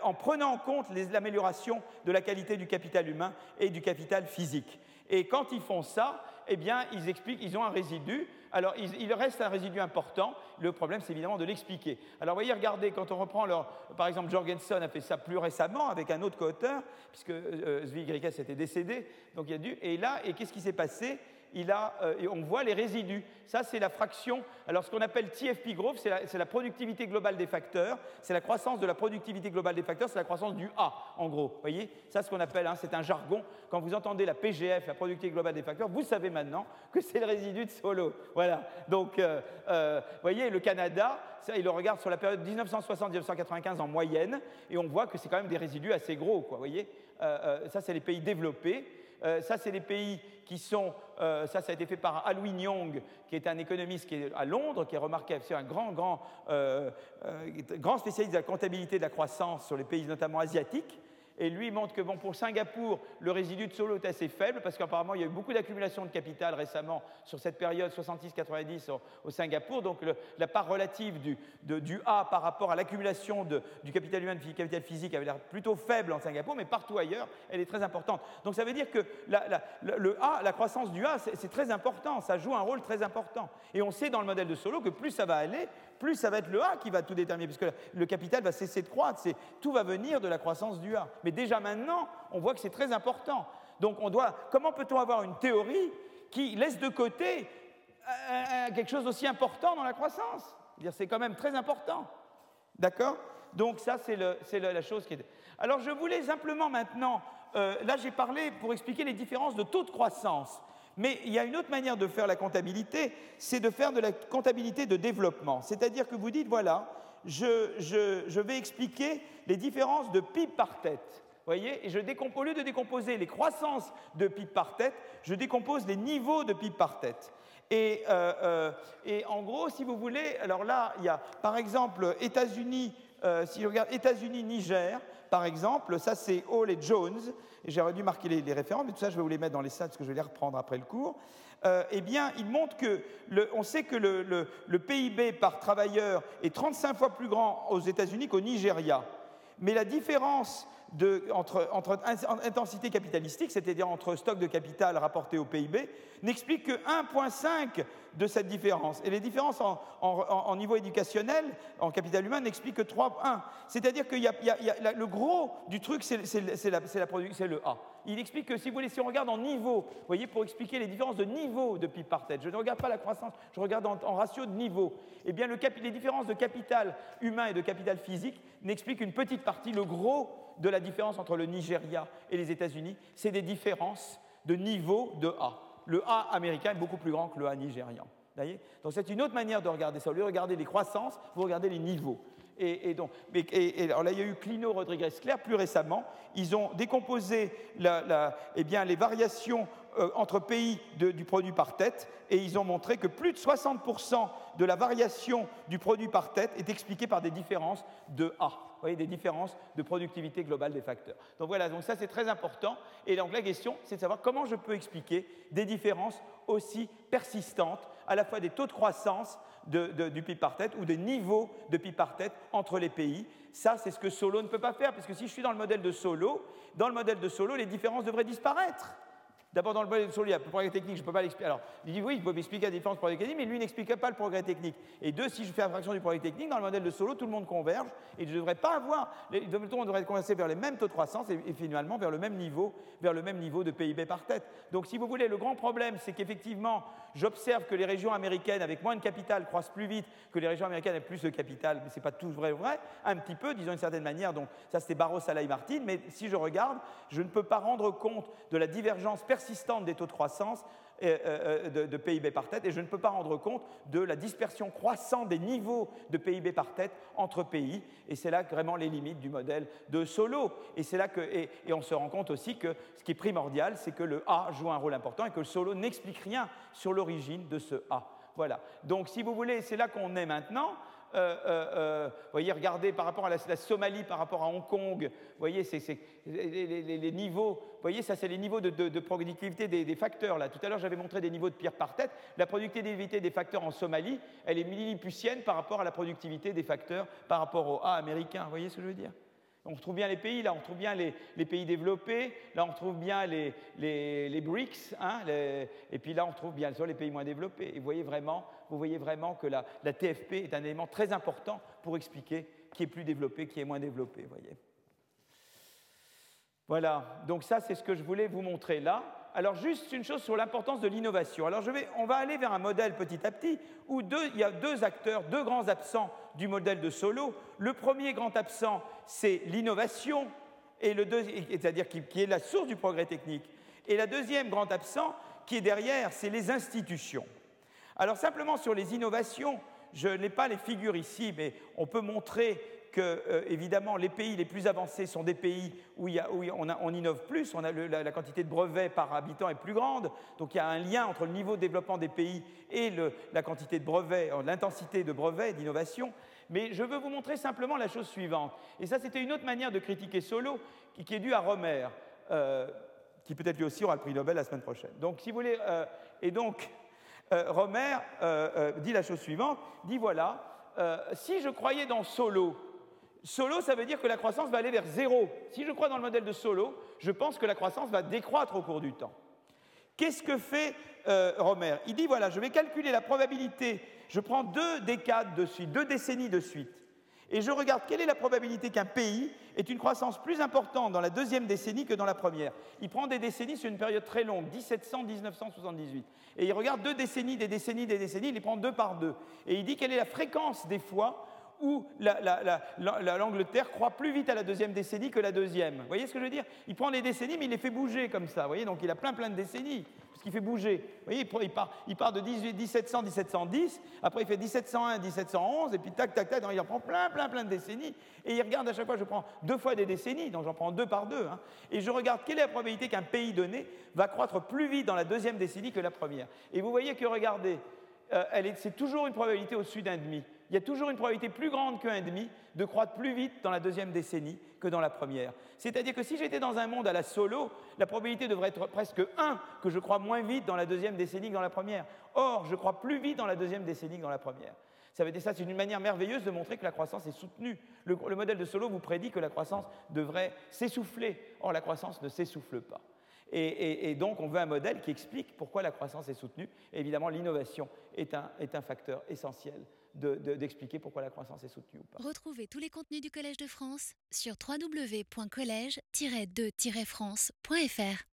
en prenant en compte l'amélioration de la qualité du capital humain et du capital physique. Et quand ils font ça, eh bien, ils expliquent, ils ont un résidu. Alors, il, reste un résidu important. Le problème, c'est évidemment de l'expliquer. Alors, voyez, regardez, quand on reprend leur, par exemple, Jorgensen a fait ça plus récemment avec un autre co-auteur, puisque euh, était décédé. Donc, il y a dû. Et là, qu'est-ce qui s'est passé? Euh, on voit les résidus. Ça, c'est la fraction. Alors, ce qu'on appelle TFP growth, c'est la, productivité globale des facteurs. C'est la croissance de la productivité globale des facteurs, c'est la croissance du A, en gros. Vous voyez? Ça, ce qu'on appelle, hein, c'est un jargon. Quand vous entendez la PGF, la productivité globale des facteurs, vous savez maintenant que c'est le résidu de Solo. Voilà. Donc, euh, euh, vous voyez, le Canada, ça, il le regarde sur la période 1960-1995 en moyenne, et on voit que c'est quand même des résidus assez gros. Quoi, vous voyez? Ça, c'est les pays développés. Euh, ça, c'est les pays qui sont. Euh, ça, ça a été fait par Alwin Young, qui est un économiste qui est à Londres, qui est remarquable. C'est un grand, grand, euh, grand spécialiste de la comptabilité de la croissance sur les pays, notamment asiatiques. Et lui montre que bon, pour Singapour, le résidu de Solo est assez faible parce qu'apparemment, il y a eu beaucoup d'accumulation de capital récemment sur cette période 66-90 au, Singapour. Donc la part relative du, du, A par rapport à l'accumulation du capital humain, du capital physique, avait l'air plutôt faible en Singapour, mais partout ailleurs, elle est très importante. Donc ça veut dire que le A, la croissance du A, c'est très important. Ça joue un rôle très important. Et on sait dans le modèle de Solo que plus ça va aller, plus ça va être le A qui va tout déterminer, puisque le capital va cesser de croître. Tout va venir de la croissance du A. Mais déjà maintenant, on voit que c'est très important. Donc on doit, comment peut-on avoir une théorie qui laisse de côté euh, euh, quelque chose d'aussi important dans la croissance? C'est quand même très important. D'accord? Donc ça, c'est la chose qui est... Alors je voulais simplement maintenant, euh, là j'ai parlé pour expliquer les différences de taux de croissance. Mais il y a une autre manière de faire la comptabilité, c'est de faire de la comptabilité de développement. C'est-à-dire que vous dites, voilà, je, vais expliquer les différences de PIB par tête. Voyez, et je décompose, au lieu de décomposer les croissances de PIB par tête, je décompose les niveaux de PIB par tête. Et, euh, euh, et, en gros, si vous voulez, alors là, il y a par exemple États-Unis, euh, si je regarde États-Unis-Niger, par exemple, ça c'est Hall et Jones, et j'aurais dû marquer les, références, mais tout ça je vais vous les mettre dans les slides parce que je vais les reprendre après le cours. Euh, eh bien, il montre que, on sait que le, PIB par travailleur est 35 fois plus grand aux États-Unis qu'au Nigeria. Mais la différence entre, intensité capitalistique, c'est-à-dire entre stock de capital rapporté au PIB, n'explique que 1,5 de cette différence. Et les différences en, niveau éducationnel, en capital humain, n'expliquent que 3,1. C'est-à-dire que le gros du truc, c'est le A. Il explique que si vous voulez, si on regarde en niveau, voyez, pour expliquer les différences de niveau de PIB par tête, je ne regarde pas la croissance, je regarde en, ratio de niveau. Eh bien, les différences de capital humain et de capital physique n'expliquent qu'une petite partie. Le gros de la différence entre le Nigeria et les États-Unis, c'est des différences de niveau de A. Le A américain est beaucoup plus grand que le A nigérian. Donc c'est une autre manière de regarder ça. Au lieu de regarder les croissances, vous regardez les niveaux. Et, donc, alors là, il y a eu Clino, Rodriguez, Claire plus récemment. Ils ont décomposé eh les variations euh, entre pays du produit par tête et ils ont montré que plus de 60% de la variation du produit par tête est expliquée par des différences de A voyez, des différences de productivité globale des facteurs. Donc voilà, donc ça c'est très important. Et donc la question, c'est de savoir comment je peux expliquer des différences aussi persistantes, à la fois des taux de croissance du PIB par tête ou des niveaux de PIB par tête entre les pays. Ça, c'est ce que Solo ne peut pas faire, parce que si je suis dans le modèle de Solo, dans le modèle de Solo, les différences devraient disparaître. D'abord, dans le modèle de Solo, il y a le progrès technique, je ne peux pas l'expliquer. Alors, il dit oui, il peut m'expliquer la différence du progrès technique, mais lui n'explique pas le progrès technique. Et deux, si je fais abstraction du progrès technique, dans le modèle de Solo, tout le monde converge et je ne devrais pas avoir. Tout le monde devrait converger vers les mêmes taux de croissance et, finalement vers le même niveau, vers le même niveau de PIB par tête. Donc, si vous voulez, le grand problème, c'est qu'effectivement, j'observe que les régions américaines avec moins de capital croissent plus vite que les régions américaines avec plus de capital, mais ce n'est pas tout vrai, vrai, un petit peu, disons d'une certaine manière. Donc, ça, c'était Barros, Salaï, Martin. Mais si je regarde, je ne peux pas rendre compte de la divergence persistante des taux de croissance euh, euh, de, PIB par tête et je ne peux pas rendre compte de la dispersion croissante des niveaux de PIB par tête entre pays. Et c'est là vraiment les limites du modèle de Solo. Et c'est là que et, on se rend compte aussi que ce qui est primordial, c'est que le A joue un rôle important et que le Solo n'explique rien sur l'origine de ce A. Voilà. Donc, si vous voulez, c'est là qu'on est maintenant. Euh, euh, euh, voyez, regardez par rapport à la, Somalie, par rapport à Hong Kong, voyez, c'est les, niveaux, voyez, ça c'est les niveaux de, productivité des, facteurs. Là. Tout à l'heure, j'avais montré des niveaux de pierre par tête. La productivité des facteurs en Somalie, elle est millilipucienne par rapport à la productivité des facteurs par rapport au A américain. Vous voyez ce que je veux dire? On retrouve bien les pays, là on retrouve bien les, pays développés, là on retrouve bien les, les, BRICS, hein, et puis là on retrouve bien sûr les pays moins développés. Et vous voyez vraiment, vous voyez vraiment que la, TFP est un élément très important pour expliquer qui est plus développé, qui est moins développé. Voyez. Voilà, donc ça c'est ce que je voulais vous montrer là alors juste une chose sur l'importance de l'innovation. Alors je vais, on va aller vers un modèle petit à petit où il y a deux acteurs, deux grands absents du modèle de Solo. Le premier grand absent, c'est l'innovation, et le c'est-à-dire qui, qui est la source du progrès technique. Et la deuxième grand absent qui est derrière, c'est les institutions. Alors simplement sur les innovations, je n'ai pas les figures ici, mais on peut montrer que, euh, évidemment, les pays les plus avancés sont des pays où, on, innove plus, la, quantité de brevets par habitant est plus grande, donc il y a un lien entre le niveau de développement des pays et la quantité de brevets, euh, l'intensité de brevets d'innovation. Mais je veux vous montrer simplement la chose suivante. Et ça, c'était une autre manière de critiquer Solo, qui, est due à Romer, euh, qui peut-être lui aussi aura le prix Nobel la semaine prochaine. Donc, si vous voulez, et donc, Romer dit la chose suivante, dit voilà, si je croyais dans Solo, Solo, ça veut dire que la croissance va aller vers zéro. Si je crois dans le modèle de Solo, je pense que la croissance va décroître au cours du temps. Qu'est-ce que fait euh, Romer? Il dit voilà, je vais calculer la probabilité, je prends deux décades de suite, deux décennies de suite, et je regarde quelle est la probabilité qu'un pays ait une croissance plus importante dans la deuxième décennie que dans la première. Il prend des décennies sur une période très longue, 1700-1978, et il regarde deux décennies, des décennies, des décennies, il les prend deux par deux, et il dit quelle est la fréquence des fois où l'Angleterre croît plus vite à la deuxième décennie que la deuxième. Vous voyez ce que je veux dire? Il prend les décennies, mais il les fait bouger comme ça. Vous voyez? Donc il a plein plein de décennies, qu'il fait bouger. Vous voyez il part, il part de 1700, 1710, après il fait 1701, 1711, et puis tac, tac, tac, donc il en prend plein, plein, plein de décennies. Et il regarde à chaque fois, je prends deux fois des décennies, donc j'en prends deux par deux. Hein. et je regarde quelle est la probabilité qu'un pays donné va croître plus vite dans la deuxième décennie que la première. Et vous voyez que, regardez, euh, c'est toujours une probabilité au-dessus d'un demi il y a toujours une probabilité plus grande que 1,5 de croître plus vite dans la deuxième décennie que dans la première. C'est-à-dire que si j'étais dans un monde à la solo, la probabilité devrait être presque 1 que je crois moins vite dans la deuxième décennie que dans la première. Or, je crois plus vite dans la deuxième décennie que dans la première. Ça veut dire ça, c'est une manière merveilleuse de montrer que la croissance est soutenue. Le, modèle de Solo vous prédit que la croissance devrait s'essouffler. Or, la croissance ne s'essouffle pas. Et, donc, on veut un modèle qui explique pourquoi la croissance est soutenue. évidemment, l'innovation est un facteur essentiel d'expliquer pourquoi la croissance est soutenue ou pas. Retrouvez tous les contenus du Collège de France sur www.colège-2-france.fr.